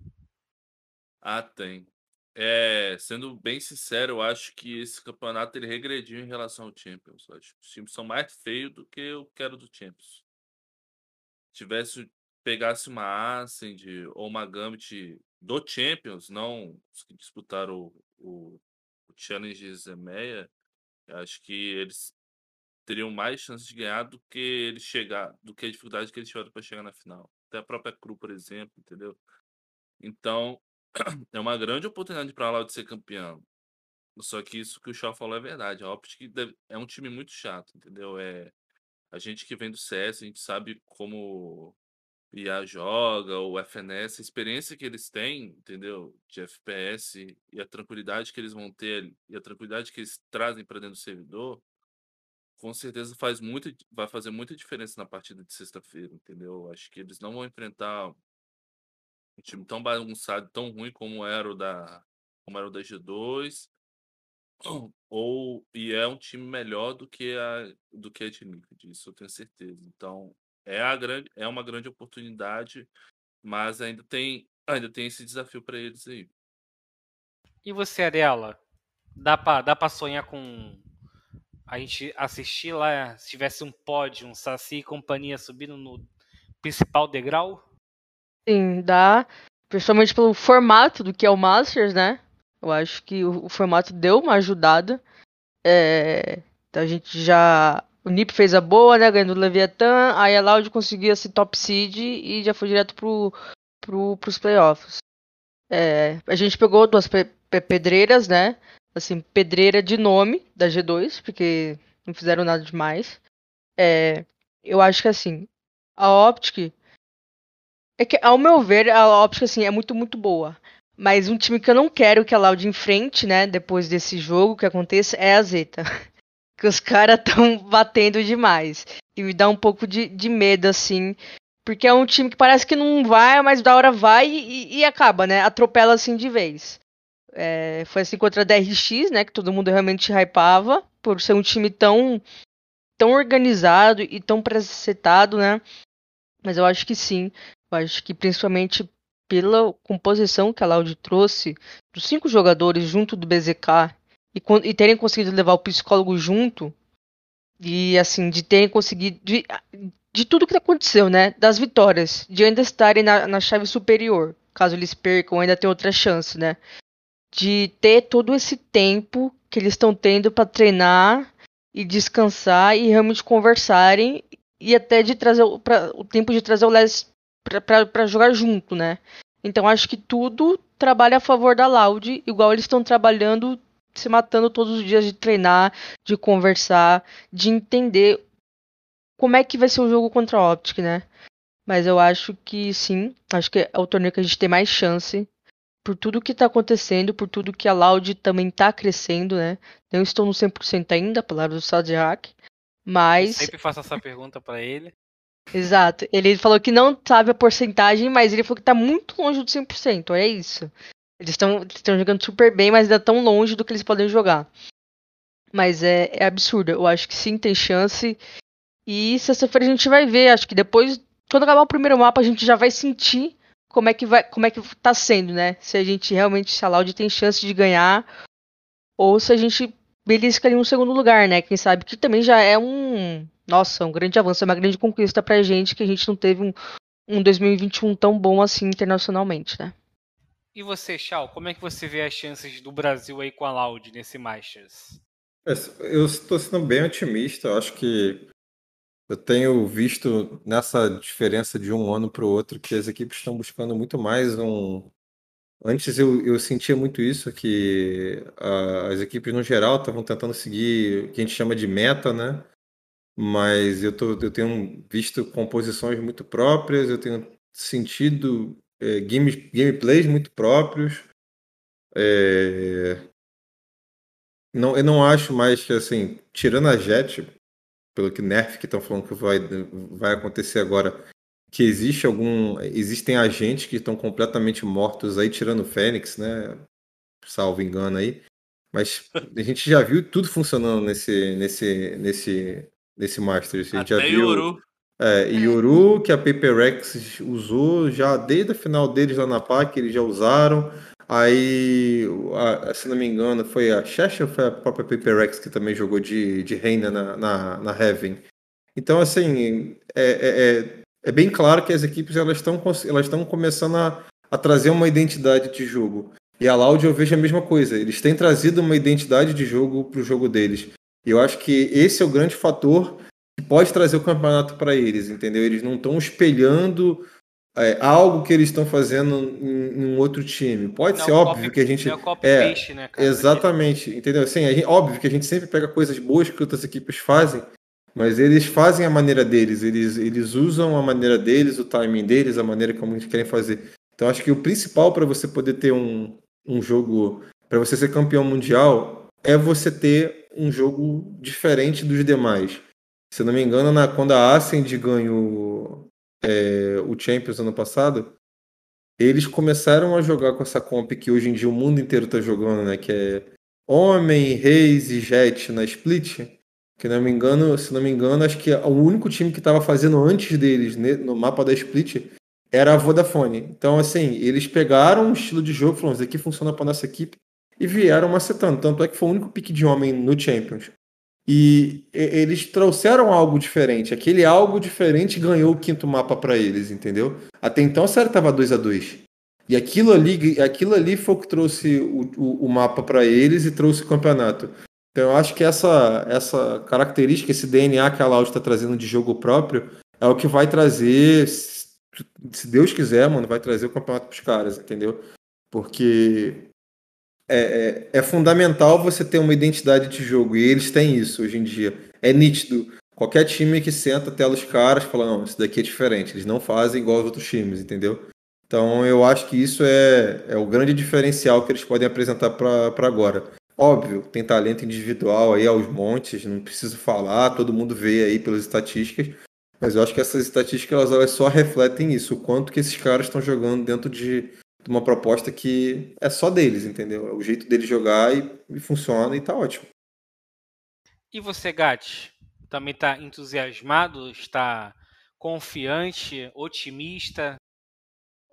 Ah, tem. É, sendo bem sincero, eu acho que esse campeonato ele regrediu em relação ao Champions. Eu acho que os times são mais feios do que eu quero do Champions. Tivesse pegasse uma Ascend ou uma Gambit do Champions, não os que disputaram o, o, o Challenge Zemeia, acho que eles teriam mais chances de ganhar do que eles chegar, do que a dificuldade que eles tiveram para chegar na final. Até a própria Cru, por exemplo, entendeu? Então, é uma grande oportunidade para a de ser campeão. Só que isso que o Shaw falou é verdade. A Optic é um time muito chato, entendeu? É a gente que vem do CS, a gente sabe como IA joga, o FNS, a experiência que eles têm, entendeu? De FPS e a tranquilidade que eles vão ter e a tranquilidade que eles trazem para dentro do servidor, com certeza faz muito, vai fazer muita diferença na partida de sexta-feira, entendeu? Acho que eles não vão enfrentar um time tão bagunçado, tão ruim como era o da, como era o da G2, ou e é um time melhor do que a do que a de Liquid, isso eu tenho certeza. Então, é, a grande, é uma grande oportunidade, mas ainda tem, ainda tem esse desafio para eles aí. E você, Ariela? Dá para dá pra sonhar com a gente assistir lá, se tivesse um pódio, um Saci e companhia subindo no principal degrau? Sim, dá. Principalmente pelo formato do que é o Masters, né? Eu acho que o, o formato deu uma ajudada. É, então a gente já o Nip fez a boa, né? Ganhando o Leviathan. Aí a Loud conseguiu esse top seed e já foi direto pro, pro, pros playoffs. É, a gente pegou duas pe pedreiras, né? Assim, pedreira de nome da G2, porque não fizeram nada demais. É, eu acho que assim, a Optic. É que, ao meu ver, a Optic assim, é muito, muito boa. Mas um time que eu não quero que a Loud enfrente, né, depois desse jogo que aconteça, é a Zeta. que os caras estão batendo demais. E me dá um pouco de, de medo, assim. Porque é um time que parece que não vai, mas da hora vai e, e acaba, né? Atropela assim de vez. É, foi assim contra a DRX, né? Que todo mundo realmente hypava. Por ser um time tão, tão organizado e tão presetado, né? Mas eu acho que sim. Acho que principalmente pela composição que a Laude trouxe dos cinco jogadores junto do BZK e, e terem conseguido levar o psicólogo junto e assim de terem conseguido de, de tudo que aconteceu, né? Das vitórias, de ainda estarem na, na chave superior, caso eles percam, ainda tem outra chance, né? De ter todo esse tempo que eles estão tendo para treinar e descansar e realmente conversarem e até de trazer pra, o tempo de trazer o Les para jogar junto, né? Então acho que tudo trabalha a favor da Loud, igual eles estão trabalhando, se matando todos os dias de treinar, de conversar, de entender como é que vai ser o jogo contra a Optic, né? Mas eu acho que sim, acho que é o torneio que a gente tem mais chance. Por tudo que tá acontecendo, por tudo que a Loud também tá crescendo, né? Não estou no 100% ainda, palavra do Sadjak. Mas. Eu sempre faço essa pergunta para ele. Exato. Ele falou que não sabe a porcentagem, mas ele falou que tá muito longe do 100%. É isso. Eles estão jogando super bem, mas ainda tão longe do que eles podem jogar. Mas é, é absurdo. Eu acho que sim, tem chance. E sexta-feira a gente vai ver. Acho que depois, quando acabar o primeiro mapa, a gente já vai sentir como é que vai, como é que tá sendo, né? Se a gente realmente, se a Loud tem chance de ganhar, ou se a gente belisca ali um segundo lugar, né? Quem sabe que também já é um, nossa, um grande avanço, é uma grande conquista pra gente que a gente não teve um, um 2021 tão bom assim internacionalmente, né? E você, Chal, como é que você vê as chances do Brasil aí com a Loud nesse Masters? Eu estou sendo bem otimista. Eu acho que eu tenho visto nessa diferença de um ano para o outro que as equipes estão buscando muito mais um. Antes eu, eu sentia muito isso, que as equipes no geral estavam tentando seguir o que a gente chama de meta, né? Mas eu, tô, eu tenho visto composições muito próprias, eu tenho sentido é, game, gameplays muito próprios. É... Não, eu não acho mais que, assim, tirando a Jet, pelo que Nerf que estão falando que vai, vai acontecer agora, que existe algum. Existem agentes que estão completamente mortos aí, tirando o Fênix, né? Salvo engano aí. Mas a gente já viu tudo funcionando nesse, nesse, nesse, nesse Masters. A gente Até já viu. Yoru. É, Yoru, que a PaperX usou já desde a final deles lá na PAC, eles já usaram. Aí, a, se não me engano, foi a Cheshire ou foi a própria PaperX que também jogou de, de reina na, na, na Heaven. Então, assim, é, é, é, é bem claro que as equipes elas estão elas estão começando a, a trazer uma identidade de jogo. E a Loud eu vejo a mesma coisa. Eles têm trazido uma identidade de jogo para o jogo deles. Eu acho que esse é o grande fator que pode trazer o campeonato para eles, entendeu? Eles não estão espelhando é, algo que eles estão fazendo em, em, um outro time. Pode não, ser óbvio copy, que a gente. Não é, peixe, né, cara? Exatamente, entendeu? Assim, gente, óbvio que a gente sempre pega coisas boas que outras equipes fazem, mas eles fazem a maneira deles, eles, eles usam a maneira deles, o timing deles, a maneira como eles querem fazer. Então acho que o principal para você poder ter um, um jogo, para você ser campeão mundial, é você ter um jogo diferente dos demais. Se não me engano, na, quando a Ascend ganhou é, o Champions ano passado, eles começaram a jogar com essa comp que hoje em dia o mundo inteiro está jogando, né? Que é Homem, Reis e Jet na Split. Que não me engano, se não me engano, acho que o único time que estava fazendo antes deles no mapa da Split era a Vodafone. Então, assim, eles pegaram um estilo de jogo, falaram, isso aqui funciona para nossa equipe, e vieram macetando. Tanto é que foi o único pique de homem no Champions. E eles trouxeram algo diferente. Aquele algo diferente ganhou o quinto mapa para eles, entendeu? Até então a série tava 2 a 2 E aquilo ali, aquilo ali foi o que trouxe o, o, o mapa para eles e trouxe o campeonato. Então eu acho que essa, essa característica, esse DNA que a Loud está trazendo de jogo próprio, é o que vai trazer, se Deus quiser, mano, vai trazer o campeonato para os caras, entendeu? Porque é, é, é, fundamental você ter uma identidade de jogo, e eles têm isso hoje em dia. É nítido. Qualquer time que senta, tela os caras, fala, não, isso daqui é diferente, eles não fazem igual os outros times, entendeu? Então eu acho que isso é, é o grande diferencial que eles podem apresentar para agora. Óbvio, tem talento individual aí aos montes, não preciso falar, todo mundo vê aí pelas estatísticas, mas eu acho que essas estatísticas elas, elas só refletem isso, o quanto que esses caras estão jogando dentro de, de uma proposta que é só deles, entendeu? É o jeito deles jogar e, e funciona e tá ótimo. E você, Gatti, também está entusiasmado? Está confiante, otimista?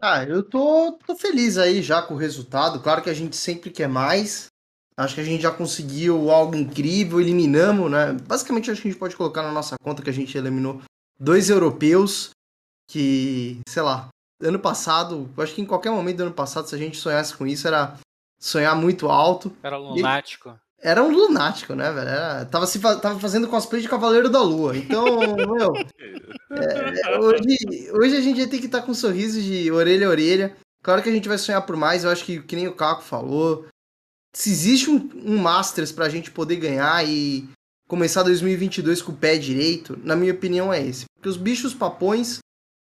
Ah, eu tô, tô feliz aí já com o resultado. Claro que a gente sempre quer mais. Acho que a gente já conseguiu algo incrível, eliminamos, né? Basicamente, acho que a gente pode colocar na nossa conta que a gente eliminou dois europeus que, sei lá, ano passado, acho que em qualquer momento do ano passado, se a gente sonhasse com isso, era sonhar muito alto. Era lunático. E era um lunático, né, velho? Era, tava, se, tava fazendo cosplay de Cavaleiro da Lua. Então, meu. É, hoje, hoje a gente tem que estar tá com um sorriso de orelha a orelha. Claro que a gente vai sonhar por mais. Eu acho que, que nem o Caco falou, se existe um, um Masters pra gente poder ganhar e começar 2022 com o pé direito, na minha opinião é esse. Porque os bichos papões,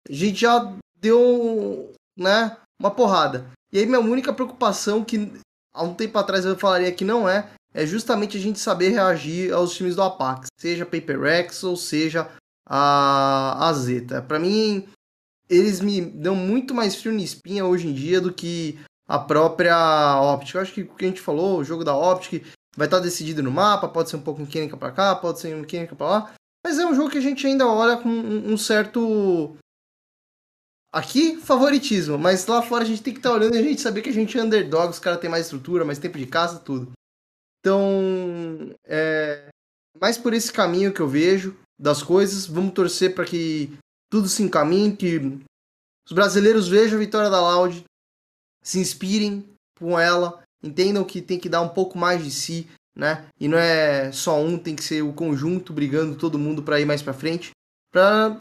a gente já deu, né, uma porrada. E aí minha única preocupação, que há um tempo atrás eu falaria que não é, é justamente a gente saber reagir aos times do Apax, seja Paper Rex ou seja a, a Zeta. Para mim, eles me dão muito mais frio na espinha hoje em dia do que a própria Optic. Eu acho que o que a gente falou, o jogo da Optic vai estar decidido no mapa, pode ser um pouco mecânica para cá, pode ser mecânica para lá, mas é um jogo que a gente ainda olha com um certo aqui favoritismo, mas lá fora a gente tem que estar tá olhando e a gente saber que a gente é underdog, os caras têm mais estrutura, mais tempo de casa, tudo. Então, é mais por esse caminho que eu vejo das coisas. Vamos torcer para que tudo se encaminhe, que os brasileiros vejam a vitória da Loud, se inspirem com ela, entendam que tem que dar um pouco mais de si, né? E não é só um, tem que ser o conjunto brigando todo mundo para ir mais para frente, para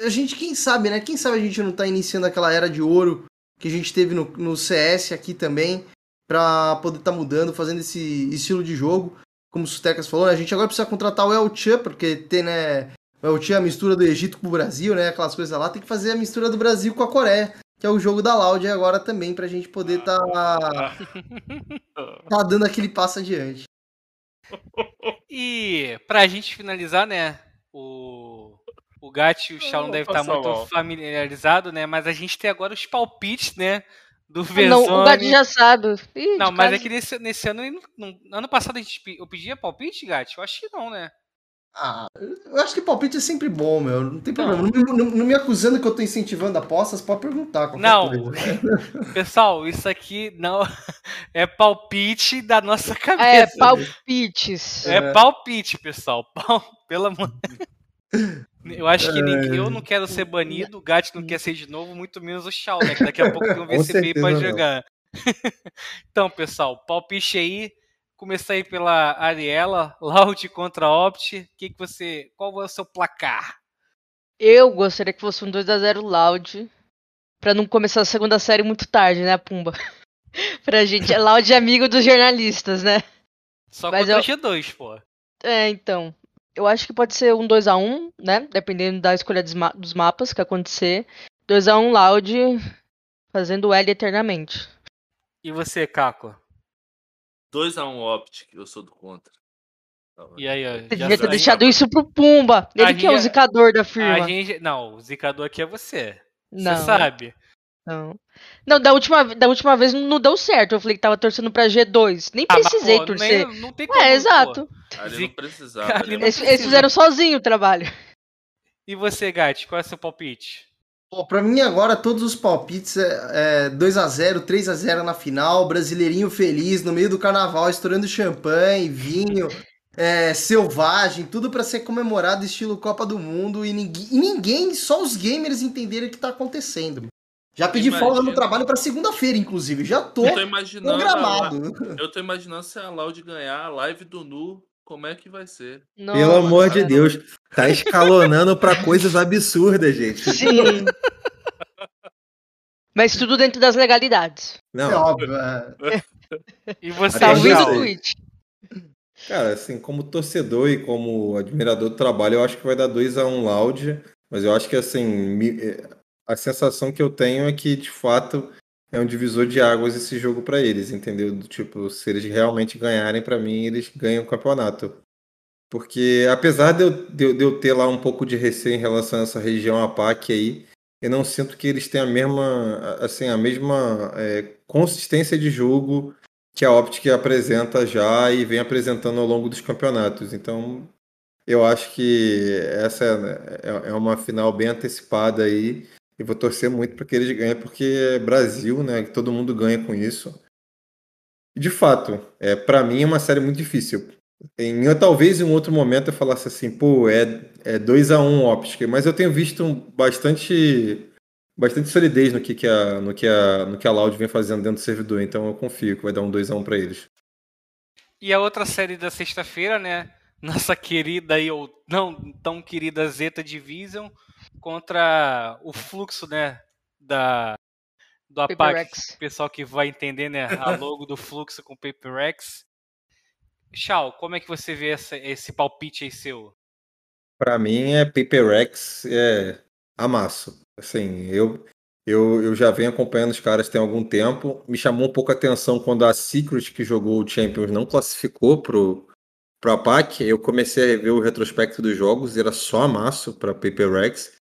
a gente, quem sabe, né? Quem sabe a gente não tá iniciando aquela era de ouro que a gente teve no, no CS aqui também, para poder tá mudando, fazendo esse estilo de jogo. Como o Sutecas falou, né? a gente agora precisa contratar o El Chan, porque tem, né? O El Chan, a mistura do Egito com o Brasil, né? Aquelas coisas lá, tem que fazer a mistura do Brasil com a Coreia que é o jogo da Loud agora também, pra gente poder tá, tá dando aquele passo adiante. E pra gente finalizar, né, o, o Gat e o não devem estar muito mal. familiarizado, né, mas a gente tem agora os palpites, né, do Verzone. Não, o Gat já sabe. Ih, não, mas é que nesse, nesse ano, no, ano passado a gente, eu pedia palpite, Gat? Eu acho que não, né? Ah, eu acho que palpite é sempre bom, meu. Não tem problema. Não, não, não me acusando que eu tô incentivando apostas, pode perguntar. Não, pessoal, isso aqui não é palpite da nossa é, cabeça. É, palpites. É, é palpite, pessoal. Pelo amor Eu acho que nem, eu não quero ser banido, o Gat não quer ser de novo, muito menos o Shaw, né? Que daqui a pouco tem um VCB pra jogar. então, pessoal, palpite aí. Começar aí pela Ariela, Loud contra Opt. Que que você, qual é o seu placar? Eu gostaria que fosse um 2 a 0 Loud, para não começar a segunda série muito tarde, né, Pumba? pra gente, é Loud é amigo dos jornalistas, né? Só Mas contra eu... G2, pô. É, então. Eu acho que pode ser um 2 a 1 né? Dependendo da escolha dos, ma dos mapas que acontecer. 2 a 1 Loud fazendo L eternamente. E você, Caco? 2x1 Optic, eu sou do contra. E aí, ó, Você devia ter deixado isso pro Pumba. Ele que é o zicador da firma. Gente, não, o zicador aqui é você. Não. Você sabe. Não. Não, da última, da última vez não deu certo. Eu falei que tava torcendo pra G2. Nem ah, precisei pô, torcer. Nem, não tem como, é, exato. Ali não precisava. Ali não eles, eles fizeram sozinho o trabalho. E você, Gatti, qual é o seu palpite? Pô, pra mim agora todos os palpites é, é 2x0, 3x0 na final, brasileirinho feliz, no meio do carnaval, estourando champanhe, vinho, é, selvagem, tudo para ser comemorado estilo Copa do Mundo e ninguém, e ninguém, só os gamers entenderem o que tá acontecendo. Já pedi folga no trabalho para segunda-feira, inclusive. Já tô, eu tô imaginando programado. A, eu tô imaginando se a Loud ganhar a live do Nu como é que vai ser? Nossa, Pelo amor de Deus, tá escalonando para coisas absurdas, gente. Sim. Mas tudo dentro das legalidades. Não. É óbvio. É. E você tá ouvindo o tweet? Cara, assim, como torcedor e como admirador do trabalho, eu acho que vai dar 2 a 1 um Loud, mas eu acho que assim, a sensação que eu tenho é que de fato é um divisor de águas esse jogo para eles, entendeu? Tipo, se eles realmente ganharem, para mim, eles ganham o campeonato. Porque apesar de eu, de, de eu, ter lá um pouco de receio em relação a essa região APAC aí, eu não sinto que eles têm a mesma, assim, a mesma é, consistência de jogo que a Optic apresenta já e vem apresentando ao longo dos campeonatos. Então, eu acho que essa é, é, é uma final bem antecipada aí e vou torcer muito para que eles ganhem, porque é Brasil, né? Todo mundo ganha com isso. De fato, é, para mim é uma série muito difícil. Em, talvez em um outro momento eu falasse assim, pô, é, é 2 a 1 um óptica, mas eu tenho visto bastante bastante solidez no que, que a no que a no que a Loud vem fazendo dentro do servidor, então eu confio que vai dar um 2 a 1 um para eles. E a outra série da sexta-feira, né? Nossa querida e ou não tão querida Zeta Division contra o fluxo, né, da do APAC, pessoal que vai entender, né, a logo do fluxo com PaperX. Chau, como é que você vê essa, esse palpite aí seu? Para mim é PaperX é amasso. Assim, eu, eu, eu já venho acompanhando os caras tem algum tempo. Me chamou um pouco a atenção quando a Secret, que jogou o Champions, não classificou pro, pro APAC. Eu comecei a rever o retrospecto dos jogos e era só amasso para PaperX.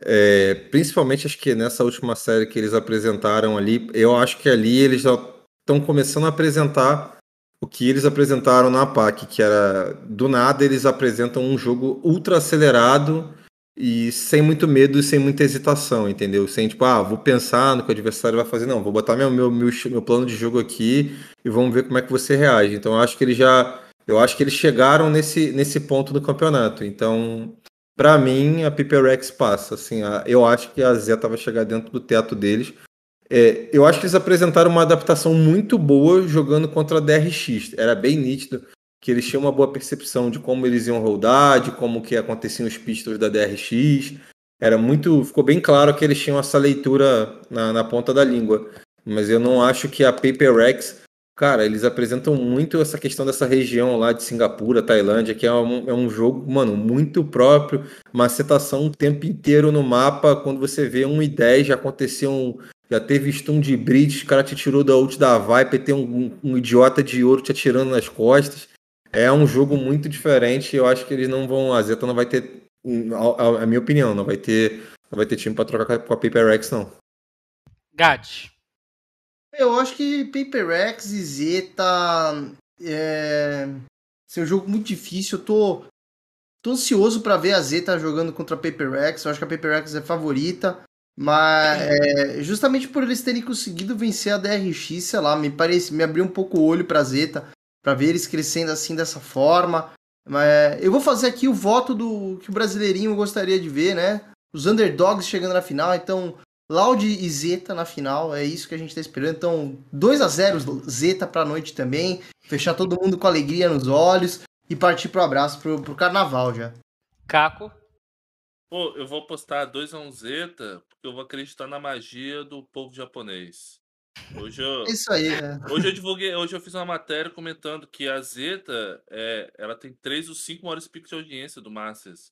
É, principalmente acho que nessa última série que eles apresentaram ali, eu acho que ali eles já estão começando a apresentar o que eles apresentaram na APAC, que era do nada eles apresentam um jogo ultra acelerado e sem muito medo e sem muita hesitação, entendeu? Sem tipo, ah, vou pensar no que o adversário vai fazer, não, vou botar meu, meu, meu, meu plano de jogo aqui e vamos ver como é que você reage. Então eu acho que eles já. Eu acho que eles chegaram nesse, nesse ponto do campeonato. Então, para mim, a Piper Rex passa. Assim, a, eu acho que a Zeta vai chegar dentro do teto deles. É, eu acho que eles apresentaram uma adaptação muito boa jogando contra a DRX. Era bem nítido que eles tinham uma boa percepção de como eles iam rodar, de como que aconteciam os pistols da DRX. Era muito, ficou bem claro que eles tinham essa leitura na, na ponta da língua. Mas eu não acho que a Paper Rex, cara, eles apresentam muito essa questão dessa região lá de Singapura, Tailândia, que é um, é um jogo, mano, muito próprio, uma setação o tempo inteiro no mapa. Quando você vê 1 e 10, já aconteciam já teve stun de bridge, o cara te tirou da ult da Viper, tem um, um, um, idiota de ouro te atirando nas costas. É um jogo muito diferente. Eu acho que eles não vão. A Zeta não vai ter. A, a minha opinião, não vai ter. Não vai ter time para trocar com a Paper X, não. Gat. Eu acho que Paper X e Zeta. É. Ser um jogo muito difícil. Eu tô. Tô ansioso para ver a Zeta jogando contra a Paper X. Eu acho que a Paper X é favorita. Mas é, justamente por eles terem conseguido vencer a DRX, sei lá, me parece, me abriu um pouco o olho pra Zeta, para ver eles crescendo assim dessa forma. Mas eu vou fazer aqui o voto do que o brasileirinho gostaria de ver, né? Os underdogs chegando na final, então Loud e Zeta na final, é isso que a gente tá esperando. Então, 2 a 0 Zeta pra noite também, fechar todo mundo com alegria nos olhos e partir pro abraço pro, pro carnaval já. Caco Pô, eu vou postar 2 a 1 um Zeta, porque eu vou acreditar na magia do povo japonês. Hoje eu, Isso aí, né? hoje eu divulguei, hoje eu fiz uma matéria comentando que a Zeta, é, ela tem três ou cinco maiores picos de audiência do Masters.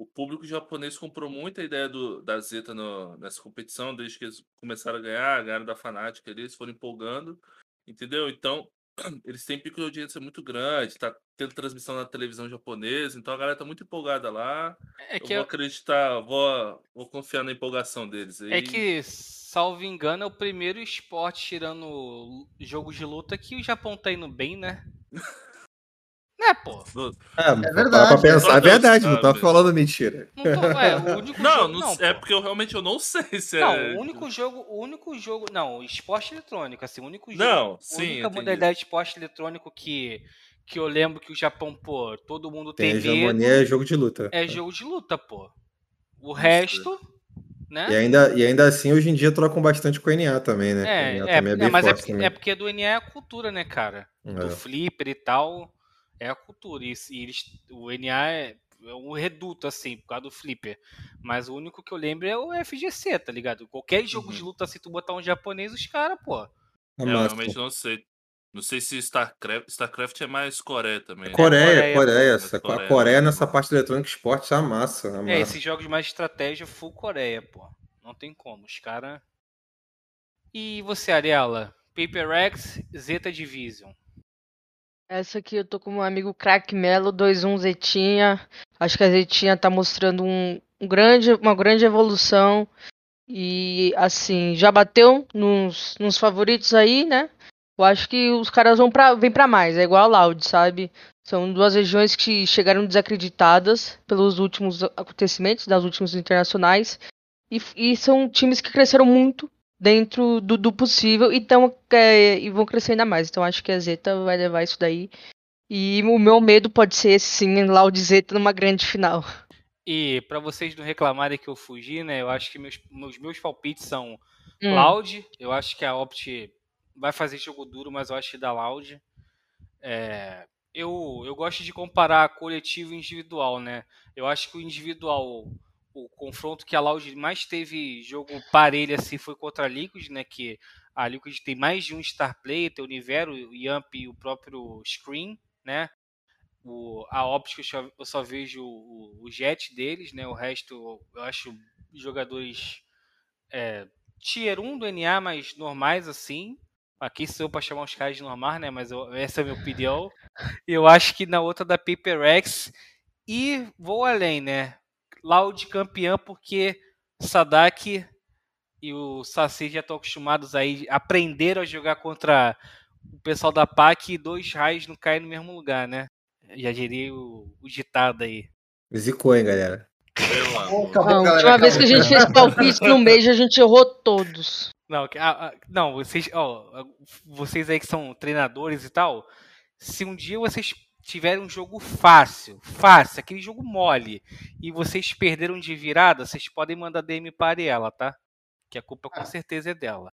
O público japonês comprou muito a ideia do, da Zeta no, nessa competição, desde que eles começaram a ganhar, ganharam da Fnatic ali, eles foram empolgando, entendeu? Então, eles têm pico de audiência muito grande, tá tendo transmissão na televisão japonesa, então a galera tá muito empolgada lá. É que eu vou eu... acreditar, vou, vou confiar na empolgação deles. É que, salvo engano, é o primeiro esporte tirando jogos de luta que o Japão tá indo bem, né? Né, pô? É, é verdade. Pra pensar, é verdade, não tá falando mentira. Não, tô, é, o único não, jogo, não, é porque eu realmente eu não sei se não, é. Não, o único jogo, o único jogo, não, esporte eletrônico, assim, o único jogo, não, sim, a única modalidade de esporte eletrônico que que eu lembro que o Japão, pô, todo mundo tem, tem medo. é jogo de luta. É jogo de luta, pô. O resto, né? E ainda, e ainda assim, hoje em dia trocam bastante com o NA também, né? É, é, é, é mas é porque, é porque, do NA é a cultura, né, cara? É. Do flipper e tal é a cultura. E, e eles, o NA é, é, um reduto, assim, por causa do Flipper. Mas o único que eu lembro é o FGC, tá ligado? Qualquer jogo uhum. de luta, se tu botar um japonês, os caras, pô. É, eu realmente não sei. Não sei se StarCraft, StarCraft é mais Coreia também. Né? Coreia, Coreia. Coreia. Essa, Coreia. A Coreia nessa parte eletrônica esporte é a massa. A massa. É, esses jogos mais estratégia, full Coreia, pô. Não tem como. Os caras. E você, Ariela? Paper X, Zeta Division. Essa aqui eu tô com um amigo Crack Melo 21 Zetinha. Acho que a Zetinha tá mostrando um, um, grande, uma grande evolução. E assim, já bateu nos, nos favoritos aí, né? Eu acho que os caras vão pra, vem pra mais, é igual a Loud, sabe? São duas regiões que chegaram desacreditadas pelos últimos acontecimentos, das últimas internacionais. E, e são times que cresceram muito dentro do, do possível e, tão, é, e vão crescer ainda mais. Então acho que a Zeta vai levar isso daí. E o meu medo pode ser esse sim, Loud Zeta numa grande final. E para vocês não reclamarem que eu fugi, né? Eu acho que meus, meus, meus palpites são hum. Loud. Eu acho que a Opt vai fazer jogo duro, mas eu acho que dá Loud. É, eu, eu gosto de comparar coletivo e individual, né? Eu acho que o individual, o confronto que a Loud mais teve jogo parelho assim foi contra a Liquid, né? Que a Liquid tem mais de um star player, tem o Nivero, o Yamp e o próprio Screen, né? O, a Optic eu só vejo o, o, jet deles, né? O resto eu acho jogadores é, tier 1 do NA, mas normais assim. Aqui sou eu para chamar os caras de normais, né? Mas eu, essa é a minha opinião. Eu acho que na outra da PaperX. E vou além, né? Loud campeão porque Sadak e o Saci já estão acostumados aí, aprenderam a jogar contra o pessoal da PAC e dois raios não caem no mesmo lugar, né? Já diria o, o ditado aí. Zicou, hein, galera? Não, a última vez que a gente fez palpite no mês, a gente errou todos. Não, não vocês, ó, vocês aí que são treinadores e tal, se um dia vocês tiverem um jogo fácil, fácil, aquele jogo mole, e vocês perderam de virada, vocês podem mandar DM para ela, tá? Que a culpa com certeza é dela.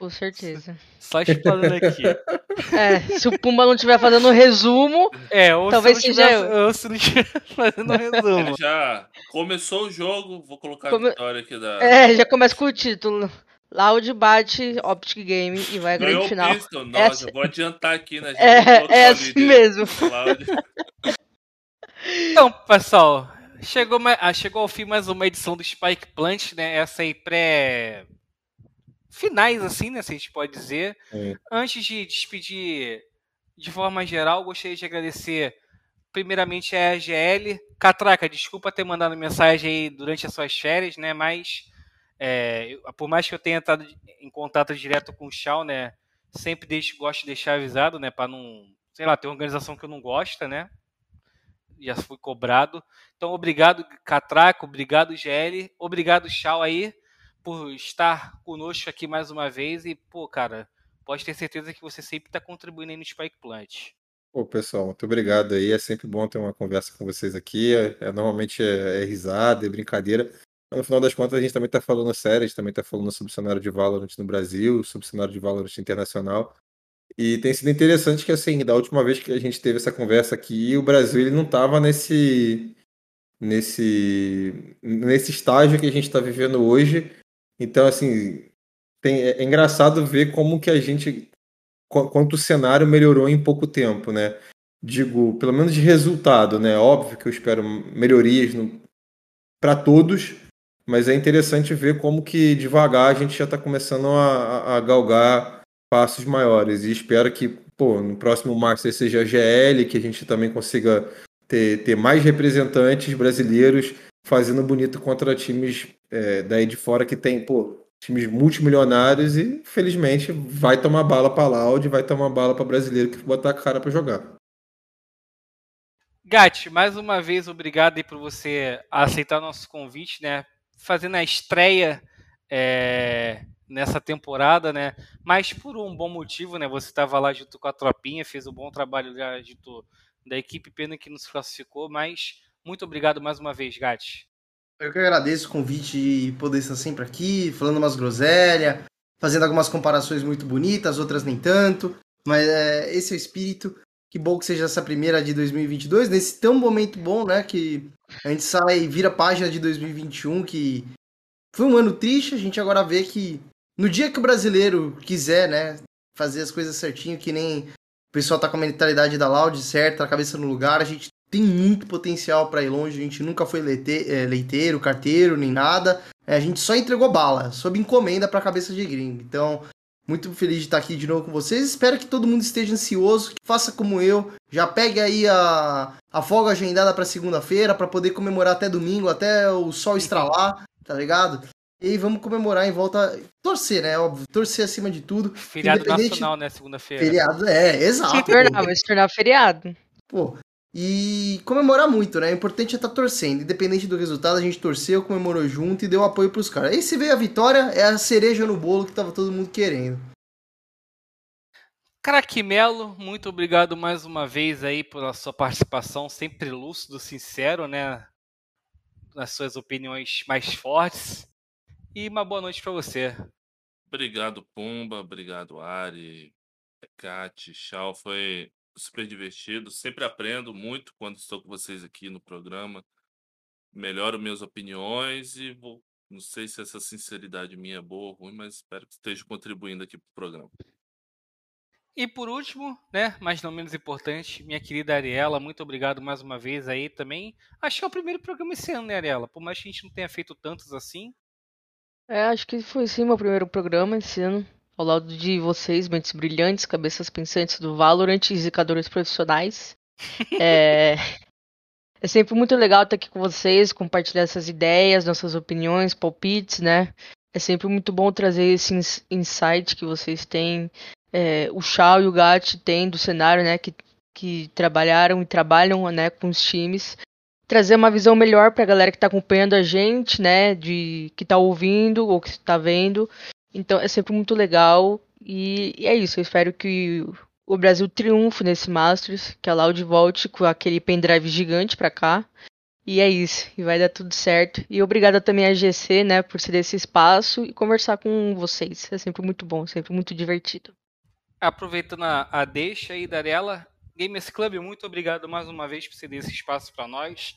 Com certeza. Só explanando aqui. É, se o Pumba não estiver fazendo resumo, é, ou talvez se seja tiver, eu. Ou se não estiver fazendo resumo. Ele já começou o jogo, vou colocar Come... a vitória aqui da. É, já começa com o título. Loud bate Optic Game e vai à grande final. Pistol. Nossa, Essa... vou adiantar aqui, né? É, é assim mesmo. então, pessoal, chegou, ah, chegou ao fim mais uma edição do Spike Plant, né? Essa aí pré finais, assim, né? Se a gente pode dizer. É. Antes de despedir de forma geral, gostaria de agradecer primeiramente a AGL. Catraca, desculpa ter mandado mensagem aí durante as suas férias, né? Mas é, por mais que eu tenha estado em contato direto com o Chau, né? Sempre deixo, gosto de deixar avisado, né? Para não, sei lá, ter uma organização que eu não gosto, né? Já fui cobrado. Então, obrigado, Catraca, obrigado, GL, obrigado, Chau aí por estar conosco aqui mais uma vez e, pô, cara, pode ter certeza que você sempre está contribuindo aí no Spike Plant. Pô, pessoal, muito obrigado aí. É sempre bom ter uma conversa com vocês aqui. É, é normalmente é, é, risada, é brincadeira. Mas no final das contas, a gente também está falando gente também está falando sobre o cenário de Valorant no Brasil, sobre o cenário de Valorant internacional. E tem sido interessante que, assim, da última vez que a gente teve essa conversa aqui, o Brasil ele não estava nesse, nesse, nesse estágio que a gente está vivendo hoje então, assim, tem, é, é engraçado ver como que a gente, quanto o cenário melhorou em pouco tempo, né? Digo, pelo menos de resultado, né? Óbvio que eu espero melhorias para todos, mas é interessante ver como que devagar a gente já está começando a, a, galgar passos maiores. E espero que, pô, no próximo Master seja a GL, que a gente também consiga ter, ter mais representantes brasileiros fazendo bonito contra times é, daí de fora que tem, pô, times multimilionários e, felizmente, vai tomar bala para Loud, vai tomar bala para brasileiro que botar a cara para jogar. Gatti, mais uma vez, obrigado aí por você aceitar nosso convite, né? Fazendo a estreia é, nessa temporada, né? Mas por um bom motivo, né? Você estava lá junto com a tropinha, fez um bom trabalho já junto da equipe, pena que nos classificou, mas muito obrigado mais uma vez, Gatti. Eu que agradeço o convite de poder estar sempre aqui, falando umas groselhas, fazendo algumas comparações muito bonitas, outras nem tanto. Mas é, esse é o espírito. Que bom que seja essa primeira de 2022, nesse tão momento bom, né? Que a gente sai e vira página de 2021, que foi um ano triste. A gente agora vê que no dia que o brasileiro quiser, né? Fazer as coisas certinho, que nem o pessoal tá com a mentalidade da Loud certa, a cabeça no lugar, a gente tem muito potencial para ir longe. A gente nunca foi é, leiteiro, carteiro, nem nada. É, a gente só entregou bala, sob encomenda para a cabeça de gringo. Então, muito feliz de estar aqui de novo com vocês. Espero que todo mundo esteja ansioso, que faça como eu. Já pegue aí a, a folga agendada para segunda-feira, para poder comemorar até domingo, até o sol estralar, tá ligado? E aí vamos comemorar em volta. Torcer, né? Óbvio. Torcer acima de tudo. Feriado nacional, né? Segunda-feira. Feriado, é, exato. Vai se tornar feriado. Pô, e comemorar muito, né? O importante é estar tá torcendo. Independente do resultado, a gente torceu, comemorou junto e deu apoio pros caras. Aí se veio a vitória, é a cereja no bolo que tava todo mundo querendo. Craque Melo, muito obrigado mais uma vez aí pela sua participação, sempre lúcido, sincero, né? Nas suas opiniões mais fortes. E uma boa noite para você. Obrigado, Pumba. Obrigado, Ari. Kat, Chau. Foi super divertido. Sempre aprendo muito quando estou com vocês aqui no programa. Melhoro minhas opiniões e vou. Não sei se essa sinceridade minha é boa ou ruim, mas espero que esteja contribuindo aqui para o programa. E por último, né, mas não menos importante, minha querida Ariela, muito obrigado mais uma vez aí também. Acho que é o primeiro programa esse ano, né, Ariela? Por mais que a gente não tenha feito tantos assim. É, acho que foi sim meu primeiro programa esse ano ao lado de vocês, mentes brilhantes, cabeças pensantes do Valorant e zicadores profissionais. é... é sempre muito legal estar aqui com vocês, compartilhar essas ideias, nossas opiniões, palpites, né? É sempre muito bom trazer esse insight que vocês têm, é, o Shao e o Gat têm do cenário, né? Que, que trabalharam e trabalham né, com os times. Trazer uma visão melhor para a galera que está acompanhando a gente, né? De que está ouvindo ou que está vendo. Então é sempre muito legal. E, e é isso. Eu espero que o Brasil triunfe nesse Masters, que a Loud volte com aquele pendrive gigante pra cá. E é isso, e vai dar tudo certo. E obrigada também à GC, né, por ser esse espaço e conversar com vocês. É sempre muito bom, sempre muito divertido. Aproveitando a, a deixa aí, Darela, Gamers Club, muito obrigado mais uma vez por ceder esse espaço para nós.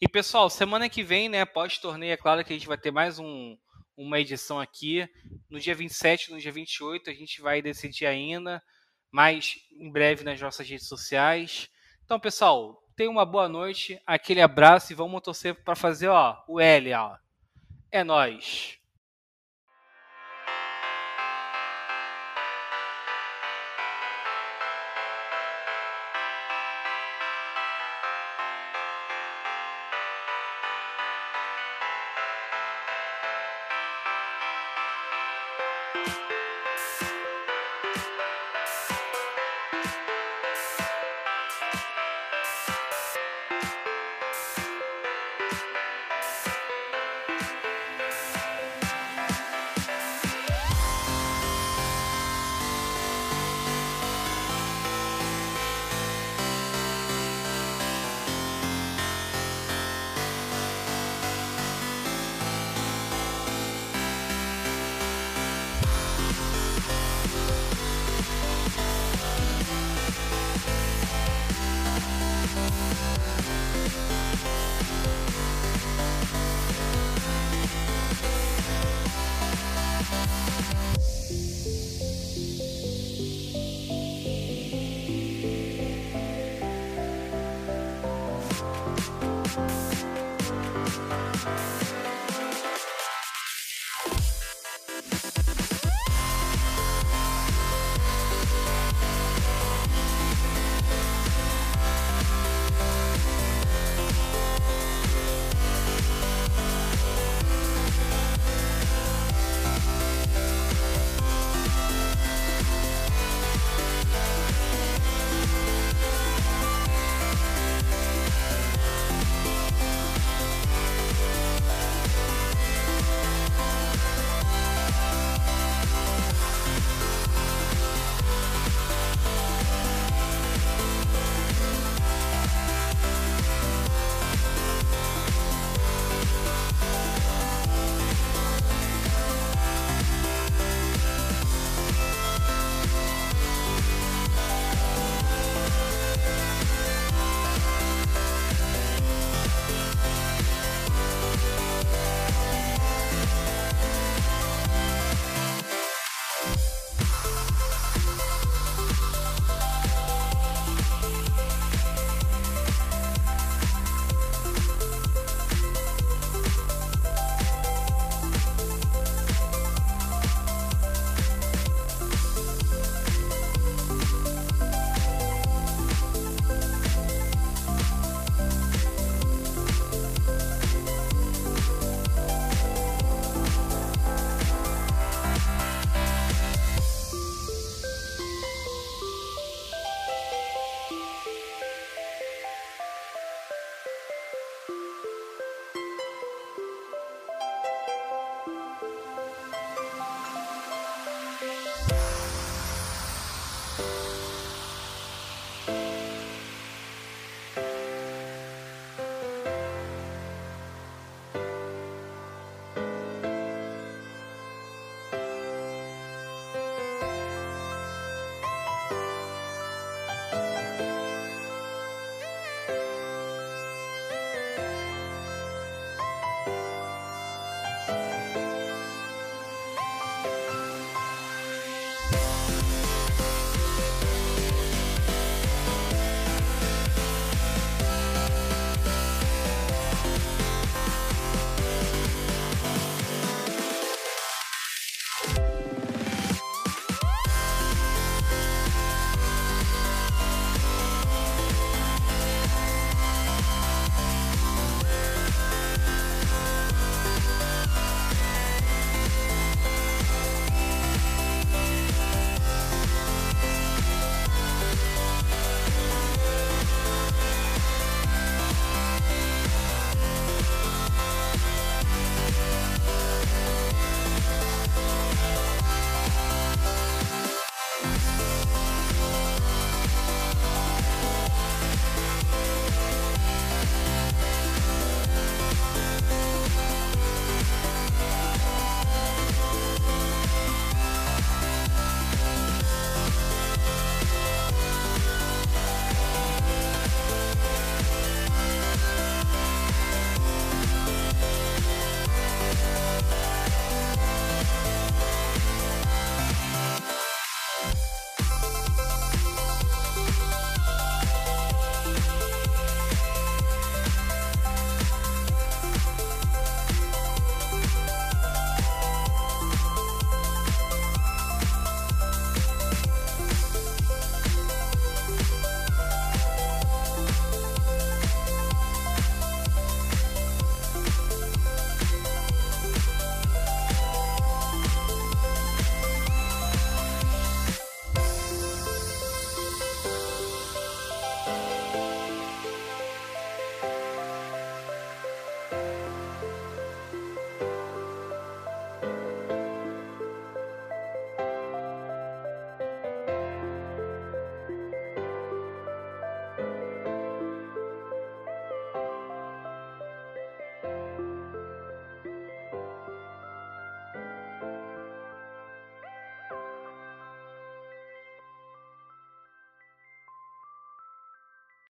E pessoal, semana que vem, né, pós-torneio, é claro que a gente vai ter mais um, uma edição aqui. No dia 27, no dia 28, a gente vai decidir ainda, mais em breve nas nossas redes sociais. Então, pessoal, tenham uma boa noite, aquele abraço e vamos torcer para fazer ó, o L. Ó. É nós.